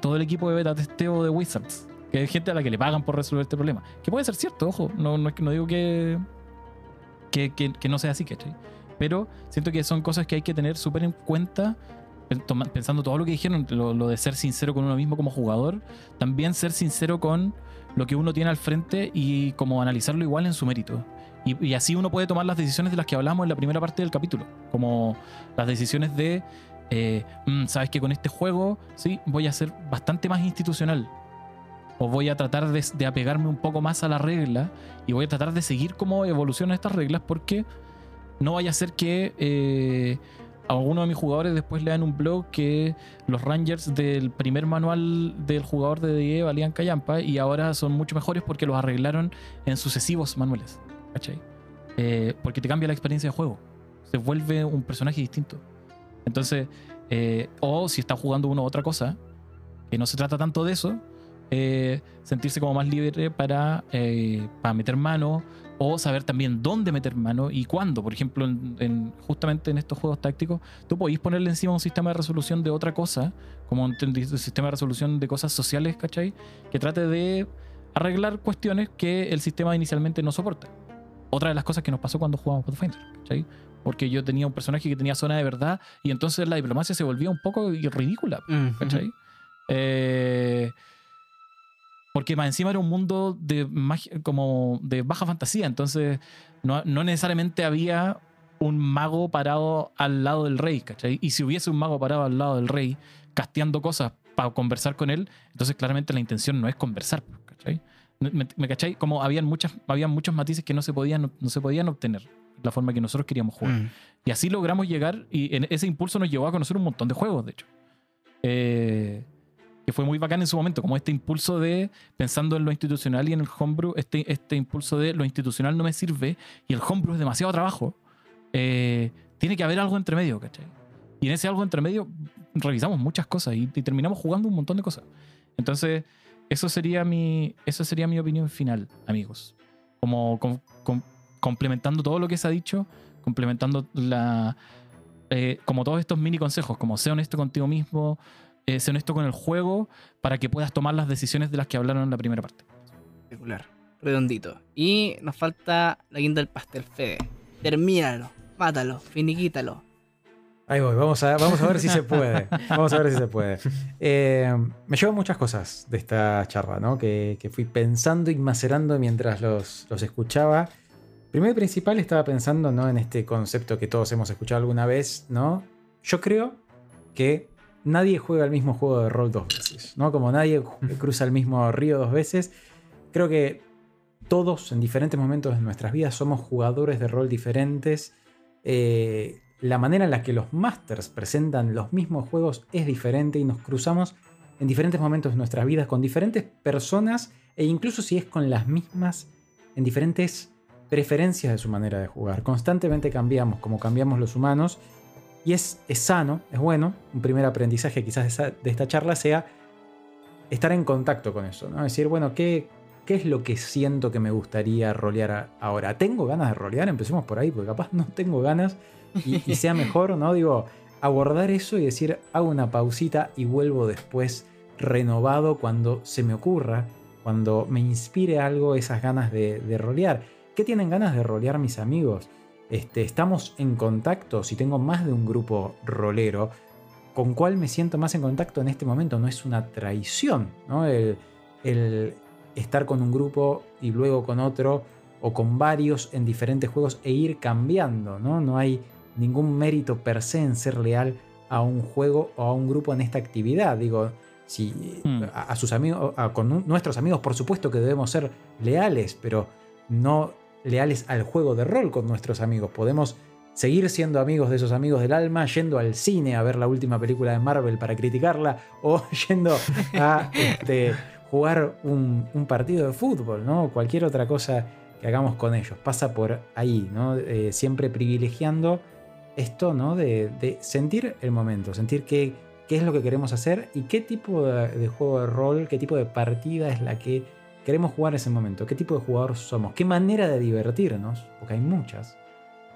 todo el equipo de beta testeo de Wizards, que hay gente a la que le pagan por resolver este problema. Que puede ser cierto, ojo, no, no, es no digo que, que, que- que no sea así, ¿cachai? Pero siento que son cosas que hay que tener súper en cuenta pensando todo lo que dijeron, lo, de ser sincero con uno mismo como jugador, también ser sincero con lo que uno tiene al frente y como analizarlo igual en su mérito. Y, y así uno puede tomar las decisiones de las que hablamos en la primera parte del capítulo, como las decisiones de, eh, "Mm, sabes que con este juego, sí, voy a ser bastante más institucional. O voy a tratar de, de apegarme un poco más a la regla y voy a tratar de seguir cómo evolucionan estas reglas porque no vaya a ser que eh, alguno de mis jugadores después lean un blog que los Rangers del primer manual del jugador de DE valían callampa y ahora son mucho mejores porque los arreglaron en sucesivos manuales. ¿Cachai? Eh, porque te cambia la experiencia de juego. Se vuelve un personaje distinto. Entonces, eh, o si está jugando uno otra cosa, que no se trata tanto de eso, sentirse como más libre para, para meter mano o saber también dónde meter mano y cuándo. Por ejemplo, en- en- justamente en estos juegos tácticos, tú podéis ponerle encima un sistema de resolución de otra cosa, como un, un sistema de resolución de cosas sociales, ¿cachai? Que trate de arreglar cuestiones que el sistema inicialmente no soporta. Otra de las cosas que nos pasó cuando jugábamos Pathfinder, ¿cachai? Porque yo tenía un personaje que tenía zona de verdad y entonces la diplomacia se volvía un poco ridícula. ¿cachai? Eh, porque más encima era un mundo de magia- como de baja fantasía, entonces no, no necesariamente había un mago parado al lado del rey, ¿cachai? Y si hubiese un mago parado al lado del rey, casteando cosas para conversar con él, entonces claramente la intención no es conversar, ¿cachai? ¿Me, me cachai? Como habían, muchas, habían muchos matices que no se podían, no se podían obtener la forma que nosotros queríamos jugar. Mm. Y así logramos llegar, y en ese impulso nos llevó a conocer un montón de juegos, de hecho. Eh, que fue muy bacán en su momento, como este impulso de, pensando en lo institucional y en el homebrew, este, este impulso de lo institucional no me sirve y el homebrew es demasiado trabajo. eh, tiene que haber algo entre medio, ¿cachai? Y en ese algo entre medio revisamos muchas cosas y, y terminamos jugando un montón de cosas. Entonces, eso sería mi, eso sería mi opinión final, amigos. Como com- com- complementando todo lo que se ha dicho, complementando la, eh, como todos estos mini consejos, como sé honesto contigo mismo, eh, sé honesto con el juego, para que puedas tomar las decisiones de las que hablaron en la primera parte. Espectacular. Redondito. Y nos falta la guinda del pastel, Fede. Termínalo, mátalo, finiquítalo. Ahí voy, vamos a, vamos a ver si se puede. Vamos a ver si se puede. Eh, me llevo muchas cosas de esta charla, ¿no? Que, que fui pensando y macerando mientras los, los escuchaba. Primero y principal estaba pensando ¿no? en este concepto que todos hemos escuchado alguna vez, ¿no? Yo creo que nadie juega el mismo juego de rol dos veces, ¿no? Como nadie cruza el mismo río dos veces. Creo que todos en diferentes momentos de nuestras vidas somos jugadores de rol diferentes. Eh, la manera en la que los masters presentan los mismos juegos es diferente y nos cruzamos en diferentes momentos de nuestras vidas con diferentes personas e incluso si es con las mismas en diferentes preferencias de su manera de jugar. Constantemente cambiamos como cambiamos los humanos y es, es sano, es bueno. Un primer aprendizaje quizás de, esa- de esta charla sea estar en contacto con eso, ¿no? Decir, bueno, ¿qué, ¿qué es lo que siento que me gustaría rolear a- ahora? ¿Tengo ganas de rolear? Empecemos por ahí, porque capaz no tengo ganas y, y sea mejor, ¿no? Digo, abordar eso y decir, hago una pausita y vuelvo después renovado cuando se me ocurra, cuando me inspire algo esas ganas de, de rolear. ¿Qué tienen ganas de rolear mis amigos? Este, estamos en contacto, si tengo más de un grupo rolero, ¿con cuál me siento más en contacto en este momento? No es una traición, ¿no? El, el estar con un grupo y luego con otro o con varios en diferentes juegos e ir cambiando, ¿no? No hay ningún mérito per se en ser leal a un juego o a un grupo en esta actividad. Digo, si Hmm. a, a sus amigos, a- con un- nuestros amigos, por supuesto que debemos ser leales, pero no leales al juego de rol con nuestros amigos. Podemos seguir siendo amigos de esos amigos del alma, yendo al cine a ver la última película de Marvel para criticarla, o yendo a este, jugar un, partido de fútbol, ¿no? Cualquier otra cosa que hagamos con ellos. Pasa por ahí, ¿no? Eh, siempre privilegiando esto, ¿no? De, sentir el momento, sentir qué, qué es lo que queremos hacer y qué tipo de juego de rol, qué tipo de partida es la que queremos jugar en ese momento, qué tipo de jugador somos, qué manera de divertirnos, porque hay muchas.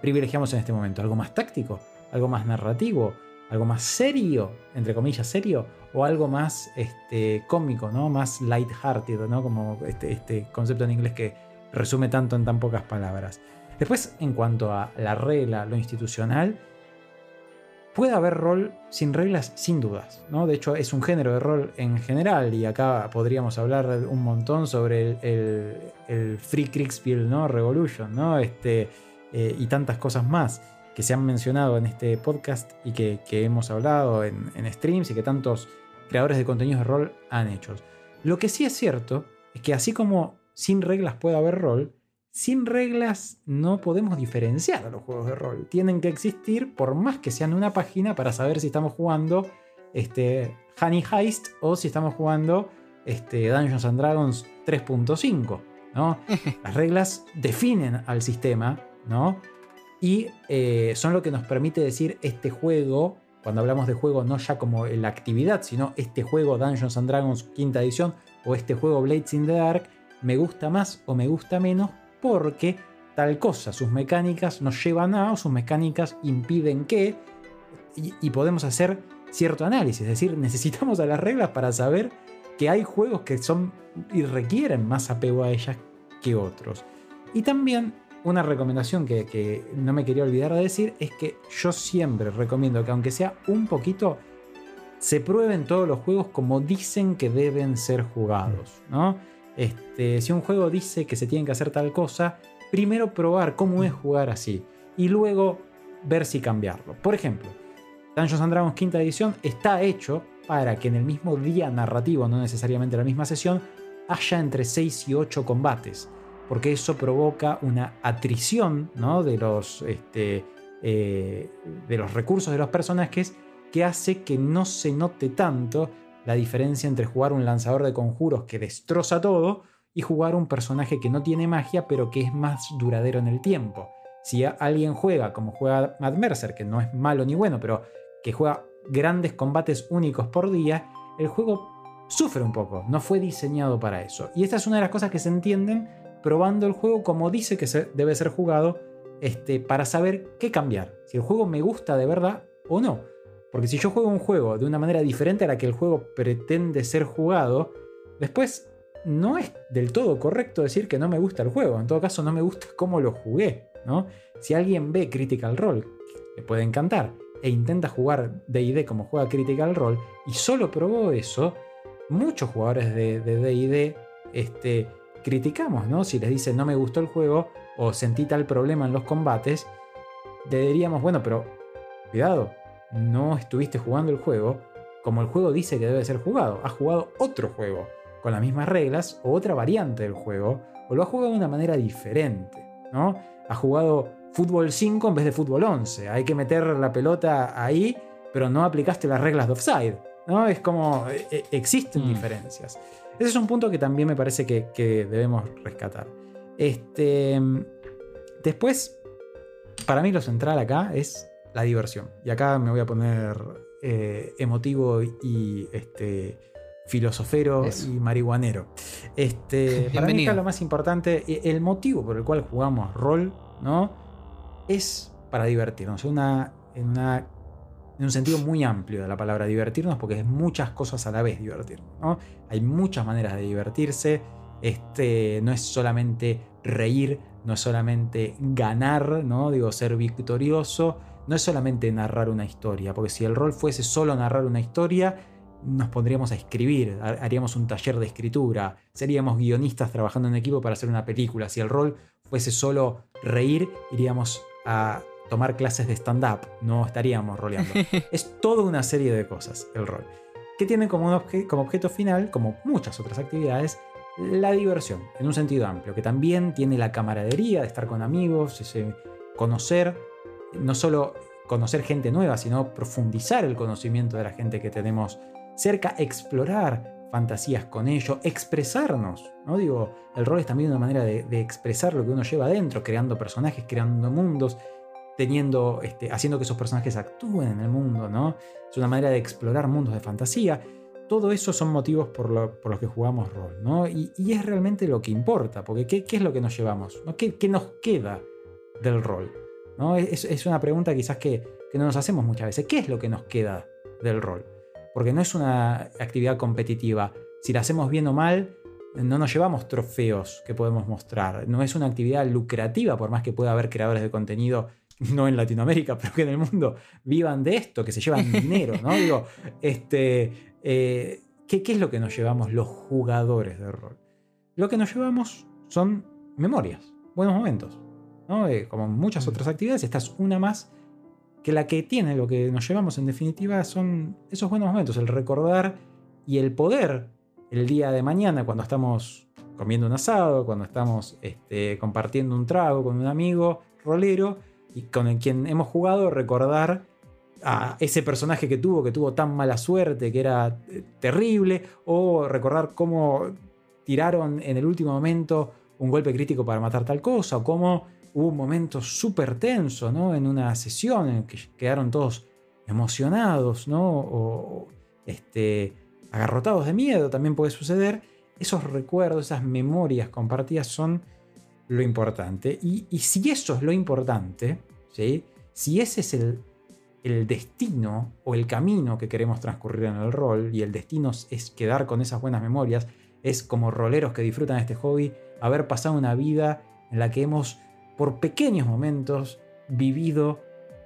Privilegiamos en este momento algo más táctico, algo más narrativo, algo más serio, entre comillas serio, o algo más este, cómico, ¿no? Más light-hearted, ¿no? Como este, este concepto en inglés que resume tanto en tan pocas palabras. Después, en cuanto a la regla, lo institucional, puede haber rol sin reglas, sin dudas. ¿no? De hecho, es un género de rol en general, y acá podríamos hablar un montón sobre el, el- Free Kriegspiel ¿no? Revolution, ¿no? Este, eh, y tantas cosas más que se han mencionado en este podcast y que, que hemos hablado en, en streams y que tantos creadores de contenidos de rol han hecho. Lo que sí es cierto es que así como sin reglas puede haber rol, sin reglas no podemos diferenciar a los juegos de rol. Tienen que existir por más que sean una página para saber si estamos jugando este, Honey Heist o si estamos jugando este, Dungeons and Dragons 3.5. ¿no? Las reglas definen al sistema ¿no? y eh, son lo que nos permite decir este juego, cuando hablamos de juego no ya como la actividad, sino este juego Dungeons and Dragons quinta edición o este juego Blades in the Dark, me gusta más o me gusta menos porque tal cosa, sus mecánicas nos llevan a, o sus mecánicas impiden que, y, podemos hacer cierto análisis, es decir, necesitamos a las reglas para saber que hay juegos que son y requieren más apego a ellas que otros. Y también una recomendación que, que no me quería olvidar de decir es que yo siempre recomiendo que aunque sea un poquito, se prueben todos los juegos como dicen que deben ser jugados, ¿no? Este, si un juego dice que se tiene que hacer tal cosa, primero probar cómo es jugar así y luego ver si cambiarlo. Por ejemplo, Dungeons and Dragons quinta edición está hecho para que en el mismo día narrativo, no necesariamente la misma sesión, haya entre 6 y 8 combates, porque eso provoca una atrición ¿no? de, los, este, eh, de los recursos de los personajes que hace que no se note tanto la diferencia entre jugar un lanzador de conjuros que destroza todo y jugar un personaje que no tiene magia pero que es más duradero en el tiempo. Si alguien juega como juega Matt Mercer, que no es malo ni bueno, pero que juega grandes combates únicos por día, el juego sufre un poco, no fue diseñado para eso. Y esta es una de las cosas que se entienden probando el juego como dice que se debe ser jugado este, para saber qué cambiar, si el juego me gusta de verdad o no. Porque si yo juego un juego de una manera diferente a la que el juego pretende ser jugado, después no es del todo correcto decir que no me gusta el juego. En todo caso, no me gusta cómo lo jugué. ¿no? Si alguien ve Critical Role, le puede encantar, e intenta jugar DD como juega Critical Role, y solo probó eso, muchos jugadores de DD este, criticamos, ¿no? Si les dice no me gustó el juego o sentí tal problema en los combates, le diríamos, bueno, pero cuidado, no estuviste jugando el juego como el juego dice que debe ser jugado. Has jugado otro juego con las mismas reglas o otra variante del juego, o lo has jugado de una manera diferente, ¿no? Has jugado fútbol 5 en vez de fútbol 11. Hay que meter la pelota ahí, pero no aplicaste las reglas de offside, ¿no? Es como eh, eh, existen Mm. diferencias. Ese es un punto que también me parece que, que debemos rescatar. Este, después, para mí lo central acá es la diversión. Y acá me voy a poner eh, emotivo y este, filosofero Eso. y marihuanero. Este, para mí acá lo más importante, el motivo por el cual jugamos rol, ¿no? Es para divertirnos, una, en, una, en un sentido muy amplio de la palabra divertirnos, porque es muchas cosas a la vez divertirnos, ¿no? Hay muchas maneras de divertirse, este, no es solamente reír, no es solamente ganar, ¿no? Digo, ser victorioso, no es solamente narrar una historia, porque si el rol fuese solo narrar una historia, nos pondríamos a escribir, ha- haríamos un taller de escritura, seríamos guionistas trabajando en equipo para hacer una película. Si el rol fuese solo reír, iríamos a tomar clases de stand-up, no estaríamos roleando. es toda una serie de cosas el rol, que tiene como, un obje- como objeto final, como muchas otras actividades, la diversión, en un sentido amplio, que también tiene la camaradería de estar con amigos, ese conocer, no solo conocer gente nueva, sino profundizar el conocimiento de la gente que tenemos cerca, explorar fantasías con ello, expresarnos, ¿no? Digo, el rol es también una manera de, expresar lo que uno lleva adentro, creando personajes, creando mundos, teniendo, este, haciendo que esos personajes actúen en el mundo, ¿no? Es una manera de explorar mundos de fantasía. Todo eso son motivos por, lo- por los que jugamos rol, ¿no? Y, y es realmente lo que importa, porque ¿qué, qué es lo que nos llevamos? ¿Qué, qué nos queda del rol? ¿No? Es, es una pregunta quizás que, que no nos hacemos muchas veces. ¿Qué es lo que nos queda del rol? Porque no es una actividad competitiva. Si la hacemos bien o mal, no nos llevamos trofeos que podemos mostrar. No es una actividad lucrativa, por más que pueda haber creadores de contenido, no en Latinoamérica, pero que en el mundo vivan de esto, que se llevan dinero, ¿no? Digo, este, eh, ¿qué, qué es lo que nos llevamos los jugadores de rol? Lo que nos llevamos son memorias, buenos momentos. ¿No? Eh, como muchas otras actividades, esta es una más que la que tiene, lo que nos llevamos en definitiva son esos buenos momentos, el recordar y el poder el día de mañana cuando estamos comiendo un asado, cuando estamos este, compartiendo un trago con un amigo rolero y con el quien hemos jugado, recordar a ese personaje que tuvo, que tuvo tan mala suerte, que era eh, terrible, o recordar cómo tiraron en el último momento un golpe crítico para matar tal cosa, o cómo hubo un momento súper tenso, ¿no? En una sesión en que quedaron todos emocionados, ¿no? O este, agarrotados de miedo, también puede suceder. Esos recuerdos, esas memorias compartidas son lo importante. Y, y si eso es lo importante, ¿sí? Si ese es el, el destino o el camino que queremos transcurrir en el rol, y el destino es quedar con esas buenas memorias, es como roleros que disfrutan este hobby, haber pasado una vida en la que hemos por pequeños momentos vivido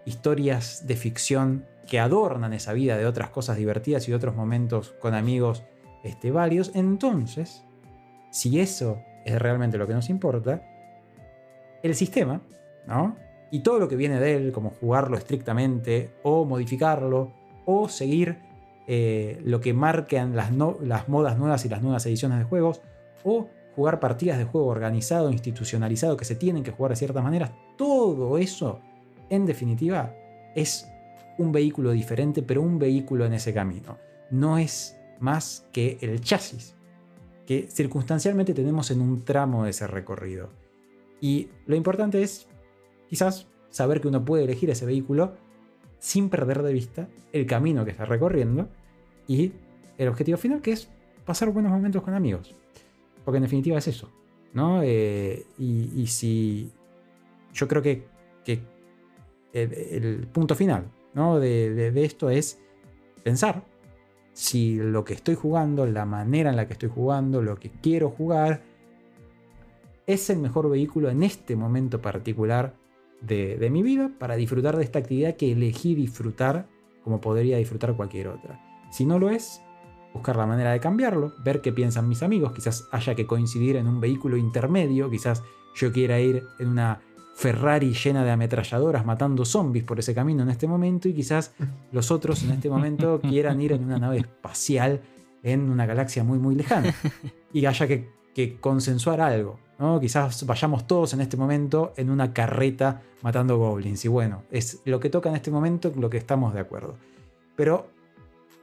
historias de ficción que adornan esa vida de otras cosas divertidas y de otros momentos con amigos este, varios. Entonces, si eso es realmente lo que nos importa, el sistema, ¿no? Y todo lo que viene de él, como jugarlo estrictamente, o modificarlo, o seguir eh, lo que marcan las, no- las modas nuevas y las nuevas ediciones de juegos, o jugar partidas de juego organizado, institucionalizado, que se tienen que jugar de ciertas maneras, todo eso, en definitiva, es un vehículo diferente, pero un vehículo en ese camino. No es más que el chasis, que circunstancialmente tenemos en un tramo de ese recorrido. Y lo importante es, quizás, saber que uno puede elegir ese vehículo sin perder de vista el camino que está recorriendo y el objetivo final, que es pasar buenos momentos con amigos. Porque en definitiva es eso, ¿no? Eh, y, si yo creo que, el, punto final ¿no? de, esto es pensar si lo que estoy jugando, la manera en la que estoy jugando, lo que quiero jugar, es el mejor vehículo en este momento particular de mi vida para disfrutar de esta actividad que elegí disfrutar como podría disfrutar cualquier otra. Si no lo es, buscar la manera de cambiarlo, ver qué piensan mis amigos, quizás haya que coincidir en un vehículo intermedio, quizás yo quiera ir en una Ferrari llena de ametralladoras matando zombies por ese camino en este momento y quizás los otros en este momento quieran ir en una nave espacial en una galaxia muy muy lejana y haya que, que consensuar algo. ¿no? Quizás vayamos todos en este momento en una carreta matando goblins y bueno, es lo que toca en este momento lo que estamos de acuerdo. Pero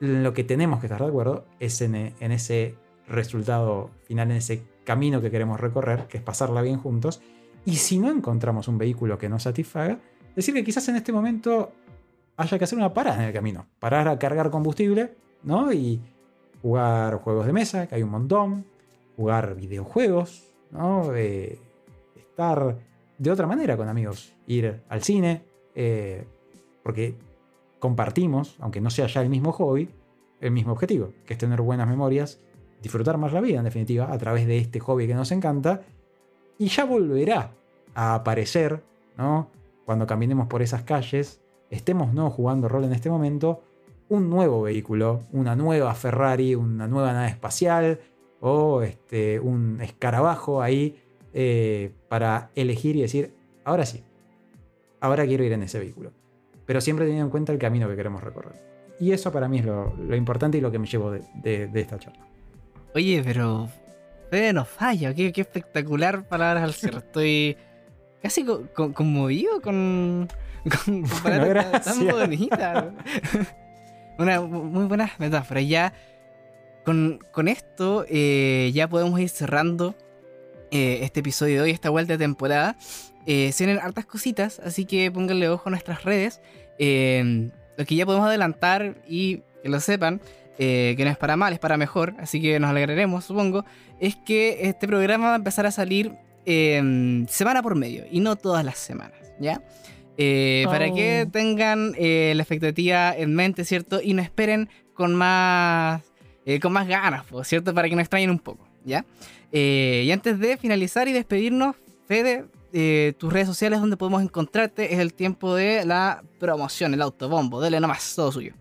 lo que tenemos que estar de acuerdo es en, en ese resultado final, en ese camino que queremos recorrer, que es pasarla bien juntos. Y si no encontramos un vehículo que nos satisfaga, decir que quizás en este momento haya que hacer una parada en el camino. Parar a cargar combustible, ¿no? Y jugar juegos de mesa, que hay un montón, jugar videojuegos, ¿no? Eh, estar de otra manera con amigos, ir al cine, eh, porque compartimos, aunque no sea ya el mismo hobby, el mismo objetivo, que es tener buenas memorias, disfrutar más la vida en definitiva a través de este hobby que nos encanta, y ya volverá a aparecer, ¿no? Cuando caminemos por esas calles, estemos no jugando rol en este momento, un nuevo vehículo, una nueva Ferrari, una nueva nave espacial o este, un escarabajo ahí eh, para elegir y decir, ahora sí, ahora quiero ir en ese vehículo. Pero siempre teniendo en cuenta el camino que queremos recorrer. Y eso para mí es lo, lo importante y lo que me llevo de, de- de esta charla. Oye, pero Fede no falla, qué, qué espectacular palabras al cierre. Estoy casi co- co- conmovido con, con, con palabras tan- bonitas. Una muy buena metáfora. Ya con, con esto eh, ya podemos ir cerrando eh, este episodio de hoy, esta vuelta de temporada. Eh, se vienen hartas cositas, así que pónganle ojo a nuestras redes. Eh, lo que ya podemos adelantar y que lo sepan, eh, que no es para mal, es para mejor, así que nos alegraremos, supongo, es que este programa va a empezar a salir eh, semana por medio y no todas las semanas, ¿ya? Para que Oh. tengan la expectativa en mente, ¿cierto? Y no esperen con más, con más ganas, ¿cierto? Para que nos extrañen un poco, ¿ya? Y antes de finalizar y despedirnos, Fede, eh, tus redes sociales donde podemos encontrarte es el tiempo de la promoción, el autobombo. Dele nomás, todo suyo.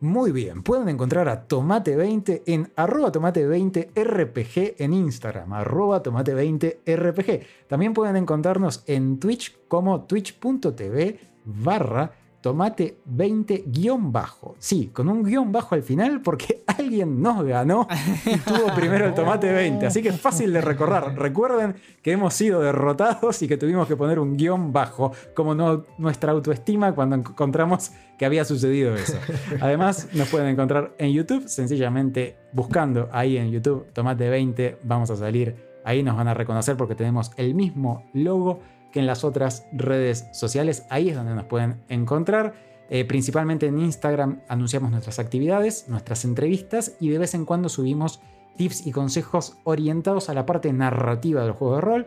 Muy bien, pueden encontrar a Tomate20 en arroba tomate20rpg en Instagram, arroba tomate20rpg. También pueden encontrarnos en Twitch como twitch.tv barra tomate20-bajo. Sí, con un guion bajo al final porque alguien nos ganó y tuvo primero el tomate 20. Así que es fácil de recordar. Recuerden que hemos sido derrotados y que tuvimos que poner un guion bajo, como no, nuestra autoestima cuando encontramos que había sucedido eso. Además, nos pueden encontrar en YouTube, sencillamente buscando ahí en YouTube Tomate 20, vamos a salir. Ahí nos van a reconocer porque tenemos el mismo logo en las otras redes sociales. Ahí es donde nos pueden encontrar. Eh, principalmente en Instagram anunciamos nuestras actividades, nuestras entrevistas y de vez en cuando subimos tips y consejos orientados a la parte narrativa del juego de rol.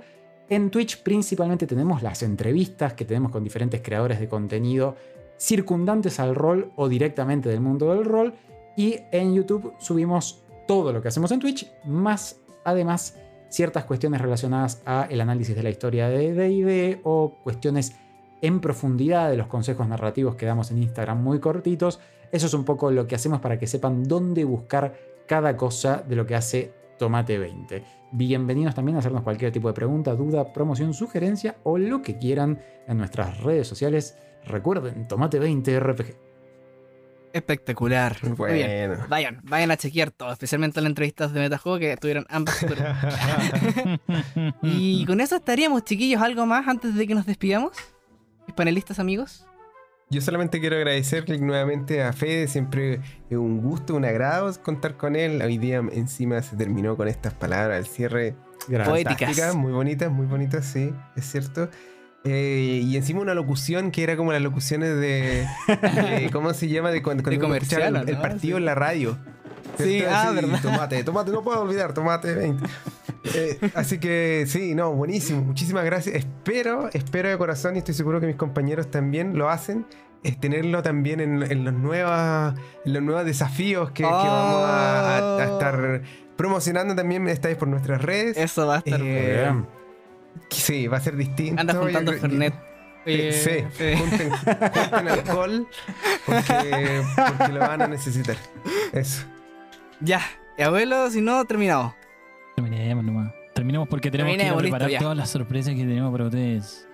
En Twitch principalmente tenemos las entrevistas que tenemos con diferentes creadores de contenido circundantes al rol o directamente del mundo del rol. Y en YouTube subimos todo lo que hacemos en Twitch, más además ciertas cuestiones relacionadas a el análisis de la historia de D&D o cuestiones en profundidad de los consejos narrativos que damos en Instagram muy cortitos. Eso es un poco lo que hacemos para que sepan dónde buscar cada cosa de lo que hace Tomate 20. Bienvenidos también a hacernos cualquier tipo de pregunta, duda, promoción, sugerencia o lo que quieran en nuestras redes sociales. Recuerden, Tomate 20 RPG. Espectacular. Muy bien. Bueno. Vayan, vayan a chequear todo, especialmente las entrevistas de Metajuego que tuvieron ambas Y con eso estaríamos, chiquillos, algo más antes de que nos despidamos. Mis panelistas amigos. Yo solamente quiero agradecerle nuevamente a Fede, siempre es un gusto, un agrado contar con él. Hoy día encima se terminó con estas palabras al cierre. Poéticas. muy bonitas, muy bonitas, sí, es cierto. Eh, y encima una locución que era como las locuciones de, de- ¿cómo se llama? De cuando, cuando De comercial, el, el ¿no? partido Sí. en la radio. Sí, ¿Cierto? ah, verdad. Tomate, tomate, no puedo olvidar, tomate 20. Eh, así que sí, no, buenísimo, muchísimas gracias. Espero, espero de corazón y estoy seguro que mis compañeros también lo hacen. Es tenerlo también en, en los, nuevas, en los nuevos desafíos que, que vamos a, a- a estar promocionando también vez por nuestras redes. Eso va a estar. Muy Eh, bien. Sí, va a ser distinto. Anda juntando que- Fernet. Eh, Eh, sí, eh. junten, junten alcohol porque, porque lo van a necesitar. Eso. Ya, y abuelo, si no, terminamos. Terminemos nomás. Terminemos porque tenemos Terminemos, que listo, preparar todas las sorpresas que tenemos para ustedes.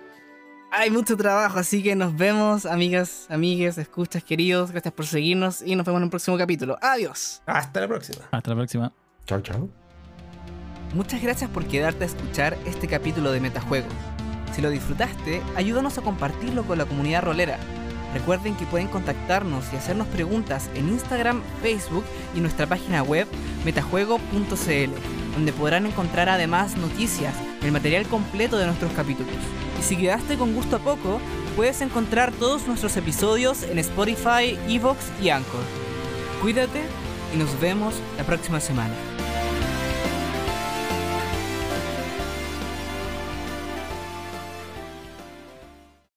Hay mucho trabajo, así que nos vemos, amigas, amigues, escuchas, queridos. Gracias por seguirnos y nos vemos en un próximo capítulo. Adiós. Hasta la próxima. Hasta la próxima. Chao, chao. Muchas gracias por quedarte a escuchar este capítulo de Metajuego. Si lo disfrutaste, ayúdanos a compartirlo con la comunidad rolera. Recuerden que pueden contactarnos y hacernos preguntas en Instagram, Facebook y nuestra página web metajuego.cl, donde podrán encontrar además noticias el material completo de nuestros capítulos. Y si quedaste con gusto a poco, puedes encontrar todos nuestros episodios en Spotify, Evox y Anchor. Cuídate y nos vemos la próxima semana.